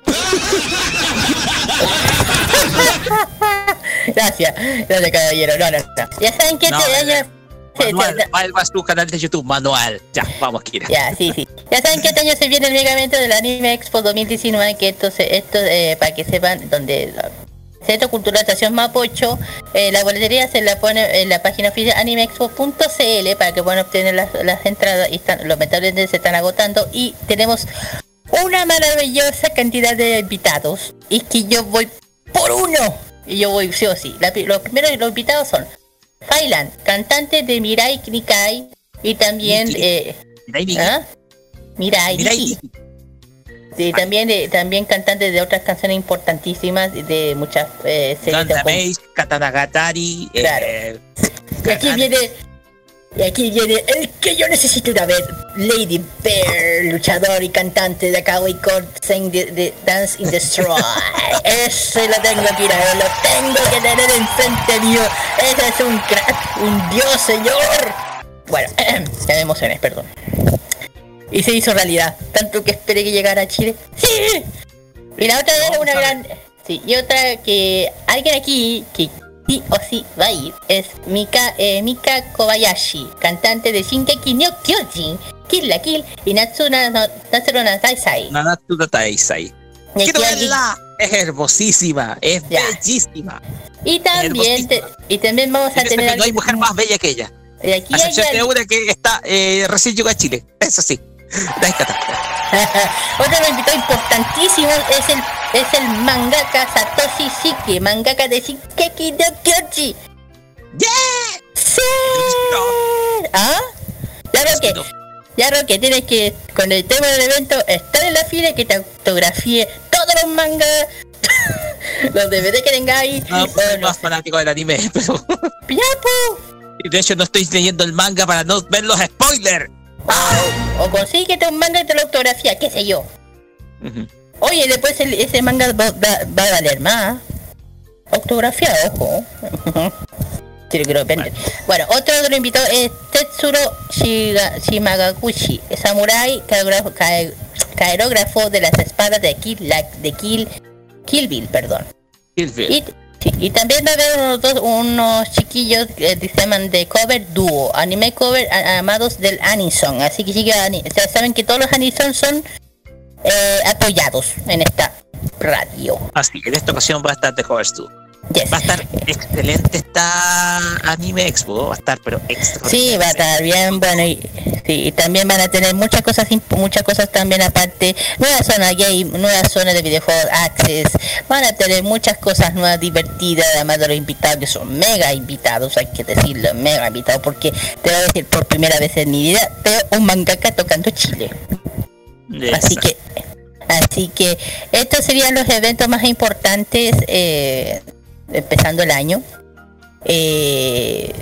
Gracias, gracias caballero, no, no, no. Ya saben que No, este año... Manual, va tu canal de YouTube, Manual. Ya, vamos, Kira. Ya, sí, sí. Ya saben que este año se viene el mega evento del Anime Expo 2019, que esto, se- esto eh, para que sepan, donde Centro Cultural Estación Mapocho, eh, la boletería se la pone en la página oficial animeexpo.cl para que puedan obtener las, las entradas y están, los metales se están agotando y tenemos una maravillosa cantidad de invitados y que yo voy por uno y yo voy sí o sí. La los primeros los invitados son Failan, cantante de Mirai Nikai y también eh, Mira, Niki. ¿Ah? Mirai, Mira, Nikki. Niki. Sí, también de, también cantante de otras canciones importantísimas de muchas eh, series de Ganda juegos. Maze, Katana Gatari. Claro. eh, Y aquí viene y aquí viene el que yo necesito una vez, Lady Bear, luchador y cantante de Kawaii Cord Sing the, Dance in the Straw. Ese lo tengo que ir a ver, lo tengo que tener enfrente mío. Ese es un crack, un dios, señor. Bueno, ya me emocioné, perdón. Y se hizo realidad, tanto que esperé que llegara a Chile. ¡Sí! Y la otra era una gran... Sí, y otra que alguien aquí que sí o sí va a ir es Mika, eh, Mika Kobayashi, cantante de Shinkeki no Kyojin, Kill la Kill y Natsuna no, Natsuna Taisai. Nanatsu no Taisai. Quiero verla. Es hermosísima, es Ya. bellísima. Y también, te- y también vamos a En tener no hay mujer más bella que ella. y aquí hay una que está eh, recién llegó a Chile. Eso sí. Daikata. Otro invitado importantísimo es el es el mangaka Satoshi Shiki, mangaka de Shinkeki no Kyojin. ¡Yeah! ¡Sí! ¿Ah? Ya veo que, ya veo que tienes que, con el tema del evento, estar en la fila y que te autografíe todos los mangas, los DVD que tengáis. No, o soy no más fanático del anime, pero Ya, po. de hecho no estoy leyendo el manga para no ver los spoilers. O, consíguete un manga y te lo autografía, qué sé yo. Ujú. Oye, después el- ese manga va, va- va a valer más. Autografía, ojo. Bueno, otro de los invitados es Tetsuro Shiga- Shimagakushi, samurái caerógrafo, cae- caerógrafo de las espadas de Kill, la- de Kill, Kill Bill, perdón. Kill Bill. Y, y también va a haber unos, chiquillos que se llaman de cover dúo, anime cover amados del Anison. Así que o sea, saben que todos los Anison son eh, apoyados en esta radio. Así que en esta ocasión va a estar The Horse 2. Yes. Va a estar excelente esta Anime Expo. Va a estar, pero extra. Sí, va a estar bien bueno y, sí, y también van a tener muchas cosas muchas cosas también aparte, nueva zona game, nueva zona de videojuegos access, van a tener muchas cosas nuevas divertidas, además de los invitados que son mega invitados, hay que decirlo, mega invitados, porque te voy a decir por primera vez en mi vida veo un mangaka tocando Chile. Así que así que estos serían los eventos más importantes eh, empezando el año. Eh,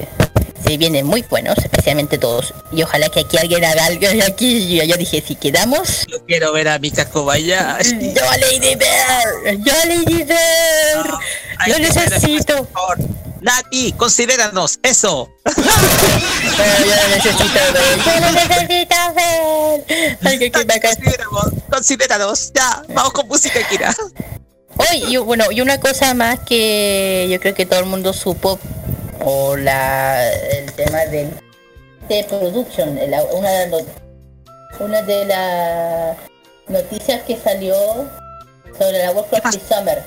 se vienen muy buenos, especialmente todos. Y ojalá que aquí alguien haga algo. Y aquí yo, yo dije, si quedamos, Yo quiero ver a Mika Kobayashi. yo a Lady Bear, yo a Lady Bear, yo necesito. Nati, considéranos, eso. pero yo lo necesito ver, yo lo necesito ver. Que, bacán. Considéramos, considéranos. Ya, vamos con música, Kira. Hoy, y bueno, y una cosa más que yo creo que todo el mundo supo, o la, el tema del de production, la- una de las una de las noticias que salió sobre la World this Summer.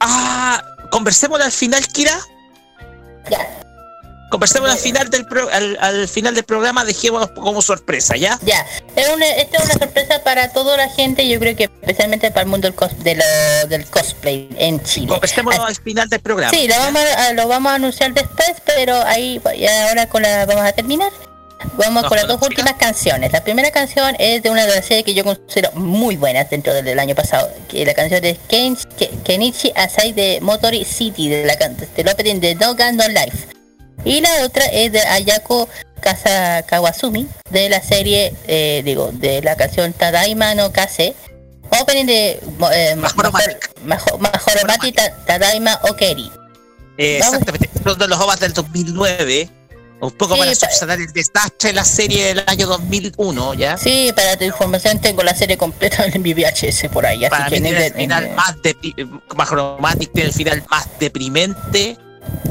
Ah, conversemos al final, Kira. Ya, Conversemos al final del pro- al, al final del programa, dejémonos como sorpresa, ¿ya? ya. Es una, esta es una sorpresa para toda la gente, yo creo que especialmente para el mundo del, cos- de lo- del cosplay en Chile. Conversemos al final del programa. Sí, lo vamos, a, lo vamos a anunciar después, pero ahí y ahora con la vamos a terminar. Vamos No, con las dos últimas canciones. La primera canción es de una de las series que yo considero muy buenas dentro del, del año pasado. Que la canción es Ken, Ke- Kenichi Asai de Motori City, de la del opening de No Gun No Life. Y la otra es de Ayako Kasa Kawasumi, de la serie, eh, digo, de la canción Tadaima no Kase. Opening de eh, Majoromati Ta- Tadaima Okeri. Eh, exactamente. Son de los OVAs del 2009. Un poco Sí, para pa- subsanar el desastre de la serie del año 2001, ¿ya? Sí, para tu información tengo la serie completa en mi VHS por ahí, así Para que mí en tiene el- el final más depri- Majoromatic tiene el final más deprimente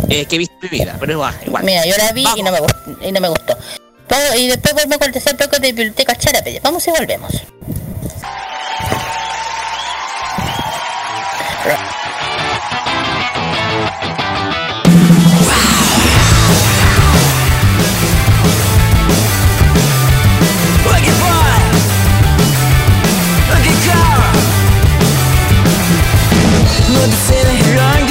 eh, que he visto en mi vida, pero igual. igual. Mira, yo la vi y no me gustó. Y no me gustó. Vamos- y después volvemos con el tercer bloque de Biblioteca Charape. Vamos y volvemos. Look at look at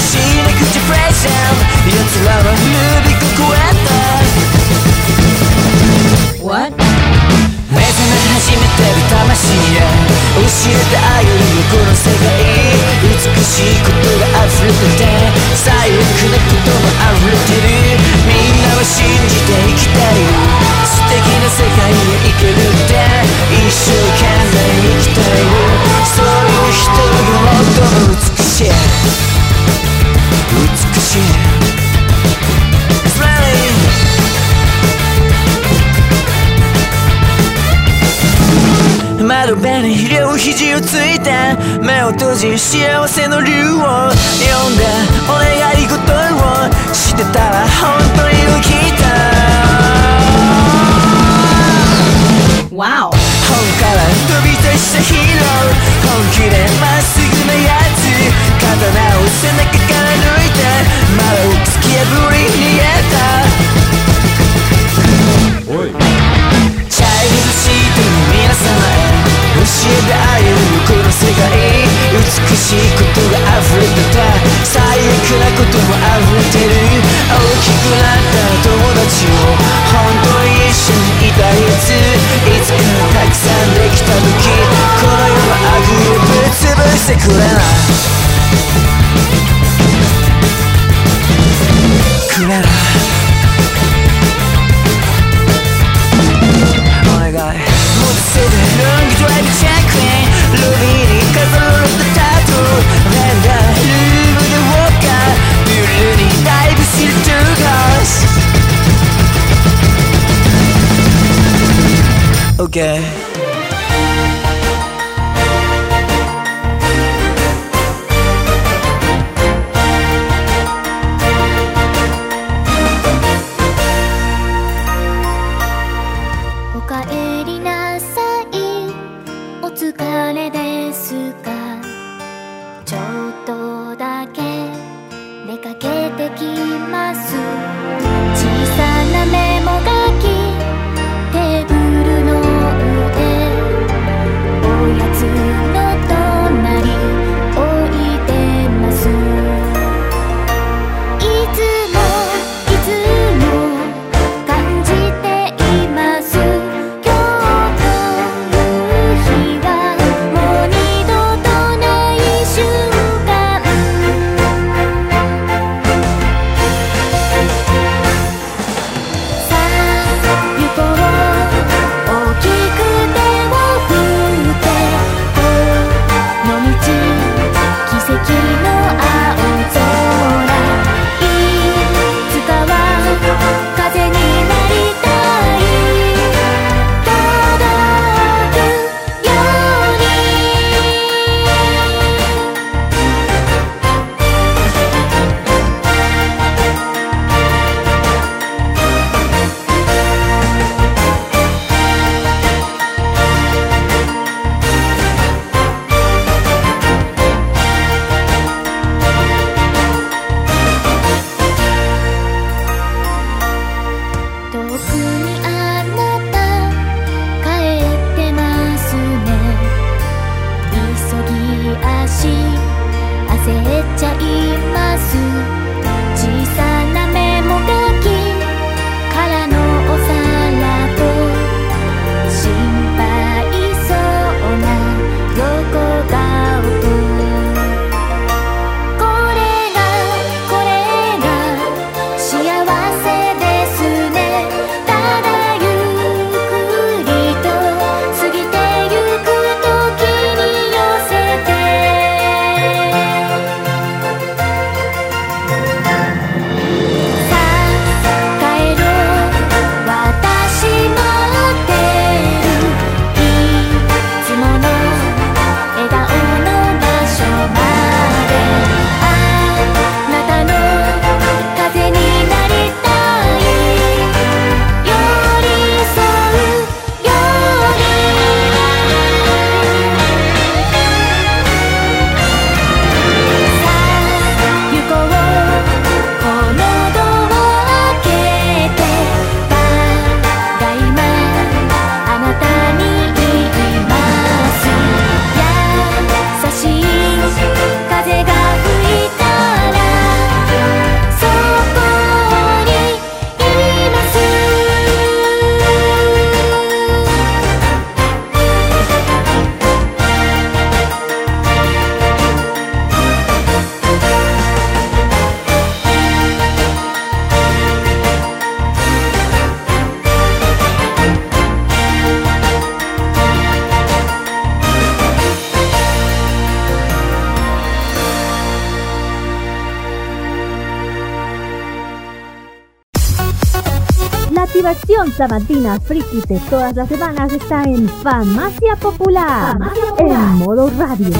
しなくちゃ Pressure 奴らはルビコ超えた What? 目覚め始めてる魂へ教えてあげるよこの世界。美しいことが溢れてて最悪なことも溢れてる。みんなは信じて生きてる。素敵な世界へ行けるって一生懸命生きている。そういう人が最も美しい。窓辺に両肘をついて目を閉じ幸せの竜を呼んでお願い事をしてたら本当に起きたくれなく diversión sabatina friki de todas las semanas está en Farmacia Popular, en modo radio.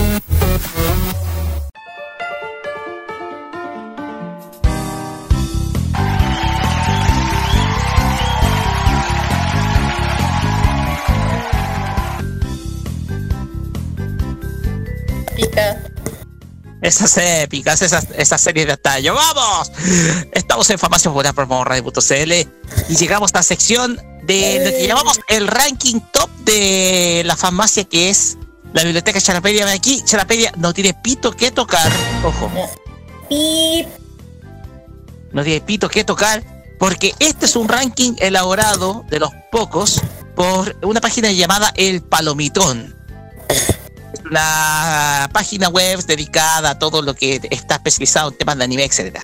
Esas épicas, esas, esas series de tallo. ¡Vamos! Estamos en Farmacia Popular por Radio.cl y llegamos a la sección de lo que llamamos el ranking top de la farmacia que es la biblioteca Charapedia. Aquí, Charapedia no tiene pito que tocar. Ojo, Pip. no tiene pito que tocar porque este es un ranking elaborado de los pocos por una página llamada El Palomitón. Es una página web dedicada a todo lo que está especializado en temas de anime, etcétera.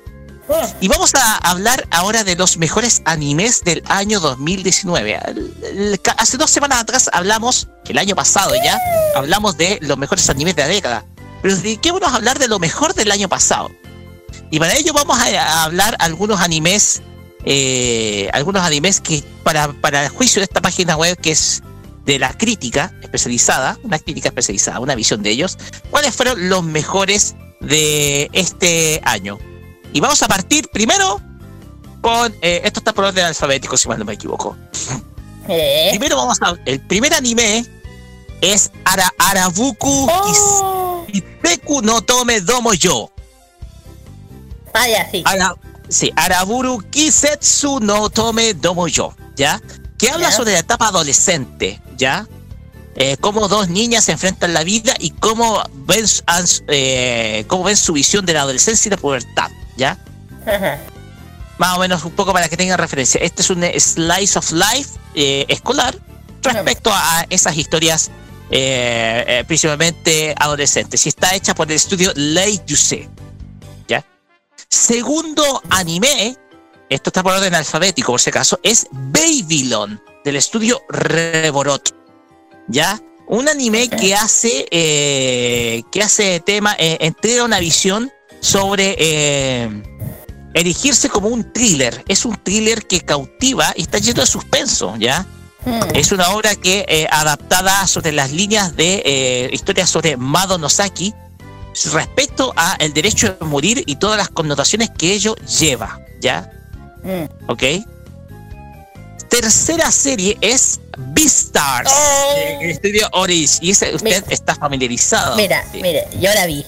Y vamos a hablar ahora de los mejores animes del año 2019. El- el- ca- Hace dos semanas atrás hablamos, el año pasado ya, hablamos de los mejores animes de la década. Pero dediquémonos a hablar de lo mejor del año pasado. Y para ello vamos a hablar algunos animes, eh, algunos animes que para, para el juicio de esta página web que es de la crítica especializada, una crítica especializada, una visión de ellos, cuáles fueron los mejores de este año. Y vamos a partir primero con. eh, esto está por orden alfabético, si mal no me equivoco. eh. Primero vamos a. El primer anime es Ara, Arabuku Oh. Kiseku no Tome Domo Yo. Ah, ya, sí. Ara- sí, Araburu Kisetsu no Tome Domo Yo. ¿Ya? Que habla Ya. sobre la etapa adolescente. ¿Ya? Eh, cómo dos niñas se enfrentan la vida y cómo ven, eh, cómo ven su visión de la adolescencia y la pubertad. ¿Ya? Ajá. más o menos un poco para que tengan referencia. Este es un slice of life eh, escolar respecto a esas historias eh, eh, principalmente adolescentes. Y está hecha por el estudio Lei Yuse. ¿Ya? Segundo anime, esto está por orden alfabético por si acaso, es Babylon del estudio Reborot. ¿Ya? Un anime que hace eh, que hace tema, entrega una visión sobre eh, erigirse como un thriller. Es un thriller que cautiva y está lleno de suspenso, ¿ya? Mm. Es una obra que eh, adaptada sobre las líneas de eh, historias sobre Mado Nosaki respecto a el derecho de morir y todas las connotaciones que ello lleva, ¿ya? Mm. ¿Ok? Tercera serie es Beastars, Oh. estudio Oris. Y ese usted Mira. está familiarizado. Mira, Sí. mira, yo la vi.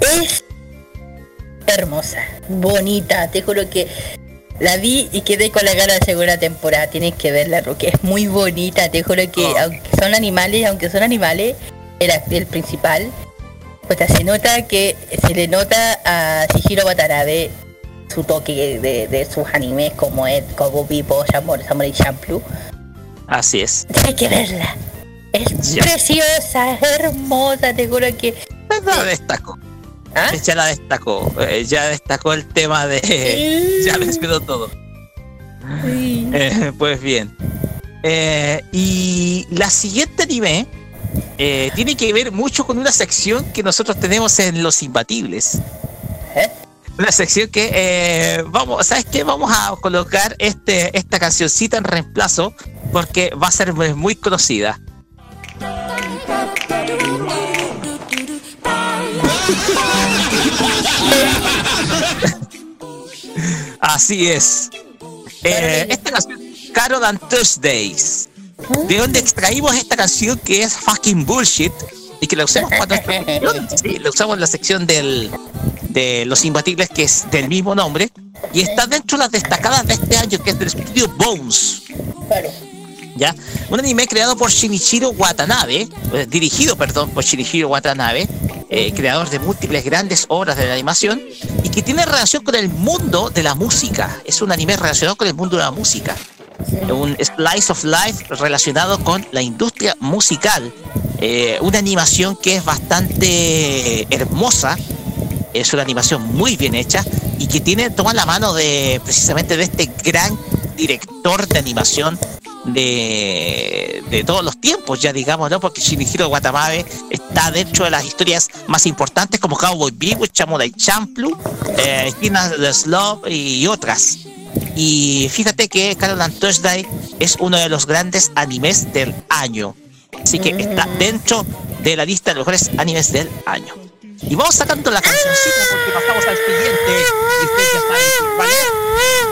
Es hermosa, bonita, te juro que la vi y quedé con la gana de segunda temporada. Tienes que verla porque es muy bonita, te juro que Oh. aunque son animales, aunque son animales, act- el principal, pues se nota que se le nota a Shihiro Watanabe su toque de, de sus animes como es como Vivo, Samurai, Champloo. Así es. Tienes que verla. Es preciosa, es hermosa, te juro que... ¿Ah? Ya la destacó. eh, Ya destacó el tema de. ya mencionó todo. Sí. Eh, pues bien. Eh, y la siguiente anime tiene que ver mucho con una sección que nosotros tenemos en Los Imbatibles. Una sección que vamos, ¿sabes qué? Vamos a colocar este, esta cancioncita en reemplazo porque va a ser muy conocida. Así es. Eh, esta canción, Caro Dan Tuesdays. ¿De dónde extraímos esta canción que es fucking bullshit? Y que la usamos cuando sí, la usamos en la sección del, de Los Imbatibles, que es del mismo nombre. Y está dentro de las destacadas de este año, que es del estudio Bones. ¿Ya? Un anime creado por Shinichiro Watanabe, eh, dirigido, perdón, por Shinichiro Watanabe, eh, creador de múltiples grandes obras de animación, y que tiene relación con el mundo de la música. Es un anime relacionado con el mundo de la música. Un slice of life relacionado con la industria musical. Eh, una animación que es bastante hermosa. Es una animación muy bien hecha y que tiene, toma la mano de precisamente de este gran director de animación de, de todos los tiempos, ya digamos, ¿no? Porque Shinichiro Watanabe está dentro de las historias más importantes como Cowboy Bebop, Samurai Champloo, eh, Hina the Slow y otras. Y fíjate que Carol and Thursday es uno de los grandes animes del año. Así que está dentro de la lista de los mejores animes del año. Y vamos sacando la cancioncita porque pasamos al siguiente. Y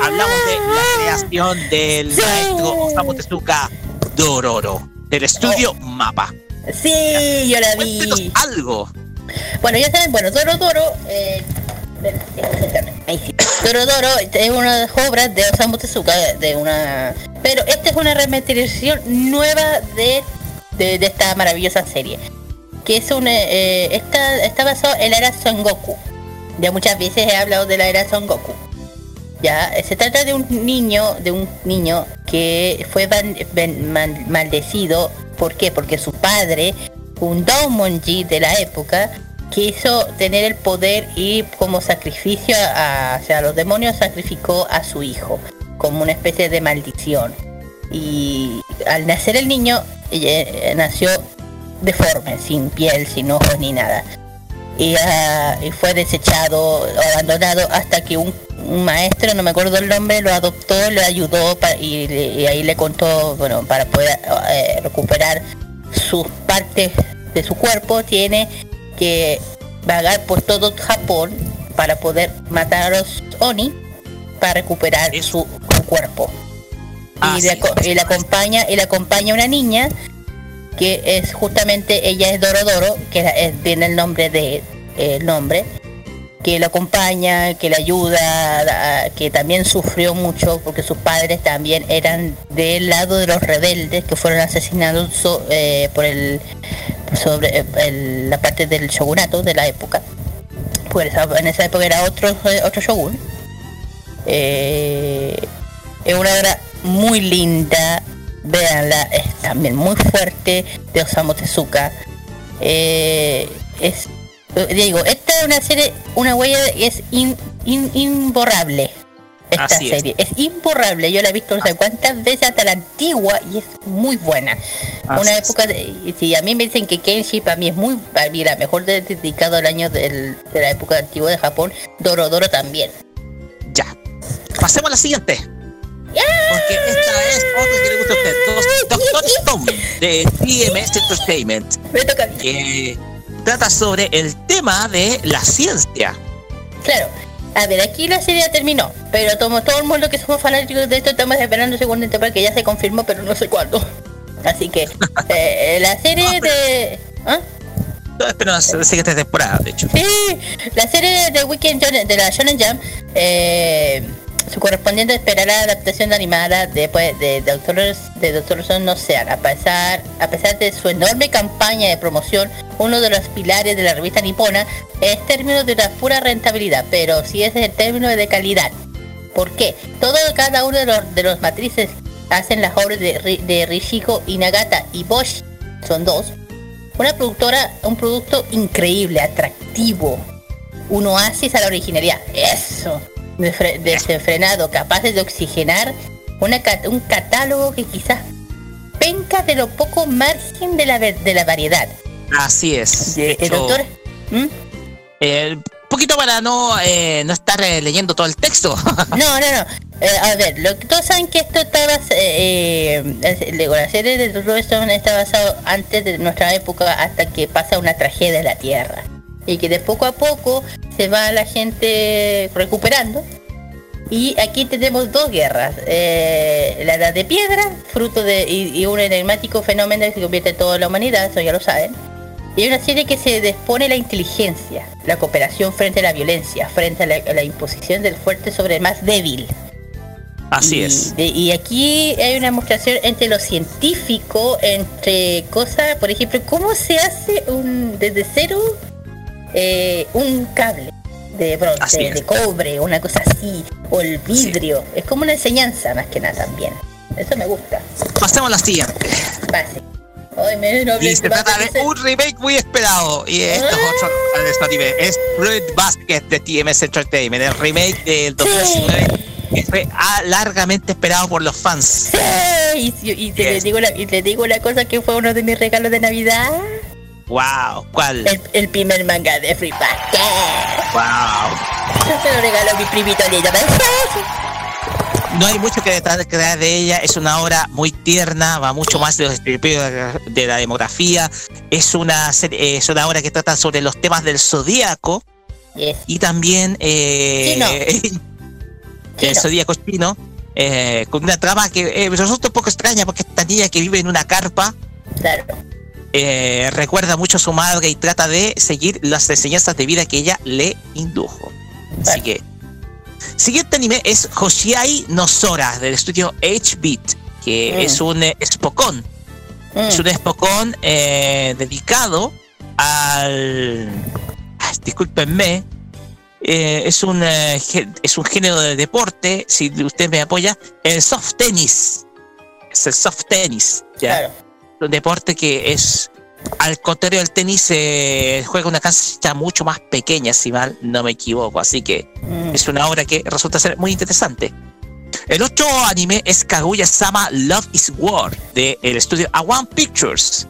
Hablamos de la creación del maestro Osamu Tezuka Dororo, del estudio Mapa. Sí, yo la Cuéntenos vi. algo. Bueno, ya saben, bueno, Doro Doro, eh, ahí sí. Doro Doro es una de las obras de Osamu Tezuka, de una... Pero esta es una remasterización nueva de, de, de esta maravillosa serie. Que es una... eh, esta, está basado en la era Son Goku. Ya muchas veces he hablado de la era Son Goku. Ya, se trata de un niño, de un niño que fue maldecido. ¿Por qué? Porque su padre, un Domonji de la época, quiso tener el poder y como sacrificio a, o sea, a los demonios sacrificó a su hijo, como una especie de maldición. Y al nacer el niño, eh, nació deforme, sin piel, sin ojos ni nada y, ah, y fue desechado abandonado hasta que un, un maestro, no me acuerdo el nombre, lo adoptó, le ayudó y, y ahí le contó, bueno, para poder eh, recuperar sus partes de su cuerpo, tiene que vagar por todo Japón para poder matar a los Oni para recuperar su, su cuerpo. Ah, y, le, sí. y le acompaña y le acompaña una niña que es justamente ella es Dorodoro que la- es, viene el nombre de el nombre que lo acompaña que le ayuda que también sufrió mucho porque sus padres también eran del lado de los rebeldes que fueron asesinados eh, por el sobre eh, la parte del shogunato de la época. Pues en esa época era otro eh, otro shogun. Eh, es una obra muy linda, véanla, es también muy fuerte de Osamu Tezuka. Eh, es, eh, digo, esta es una serie, una huella es in- in- imborrable. Esta Así serie es. imborrable, yo la he visto no sé cuántas veces hasta la antigua y es muy buena. Así una época, de, si a mí me dicen que Kenshi para mí es muy, para mí la mejor de- dedicado al año del- de la época antigua de Japón, Dorodoro también. Ya. Pasemos a la siguiente. Porque esta es otra que le gusta a usted. Doctor Stone de TMS Entertainment. Me toca. Que trata sobre el tema de la ciencia. Claro. A ver, aquí la serie ya terminó, pero como todo el mundo que somos fanáticos de esto estamos esperando segunda temporada que ya se confirmó, pero no sé cuándo. Así que eh, la serie de... ¿Ah? No, espero la siguiente temporada, de hecho. Sí, la serie de Weekend Shonen- de la Shonen Jump, eh, su correspondiente esperará la adaptación animada después de Doctor de Doctor Stone no sean, a pesar, a pesar de su enorme campaña de promoción, uno de los pilares de la revista nipona es término de una pura rentabilidad, pero si es el término de calidad. ¿Por qué? Todo cada uno de los, de los matrices hacen las obras de, de Rishiko Inagata y Bosch, son dos, una productora, un producto increíble, atractivo, un oasis a la originalidad, eso, desenfrenado, capaces de oxigenar una un catálogo que quizás penca de lo poco margen de la, de la variedad. Así es. De hecho, doctor, ¿Mm? eh, poquito para no, eh, no estar eh, leyendo todo el texto. No, no, no. Eh, a ver, lo que todos saben que esto está basado, eh, eh, la serie de Stone está basado antes de nuestra época hasta que pasa una tragedia en la Tierra. Y que de poco a poco se va la gente recuperando. Y aquí tenemos dos guerras. Eh, la edad de piedra, fruto de y, y un enigmático fenómeno que se convierte en toda la humanidad, eso ya lo saben. Y una serie que se dispone la inteligencia, la cooperación frente a la violencia, frente a la, a la imposición del fuerte sobre el más débil. Así y, es. de- y aquí hay una demostración entre lo científico, entre cosas, por ejemplo, cómo se hace un desde cero eh, un cable de bronce, es. de cobre, una cosa así, o el vidrio. Es como una enseñanza más que nada también. Eso me gusta. Pasemos a la siguiente. Base. Ay, me Y se trata de un remake muy esperado. Y esto es Ah. otro de este anime. Es Red Basket de TMS Entertainment. El remake del 2019 que fue ah, largamente esperado por los fans. Sí, y, y te, Yes. le digo la, y te digo una cosa que fue uno de mis regalos de Navidad. Wow, ¿cuál? El, el primer manga de Free Basket. Wow. Se lo regaló mi primito lindo. no hay mucho que detrás de ella, es una obra muy tierna, va mucho más de los estereotipos de la demografía, es una, serie- es una obra que trata sobre los temas del zodíaco Yes. y también eh, el Chino. zodíaco chino, eh, con una trama que eh, me resulta un poco extraña porque esta niña que vive en una carpa Claro. Eh, recuerda mucho a su madre y trata de seguir las enseñanzas de vida que ella le indujo. Así que. Siguiente anime es Hoshiai no Sora del estudio H-Beat, que Mm. es un eh, Spokon. Es Mm. un Spokon eh, dedicado al. Discúlpenme. eh, es, un, es un género de deporte, si usted me apoya, el soft tennis. Es el soft tennis. ¿ya? Claro. Un deporte que es, al contrario del tenis, eh, juega una cancha mucho más pequeña, si mal no me equivoco. Así que Mm. es una obra que resulta ser muy interesante. El otro anime es Kaguya Sama Love is War, del estudio A1 Pictures,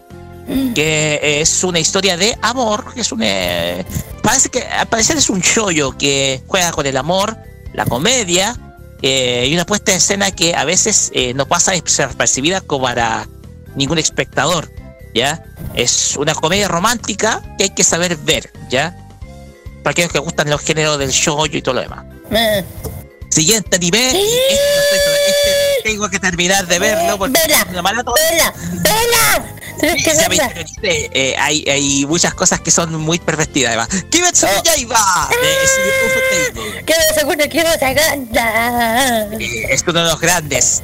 Mm. que es una historia de amor. que Es un, eh, parece que al parecer es un shoyo que juega con el amor, la comedia eh, y una puesta de escena que a veces eh, no pasa desapercibida como para ningún espectador. ¿ya? Es una comedia romántica que hay que saber ver, ¿ya? Para aquellos que gustan los géneros del shoyo y todo lo demás. Eh, Siguiente anime. y este estoy- este tengo que terminar de verlo porque Vela, es una maratón. ¡Vela! ¡Vela! Eh, hay, hay muchas cosas que son muy pervertidas además. Kimetsu no. Yaiba es uno de los grandes.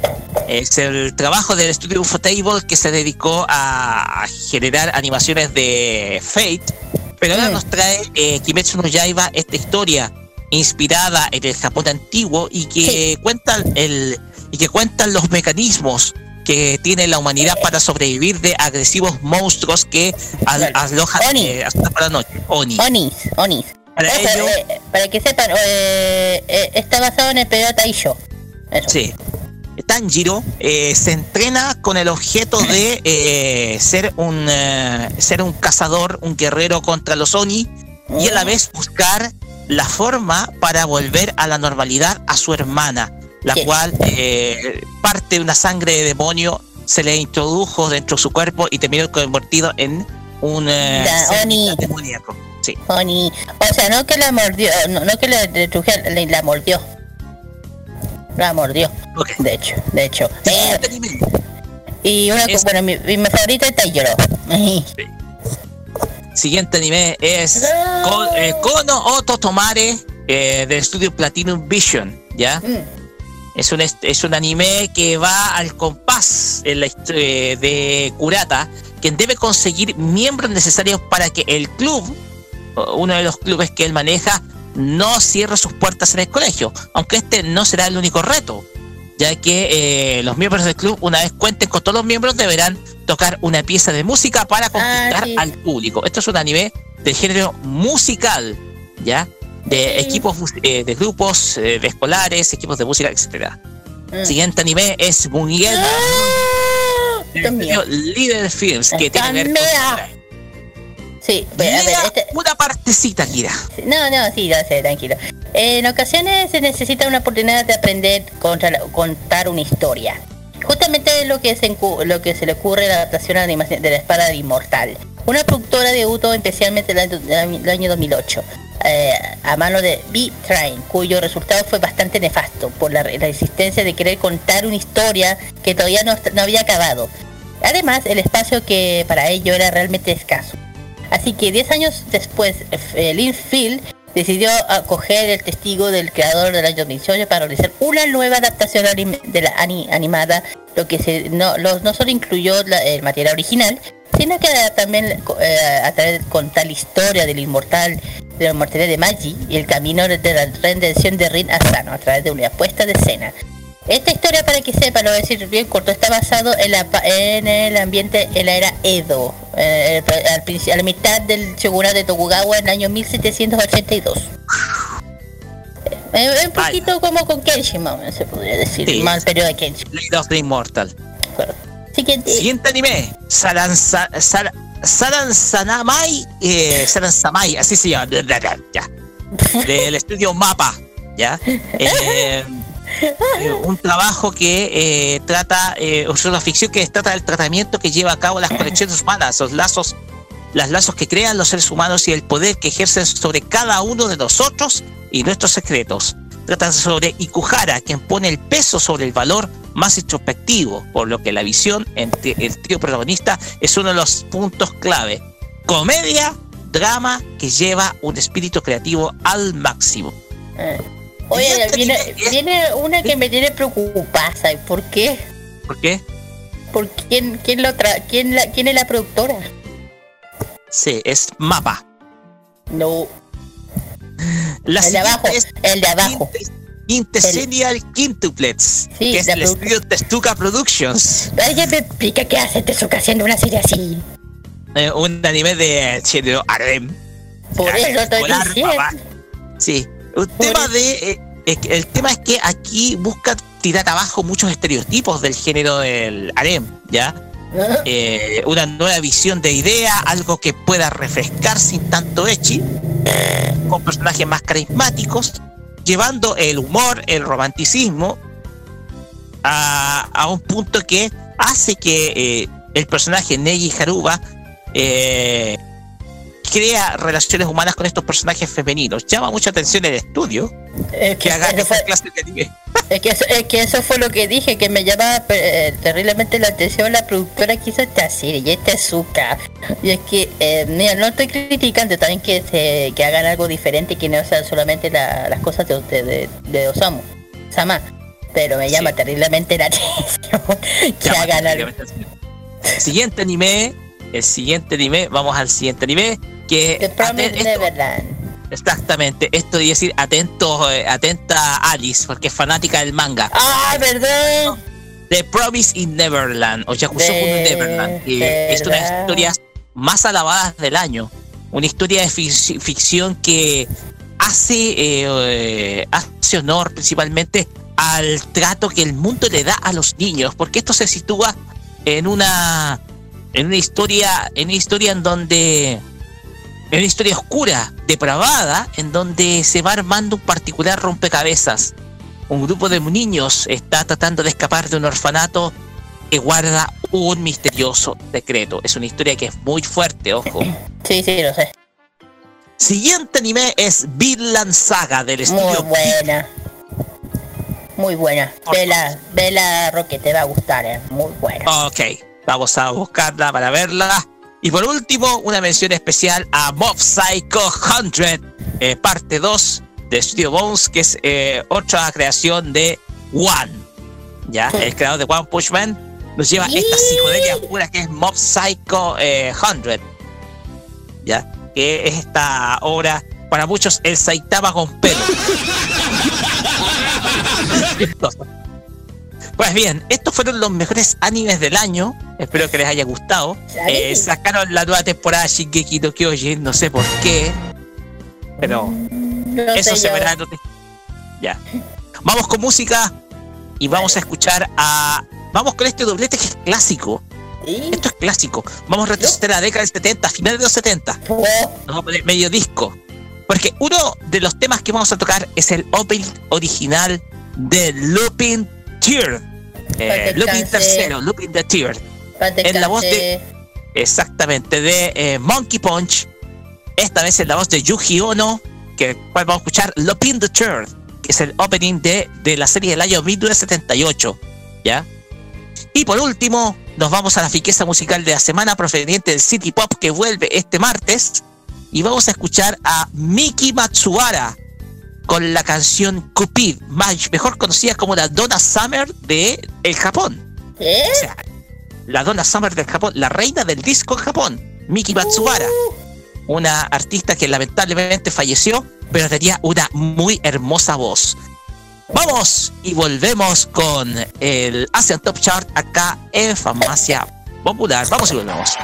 Es el trabajo del estudio Ufotable que se dedicó a generar animaciones de Fate, pero ahora Mm. nos trae eh, Kimetsu no Yaiba esta historia inspirada en el Japón antiguo y que cuentan el y que cuentan los mecanismos que tiene la humanidad para sobrevivir de agresivos monstruos que al- alojan Oni. eh, asustan por la noche. Oni. Onis, Onis. Para Eso, ello, eh, para que sepan, eh, está basado en el periodo Taisho. Eso. Sí. Tanjiro eh, se entrena con el objeto de ser un ser un cazador, un guerrero contra los Oni y a la vez buscar la forma para volver a la normalidad a su hermana, la cual eh, parte de una sangre de demonio se le introdujo dentro de su cuerpo y terminó convertido en un eh, demoníaco. Sí. Oni. O sea, no que la mordió, no, no que la, la, la, la mordió. La mordió, de hecho, de hecho. Eh, y una Es- bueno, mi, mi favorito es Taijiro. Siguiente anime es Ko- eh, Kono Oto Tomare eh, del estudio Platinum Vision, ¿ya? Mm. Es un, es un anime que va al compás en la hist- eh, de Kurata, quien debe conseguir miembros necesarios para que el club, uno de los clubes que él maneja, no cierre sus puertas en el colegio, aunque este no será el único reto, ya que eh, los miembros del club, una vez cuenten con todos los miembros, deberán tocar una pieza de música para conquistar sí. al público. Esto es un anime del género musical, ¿ya? De equipos, eh, de grupos, eh, de escolares, equipos de música, etcétera. Mm. Siguiente anime es Mungel ¡Ah! estudio Líder Films, que Está tiene que ver mea. Sí, pero, a ver, Lea este- una partecita, Kira. No, no, sí, no sé, tranquilo. En ocasiones se necesita una oportunidad de aprender contra la- contar una historia. Justamente es lo que se, lo que se le ocurre a la adaptación a la animación de la espada de Inmortal. Una productora debutó especialmente el año, el año 2008 eh, a mano de B-Train, cuyo resultado fue bastante nefasto por la, existencia de querer contar una historia que todavía no, no había acabado. Además, el espacio que para ello era realmente escaso. Así que 10 años después, eh, Lynn Field decidió acoger el testigo del creador del año 2018 para realizar una nueva adaptación anim- de la ani- animada, lo que se, no, lo- no solo incluyó la- el material original, sino que también eh, a través de contar la historia del inmortal, de la inmortalidad de Magi y el camino de la redención de Rin Asano a través de una puesta de escena. Esta historia, para que sepa, lo voy a decir bien corto, está basado en, la, en el ambiente en la era Edo, eh, al a la mitad del shogunato de Tokugawa en el año 1782. Eh, un Vaya. poquito como con Kenshin, más o menos, se podría decir, Sí. más periodo de Kenshin. Leader of the Immortal. Siguiente. Siguiente anime. Saran, Sa- Sar- Saran Sanamai. Eh, Saran Samai, así se llama. Ya. Del estudio Mapa. ¿Ya? Eh, Eh, un trabajo que eh, trata, eh, es una ficción que trata del tratamiento que lleva a cabo las conexiones humanas, los lazos, las lazos que crean los seres humanos y el poder que ejercen sobre cada uno de nosotros y nuestros secretos. Trata sobre Ikuhara, quien pone el peso sobre el valor más introspectivo, por lo que la visión entre el trío protagonista es uno de los puntos clave. Comedia, drama que lleva un espíritu creativo al máximo. Eh. Oye, viene, viene una que me tiene preocupada, ¿sabes por qué? ¿Por qué? ¿Por quién, quién, lo tra quién, la, ¿Quién es la productora? Sí, es Mapa. No, La el de abajo, es el de abajo. Quintessential Quintuplets, Sí, que es el estudio Testuca Productions, ¿Alguien me explica qué hace Tezuka haciendo una serie así? eh, un anime de Shiro Arem. Por eso estoy papá. Sí, un Por tema eso. de eh, el tema es que aquí busca tirar abajo muchos estereotipos del género del harem, ¿ya? Eh, una nueva visión de idea, algo que pueda refrescar sin tanto echi, con personajes más carismáticos, llevando el humor, el romanticismo a, a un punto que hace que eh, el personaje Neji Haruba eh, crea relaciones humanas con estos personajes femeninos. Llama mucha atención el estudio Es que que, haga esta fue, clase de anime. es, que eso, es que eso fue lo que dije, que me llamaba eh, terriblemente la atención la productora que hizo esta serie, y este Tezuka. Y es que, eh, mira, no estoy criticando también que, se, que hagan algo diferente, que no sean solamente la- las cosas de, de, de, Osamu, Sama. Pero me llama Sí. terriblemente la atención que Llama hagan algo. Siguiente anime, el siguiente anime, vamos al siguiente anime, que The Promised Neverland. exactamente, esto debería decir atento, eh, atenta Alice, porque es fanática del manga. ¡Ah, verdad! The Promise in Neverland, o Yakusoku De- Neverland, que es una de las historias más alabadas del año. Una historia de fic- ficción que hace, eh, hace honor principalmente al trato que el mundo le da a los niños, porque esto se sitúa en una en una historia en una historia en donde en una historia oscura, depravada, en donde se va armando un particular rompecabezas. Un grupo de niños está tratando de escapar de un orfanato que guarda un misterioso secreto. Es una historia que es muy fuerte, ojo. Sí, sí, lo sé. Siguiente anime es Vinland Saga del Muy estudio buena. Muy buena. Vela, vela, Roque, te va a gustar, eh. Muy buena. Ok, vamos a buscarla para verla. Y por último, una mención especial a Mob Psycho 100, eh, parte 2 de Studio Bones, que es eh, otra creación de One. Ya, el creador de One Punch Man nos lleva esta psicodelia pura que es Mob Psycho eh, 100. Ya, que es esta obra, para muchos, el Saitama con pelo. Pues bien, estos fueron los mejores animes del año. Espero que les haya gustado. Eh, sacaron la nueva temporada de Shingeki no Kyojin, no sé por qué. Pero No eso se verá. en Ya. Vamos con música y vamos a escuchar a. Vamos con este doblete que es clásico. ¿Sí? Esto es clásico. Vamos a retroceder a la década del 70, finales de los 70. Oh, Nos vamos a poner medio disco. Porque uno de los temas que vamos a tocar es el opening original de Lupin Tear. Para Eh, Lupin tercero, Lupin the Tear. En la voz de-. Exactamente, de eh, Monkey Punch. Esta vez en la voz de Yuji Ono, que cual vamos a escuchar Lupin the Third, que es el opening de, de la serie del año 1978. ¿Ya? Y por último, nos vamos a la fiqueza musical de la semana proveniente del City Pop que vuelve este martes. Y vamos a escuchar a Miki Matsuara con la canción Cupid, más- mejor conocida como la Donna Summer de el Japón. ¿Eh? O sea, la Donna Summer del Japón, la reina del disco en Japón, Miki Matsubara, una artista que lamentablemente falleció, pero tenía una muy hermosa voz. Vamos y volvemos con el Asian Top Chart acá en Farmacia Popular. Vamos y volvemos.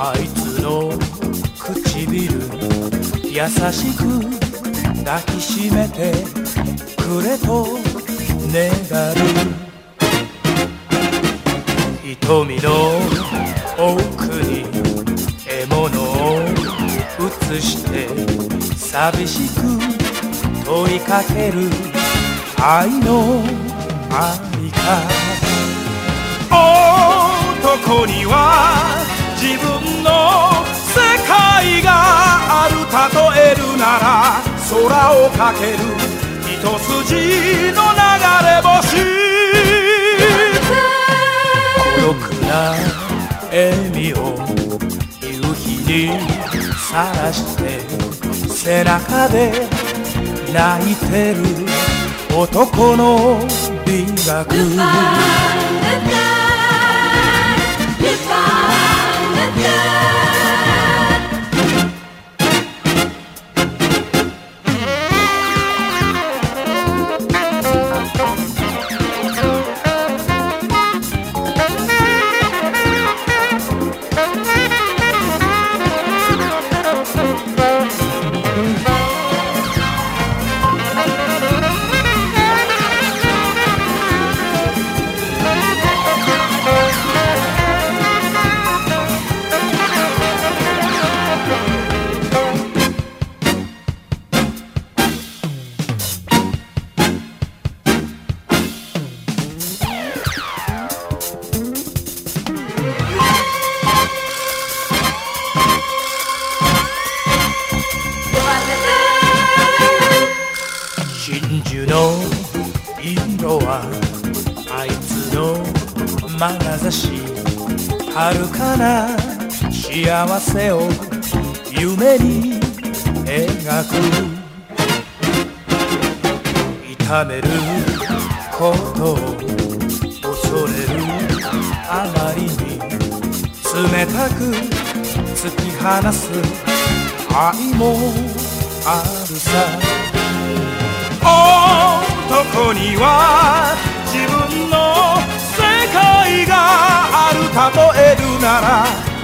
あいつの唇優しく抱きしめてくれと願う。瞳の奥に獲物を映して寂しく問いかける愛のありか男には自分の世界がある例えるなら空をかける一筋の流れ星。孤独な笑みを夕日にさらして背中で泣いてる男の美学。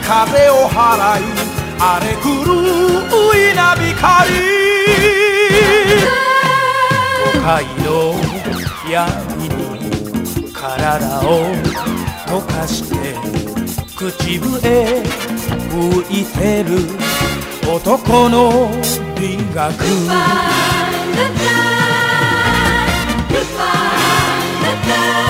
風を払い荒れ狂う稲光。都会の闇に体を溶かして口笛吹いてる。男の美学風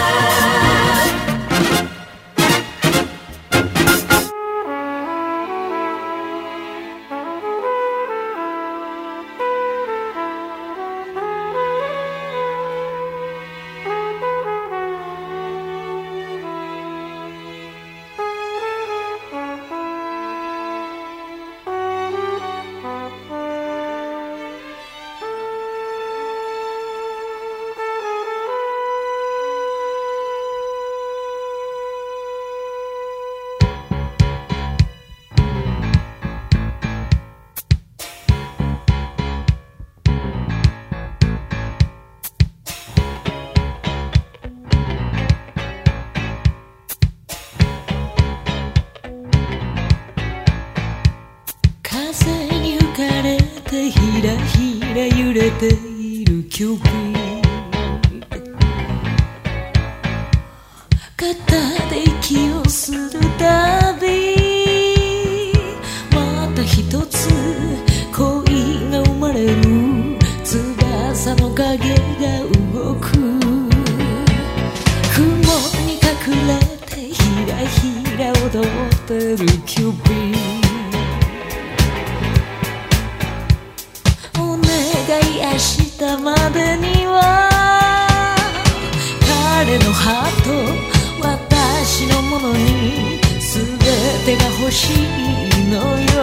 しいのよ。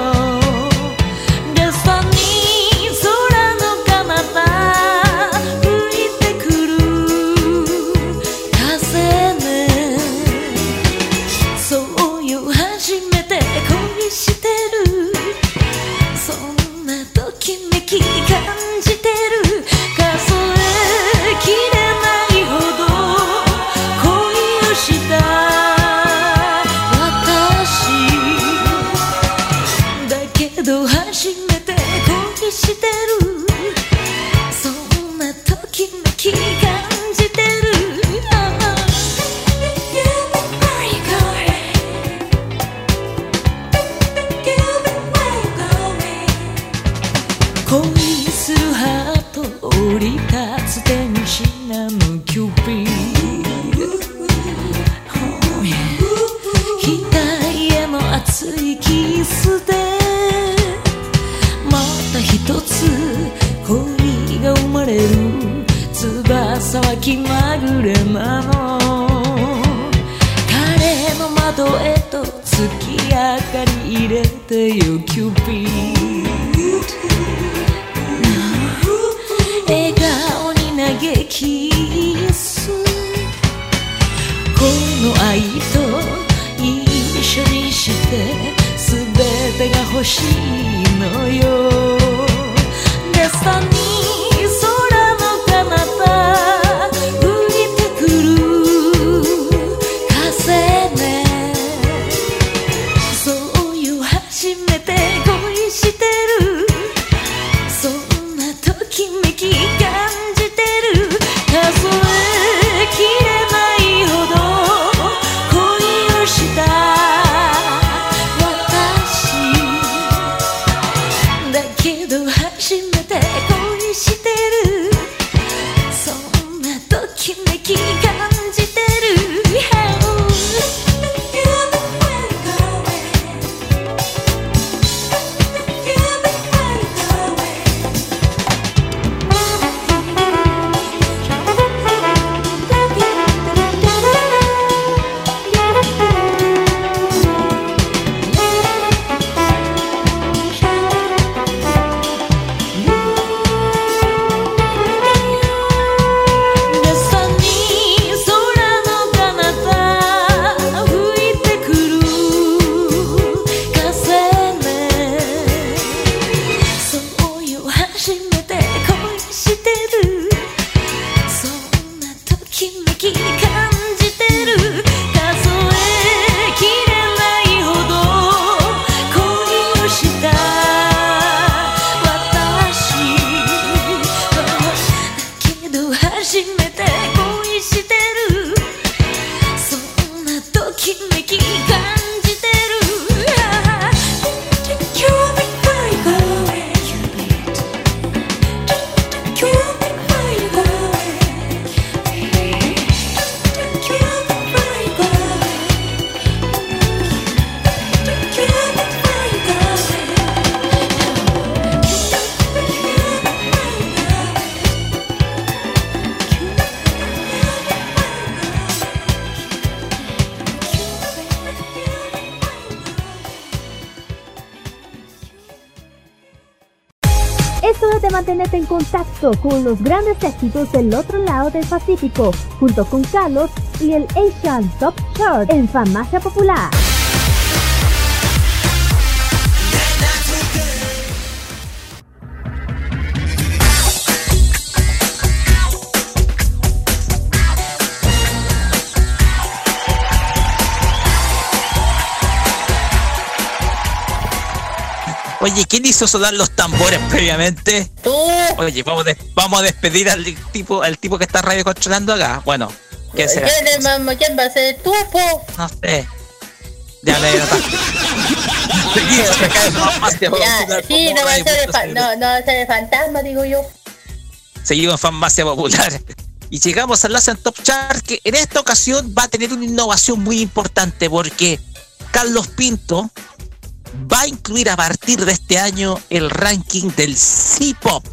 Con los grandes éxitos del otro lado del Pacífico, junto con Carlos y el Asian Top Chart en Farmacia Popular. Oye, ¿quién hizo sonar los tambores previamente? Oye, vamos, de- vamos a despedir al tipo, al tipo que está radio controlando acá. Bueno, ¿qué será? ¿quién, es, mamá? ¿quién va a ser tú, po? No sé. Ya me nota. Seguimos acá en Farmacia Ya, Popular sí, como no va a ser el, no, no va a ser el fantasma, digo yo. Seguimos en Farmacia Popular. Y llegamos al Lazen Top Chart, que en esta ocasión va a tener una innovación muy importante porque Carlos Pinto va a incluir a partir de este año el ranking del C-Pop.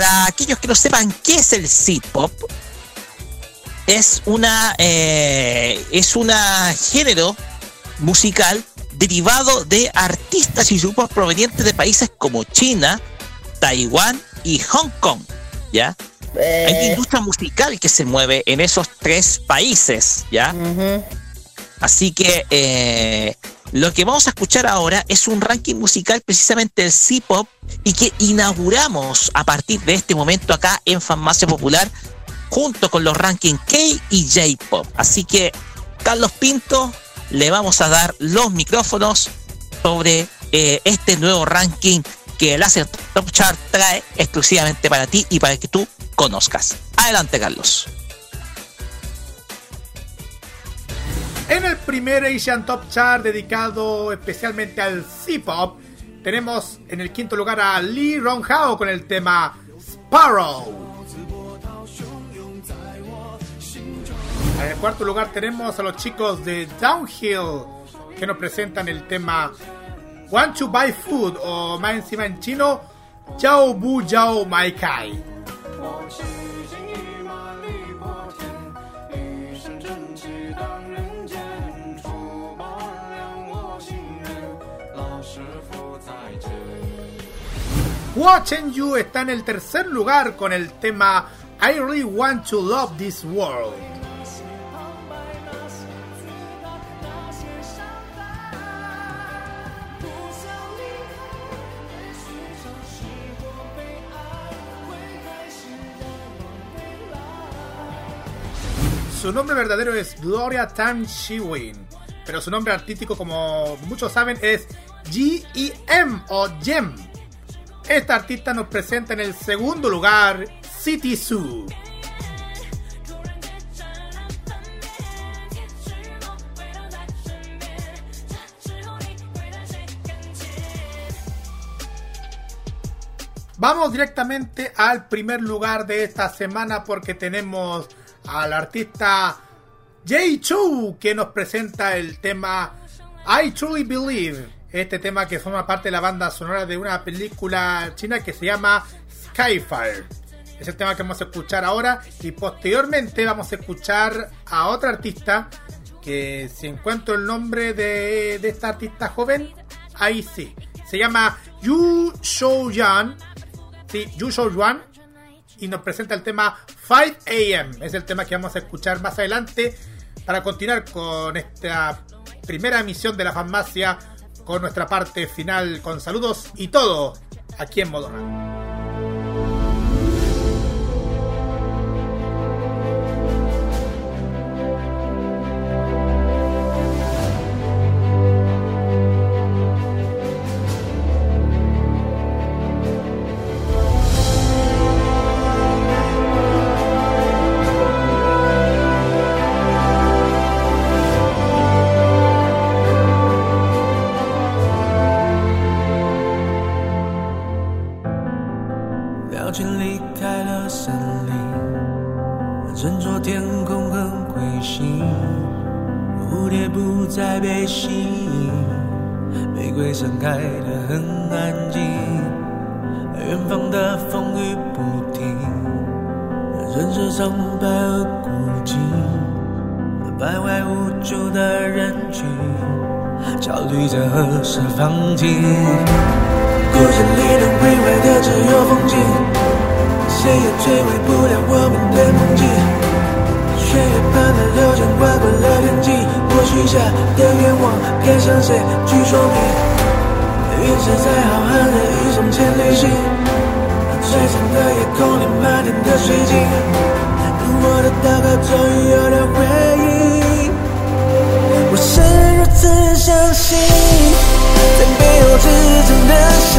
Para aquellos que no sepan qué es el C-Pop, es una eh, es una género musical derivado de artistas y grupos provenientes de países como China, Taiwán y Hong Kong. ¿Ya? Hay una Eh, industria musical que se mueve en esos tres países, ¿ya? Así que eh, lo que vamos a escuchar ahora es un ranking musical precisamente del C-Pop y que inauguramos a partir de este momento acá en Farmacia Popular junto con los rankings K y J-Pop. Así que, Carlos Pinto, le vamos a dar los micrófonos sobre eh, este nuevo ranking que el Láser Top Chart trae exclusivamente para ti y para que tú conozcas. Adelante, Carlos. En el primer Asian Top Chart dedicado especialmente al C-Pop, tenemos en el quinto lugar a Lee Ron Hao con el tema Sparrow. En el cuarto lugar tenemos a los chicos de Downhill que nos presentan el tema Want to Buy Food o más encima en chino Yao Bu Yao Mai Kai. Watching You está en el tercer lugar con el tema I Really Want to Love This World. Su nombre verdadero es Gloria Tan Shiwin, pero su nombre artístico, como muchos saben, es G-E-M o Gem. Esta artista nos presenta en el segundo lugar City Zoo. Vamos directamente al primer lugar de esta semana porque tenemos al artista Jay Chu que nos presenta el tema I Truly Believe. Este tema que forma parte de la banda sonora de una película china que se llama Skyfire. Es el tema que vamos a escuchar ahora y posteriormente vamos a escuchar a otra artista que si encuentro el nombre de, de esta artista joven, ahí sí. Se llama Yu Shouyan. Sí, Yu Shouyan y nos presenta el tema 5 AM. Es el tema que vamos a escuchar más adelante para continuar con esta primera emisión de la farmacia con nuestra parte final con saludos y todo aquí en Modona. 谁去说明？云是在浩瀚的宇宙间旅行，璀璨的夜空里满天的水晶。我的祷告终于有了回应，我是如此相信。在背后支撑的是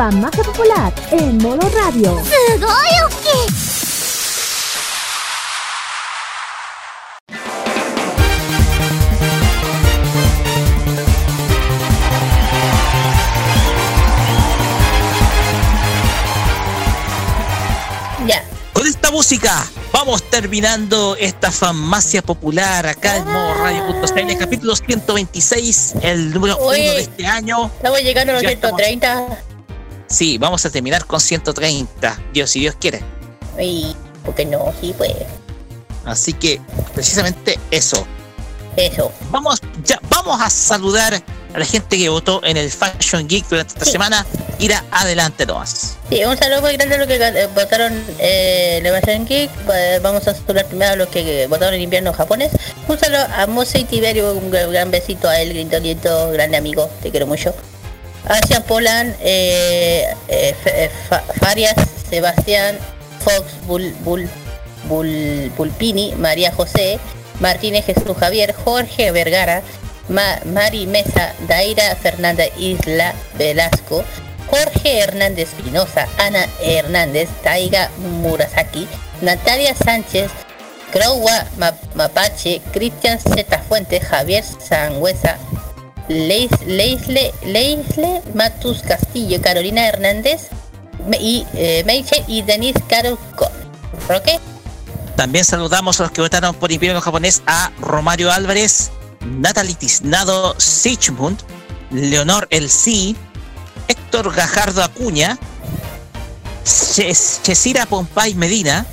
Farmacia Popular en modo radio. Ya. Con esta música vamos terminando esta farmacia popular acá en modoradio.cl, capítulo 126, el número uno de este año. Estamos llegando a los 130. Sí, vamos a terminar con 130, Dios, si Dios quiere. Ay, porque no? Sí, pues. Así que, precisamente eso. Eso. Vamos, ya, vamos a saludar a la gente que votó en el Fashion Geek durante esta semana. Irá adelante nomás. Sí, un saludo muy grande a los que votaron eh, en el Fashion Geek. Vamos a saludar primero a los que votaron en invierno japonés. Un saludo a Mose y Tiberio, un gran besito a él, grito, grande amigo, te quiero mucho. Asia Polan, eh, eh, eh, Farias, Sebastián, Fox, Bul, Bul, Bul, Bulpini, María José, Martínez Jesús Javier, Jorge Vergara, Mari Mesa, Daira Fernanda Isla Velasco, Jorge Hernández Pinoza, Ana Hernández, Taiga Murasaki, Natalia Sánchez, Crowa Mapache, Cristian Z. Fuentes, Javier Sangüesa, Leisle, Leisle Matus Castillo, Carolina Hernández y eh, y Denise Caro ¿Okay? También saludamos a los que votaron por Imperio Japonés a Romario Álvarez, Natalie Tiznado Sichmund, Leonor Elsi, Héctor Gajardo Acuña, Chesira Pompay Medina,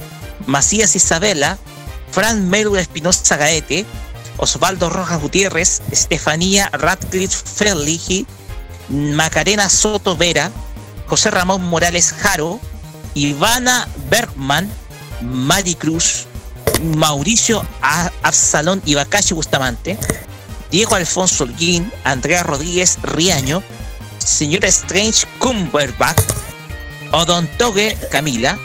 Macías Isabela, Fran Melu Espinosa Gaete, Osvaldo Rojas Gutiérrez, Estefanía Radcliffe Felichy, Macarena Soto Vera, José Ramón Morales Jaro, Ivana Bergman, Mari Cruz, Mauricio Absalón Ibacashi Bustamante, Diego Alfonso Holguín, Andrea Rodríguez Riaño, Señora Strange Cumberbatch, Odontogue Camila,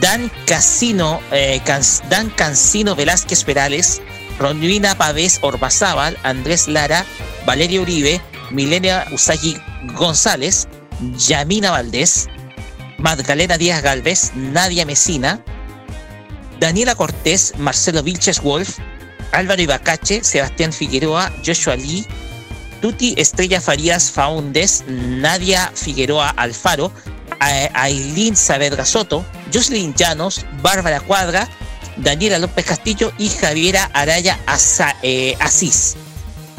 Dan Casino, eh, Dan Cancino Velázquez Perales, Ronvina Pavés Orbazábal, Andrés Lara, Valeria Uribe, Milenia Usagi González, Yamina Valdés, Magdalena Díaz Galvez, Nadia Mesina, Daniela Cortés, Marcelo Vilches Wolf, Álvaro Ibacache, Sebastián Figueroa, Joshua Lee, Tuti Estrella Farías Faundes, Nadia Figueroa Alfaro, a- Ailín Saavedra Soto, Jocelyn Llanos, Bárbara Cuadra, Daniela López Castillo y Javiera Araya Asa- eh, Asís.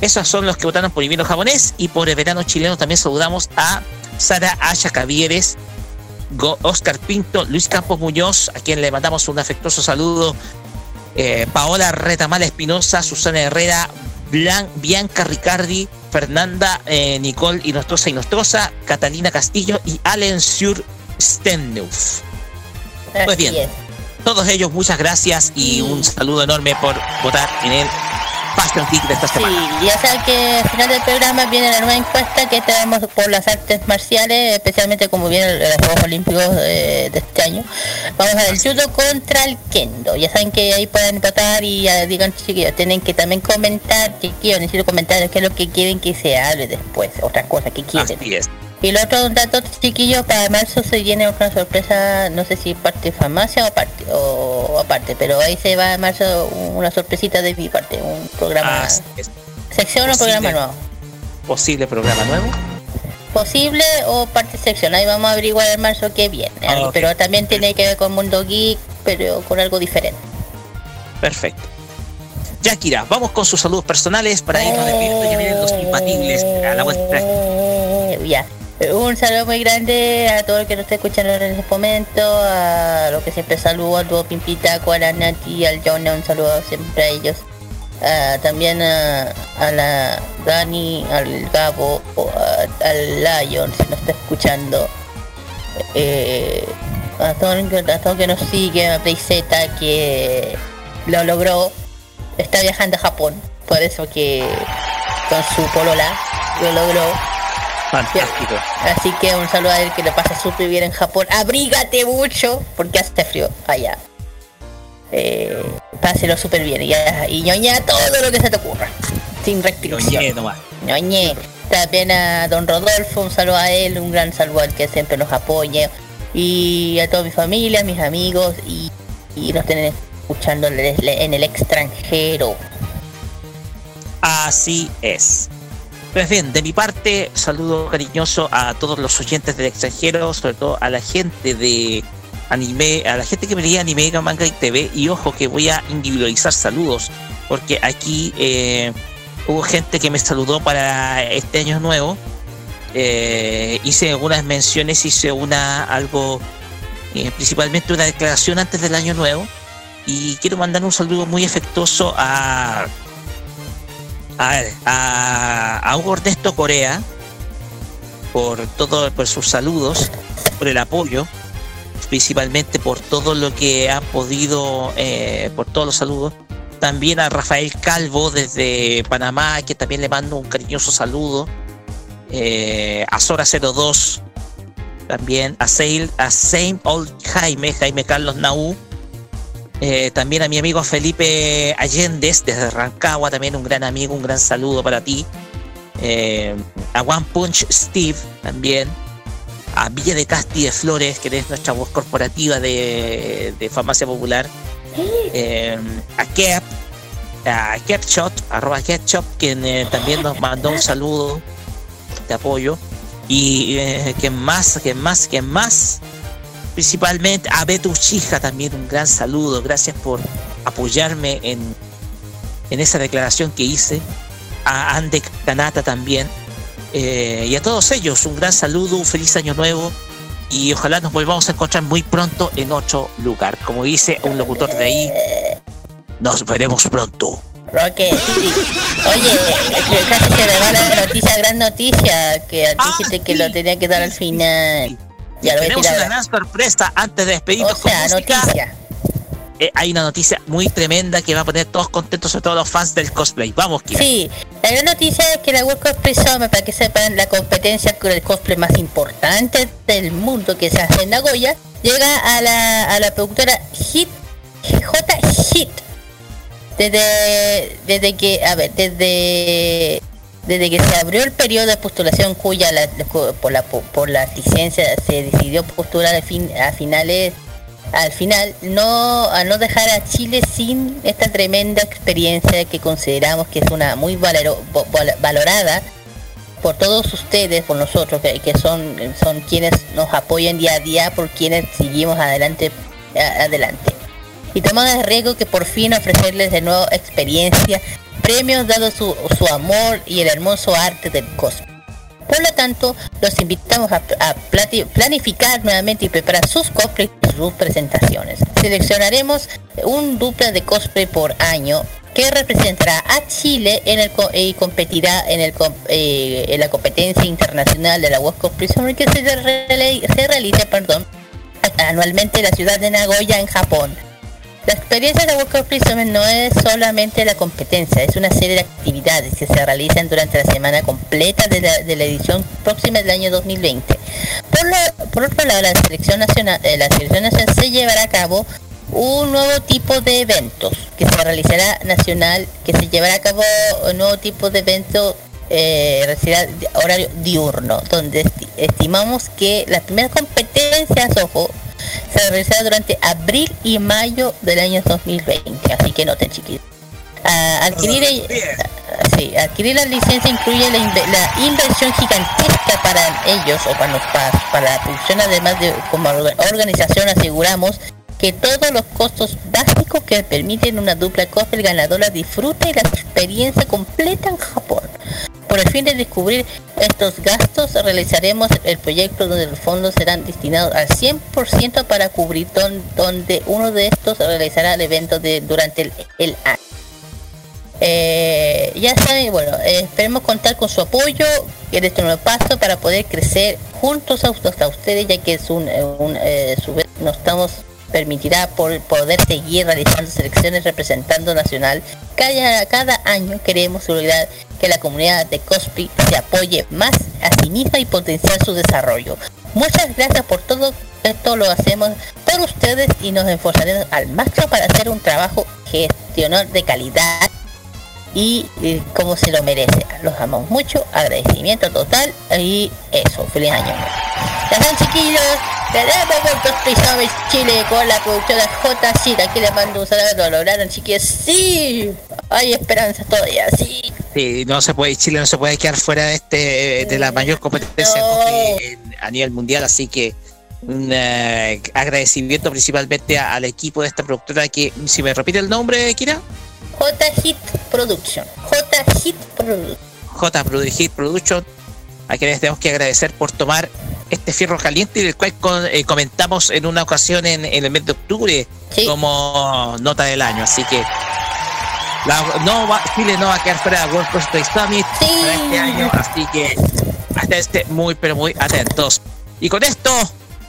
Esos son los que votaron por invierno japonés y por el verano chileno también saludamos a Sara Aya Cavieres, Oscar Pinto, Luis Campos Muñoz, a quien le mandamos un afectuoso saludo, eh, Paola Retamala Espinosa, Susana Herrera, Blan- Bianca Ricardi, Fernanda eh, Nicole Inostrosa Inostrosa, Catalina Castillo y Allen Sur Stenneuf. Pues bien. Es. Todos ellos, muchas gracias y un saludo enorme por votar en el Fashion Geek de esta semana. Sí, ya saben que al final del programa viene la nueva encuesta que tenemos por las artes marciales, especialmente como vienen los Juegos Olímpicos eh, de este año. Vamos a ver el judo contra el kendo. Ya saben que ahí pueden votar y ya digan chiquillos, tienen que también comentar, chiquillos, necesito comentarios qué es lo que quieren que se hable después, otras cosas que quieren. Así es. Y el otro dato, chiquillos, para marzo se viene otra sorpresa, no sé si parte farmacia o aparte, o aparte, pero ahí se va en marzo una sorpresita de mi parte, un programa, es. sección o programa nuevo. Posible programa nuevo. Posible o parte sección, ahí vamos a averiguar en marzo qué viene, Ah, pero también tiene que ver con Mundo Geek, pero con algo diferente. Perfecto. Ya, Kira, vamos con sus saludos personales para irnos despidiendo. Ya vienen los a la vuelta. Ya. Un saludo muy grande a todos los que nos están escuchando en este momento, a los que siempre saludo, al dúo Pimpita, a la Nati, al Jonah, un saludo siempre a ellos. Ah, también a, la Dani, al Gabo, o al Lion, si nos está escuchando. Eh, a todo el que, nos sigue, a PlayZ que lo logró, está viajando a Japón, por eso que con su polola lo logró. Fantástico. Así que un saludo a él que le pasa súper bien en Japón. Abrígate mucho porque hace frío allá. Eh, páselo súper bien y, ya- y ñoña todo lo que se te ocurra. Sin restricción. Nomás. Ñoñé. También a don Rodolfo, un saludo a él, un gran saludo al que siempre nos apoya. Y a toda mi familia, mis amigos y, y nos tienen escuchando en el extranjero. Así es. Pues bien, de mi parte, saludo cariñoso a todos los oyentes del extranjero, sobre todo a la gente de anime, a la gente que me leía anime, manga y TV. Y ojo que voy a individualizar saludos, porque aquí eh, hubo gente que me saludó para este año nuevo. Eh, hice algunas menciones, hice una algo, eh, principalmente una declaración antes del año nuevo. Y quiero mandar un saludo muy afectuoso a a, a, a Hugo Ernesto Corea por todo por sus saludos por el apoyo principalmente por todo lo que ha podido eh, por todos los saludos. También a Rafael Calvo desde Panamá que también le mando un cariñoso saludo. Eh, a Sora 02 también. A Sail a Same Old Jaime Jaime Carlos Naú eh, también a mi amigo Felipe Allendez desde Rancagua, también un gran amigo, un gran saludo para ti. Eh, a One Punch Steve también. A Villa de Casti de Flores, que es nuestra voz corporativa de, de Farmacia Popular. Eh, a Kep, a Kepshot, arroba Kepshot, quien también nos mandó un saludo de apoyo. Y ¿quién más? ¿Quién más? ¿Quién más? Principalmente a Beto Uchija también un gran saludo, gracias por apoyarme en, en esa declaración que hice, a Ande Kanata también, eh, y a todos ellos un gran saludo, un feliz año nuevo y ojalá nos volvamos a encontrar muy pronto en otro lugar. Como dice un locutor de ahí, nos veremos pronto. Roque, sí. Oye, casi se me va la noticia, gran noticia, que Ah, dijiste que lo tenía que dar al final. Ya Tenemos una gran sorpresa antes de O despedirnos sea, con noticia. Eh, hay una noticia muy tremenda que va a poner todos contentos, sobre todo los fans del cosplay. Vamos, Kira. Sí, la gran noticia es que la World Cosplay Summer, para que sepan, la competencia con el cosplay más importante del mundo que se hace en Nagoya, llega a la, a la productora Hit, J Hit. Desde, desde que, a ver, desde, desde que se abrió el periodo de postulación cuya la- por, la, por la licencia se decidió postular a finales al final no a no dejar a Chile sin esta tremenda experiencia que consideramos que es una muy valorada por todos ustedes, por nosotros, que, que son, son quienes nos apoyan día a día, por quienes seguimos adelante, adelante. Y tomamos el riesgo que por fin ofrecerles de nuevo experiencia, premios dado su, su amor y el hermoso arte del cosplay. Por lo tanto, los invitamos a, planificar nuevamente y preparar sus cosplays y sus presentaciones. Seleccionaremos un dupla de cosplay por año que representará a Chile en el co- y competirá en, el, eh, la competencia internacional de la World Cosplay Summer que se, se realiza perdón, anualmente en la ciudad de Nagoya, en Japón. La experiencia de Cosplay Summer no es solamente la competencia, es una serie de actividades que se realizan durante la semana completa de la, de la edición próxima del año 2020. Por, lo- por otro lado, la selección nacional, eh, la selección nacional se llevará a cabo un nuevo tipo de eventos que se realizará nacional, que se llevará a cabo un nuevo tipo de evento eh, horario diurno, donde esti- estimamos que las primeras competencias, ojo, se realizará durante abril y mayo del año 2020, así que noten chiquitos. Ah, adquirir, ah, sí, adquirir la licencia incluye la, inve- la inversión gigantesca para ellos o para, los, para, para la producción, además de como orga- organización aseguramos que todos los costos básicos que permiten una dupla cosplay ganadora disfrute la experiencia completa en Japón. Por el fin de descubrir estos gastos, realizaremos el proyecto donde los fondos serán destinados al 100% para cubrir don- donde uno de estos realizará el evento de, durante el, año. Eh, ya saben, bueno, eh, esperemos contar con su apoyo en este nuevo paso para poder crecer juntos a, ustedes- ya que es un, un, eh, nos estamos permitirá por poder seguir realizando selecciones representando nacional. Cada, cada año queremos lograr que la comunidad de cosplay se apoye más a sí misma y potenciar su desarrollo. Muchas gracias por todo esto, lo hacemos por ustedes y nos esforzaremos al máximo para hacer un trabajo gestional de calidad y eh, como se lo merece. Los amamos mucho, agradecimiento total y eso, feliz año. Ya están chiquillos, Summit Chile con la productora JC, aquí les mando un saludo, lo lograron chiquillos, sí, hay esperanza todavía, sí. Sí, no se puede, Chile no se puede quedar fuera de este de la mayor competencia No. a nivel mundial, así que un eh, agradecimiento principalmente al equipo de esta productora que, si me repite el nombre, Kira, J Hit Production, J Hit Production. J Produ- Hit Production, a quienes tenemos que agradecer por tomar este fierro caliente del cual con- eh, comentamos en una ocasión en, en el mes de octubre Sí. como nota del año, así que la, no va, Chile no va a quedar fuera de World Cosplay Summit Sí. para este año, así que esté muy pero muy atentos. Y con esto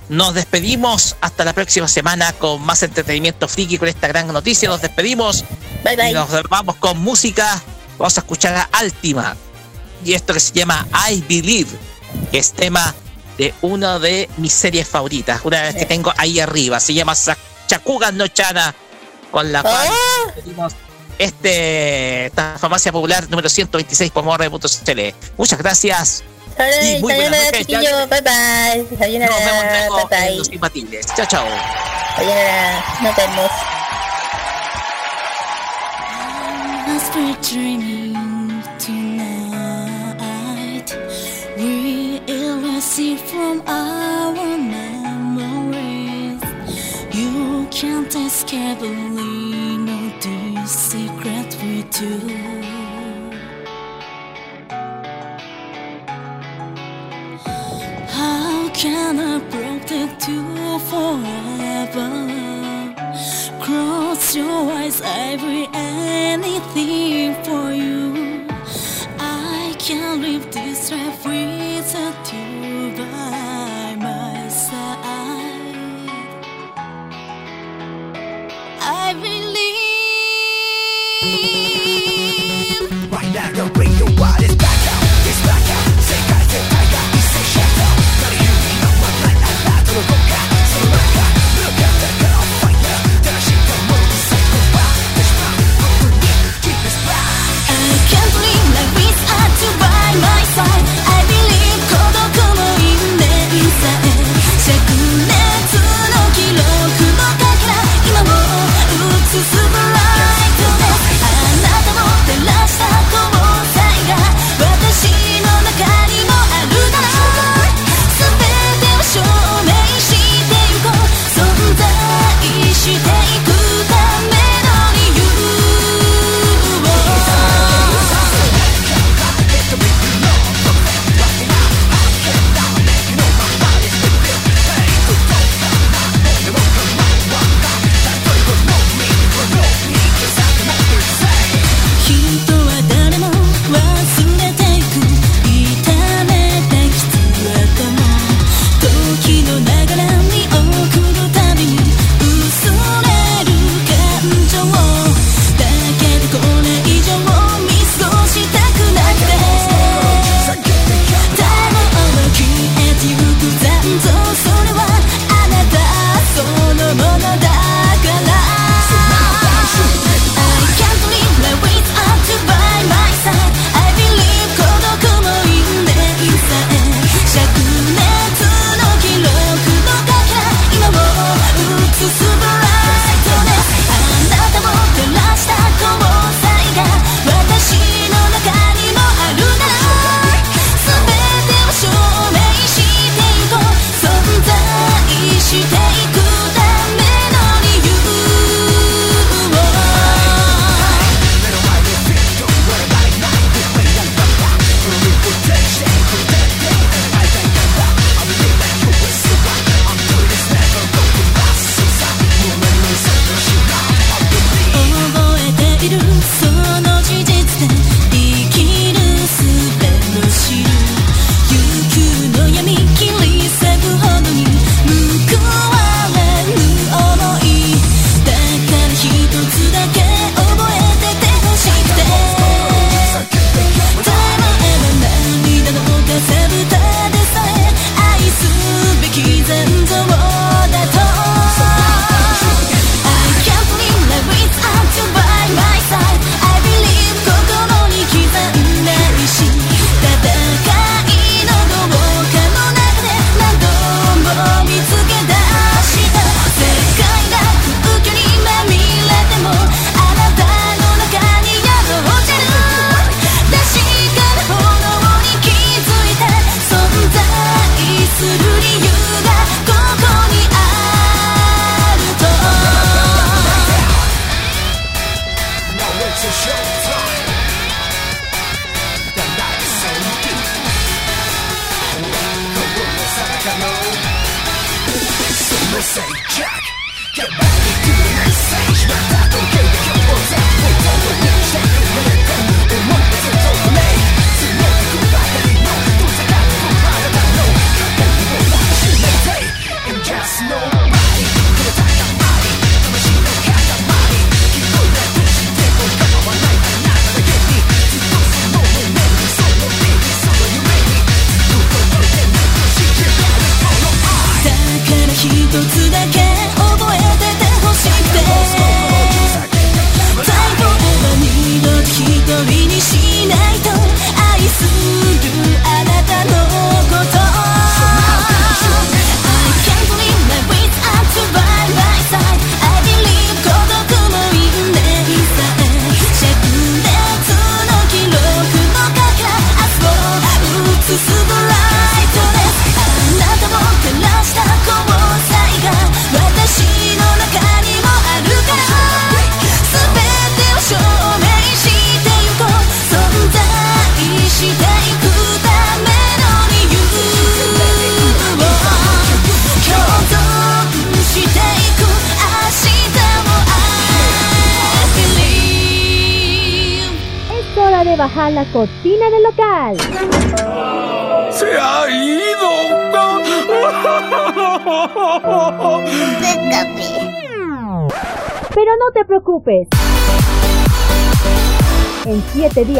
nos despedimos hasta la próxima semana con más entretenimiento friki con esta gran noticia. Nos despedimos Bye y nos vamos con música. Vamos a escuchar a Altima y esto que se llama I Believe, que es tema de una de mis series favoritas, una vez que tengo ahí arriba. Se llama Chakugan no Chana, con la cual Ah. despedimos este esta farmacia popular número 126 por morre.cl. Muchas gracias. Ay, Y muy buenas sayonara, noches, chiquillos, bye bye. Sayonara, Nos vemos bye luego en bye. los imbatibles. Chao, chao. Sayonara, nos vemos. As we're dreaming tonight, we elicit from our memories. You can't escape believe no this secret we do. can I protect you forever? Cross your eyes, I will anything for you. I can't live this life without you, but.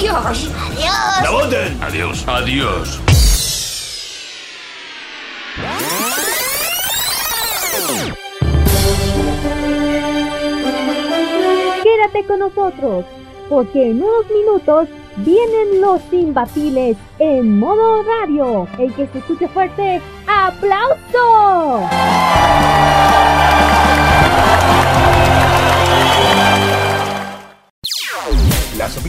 Adiós. Adiós. ¡Naboten! Adiós. Adiós. Quédate con nosotros, porque en unos minutos vienen los imbatibles en modo radio. El que se escuche fuerte, ¡aplauso!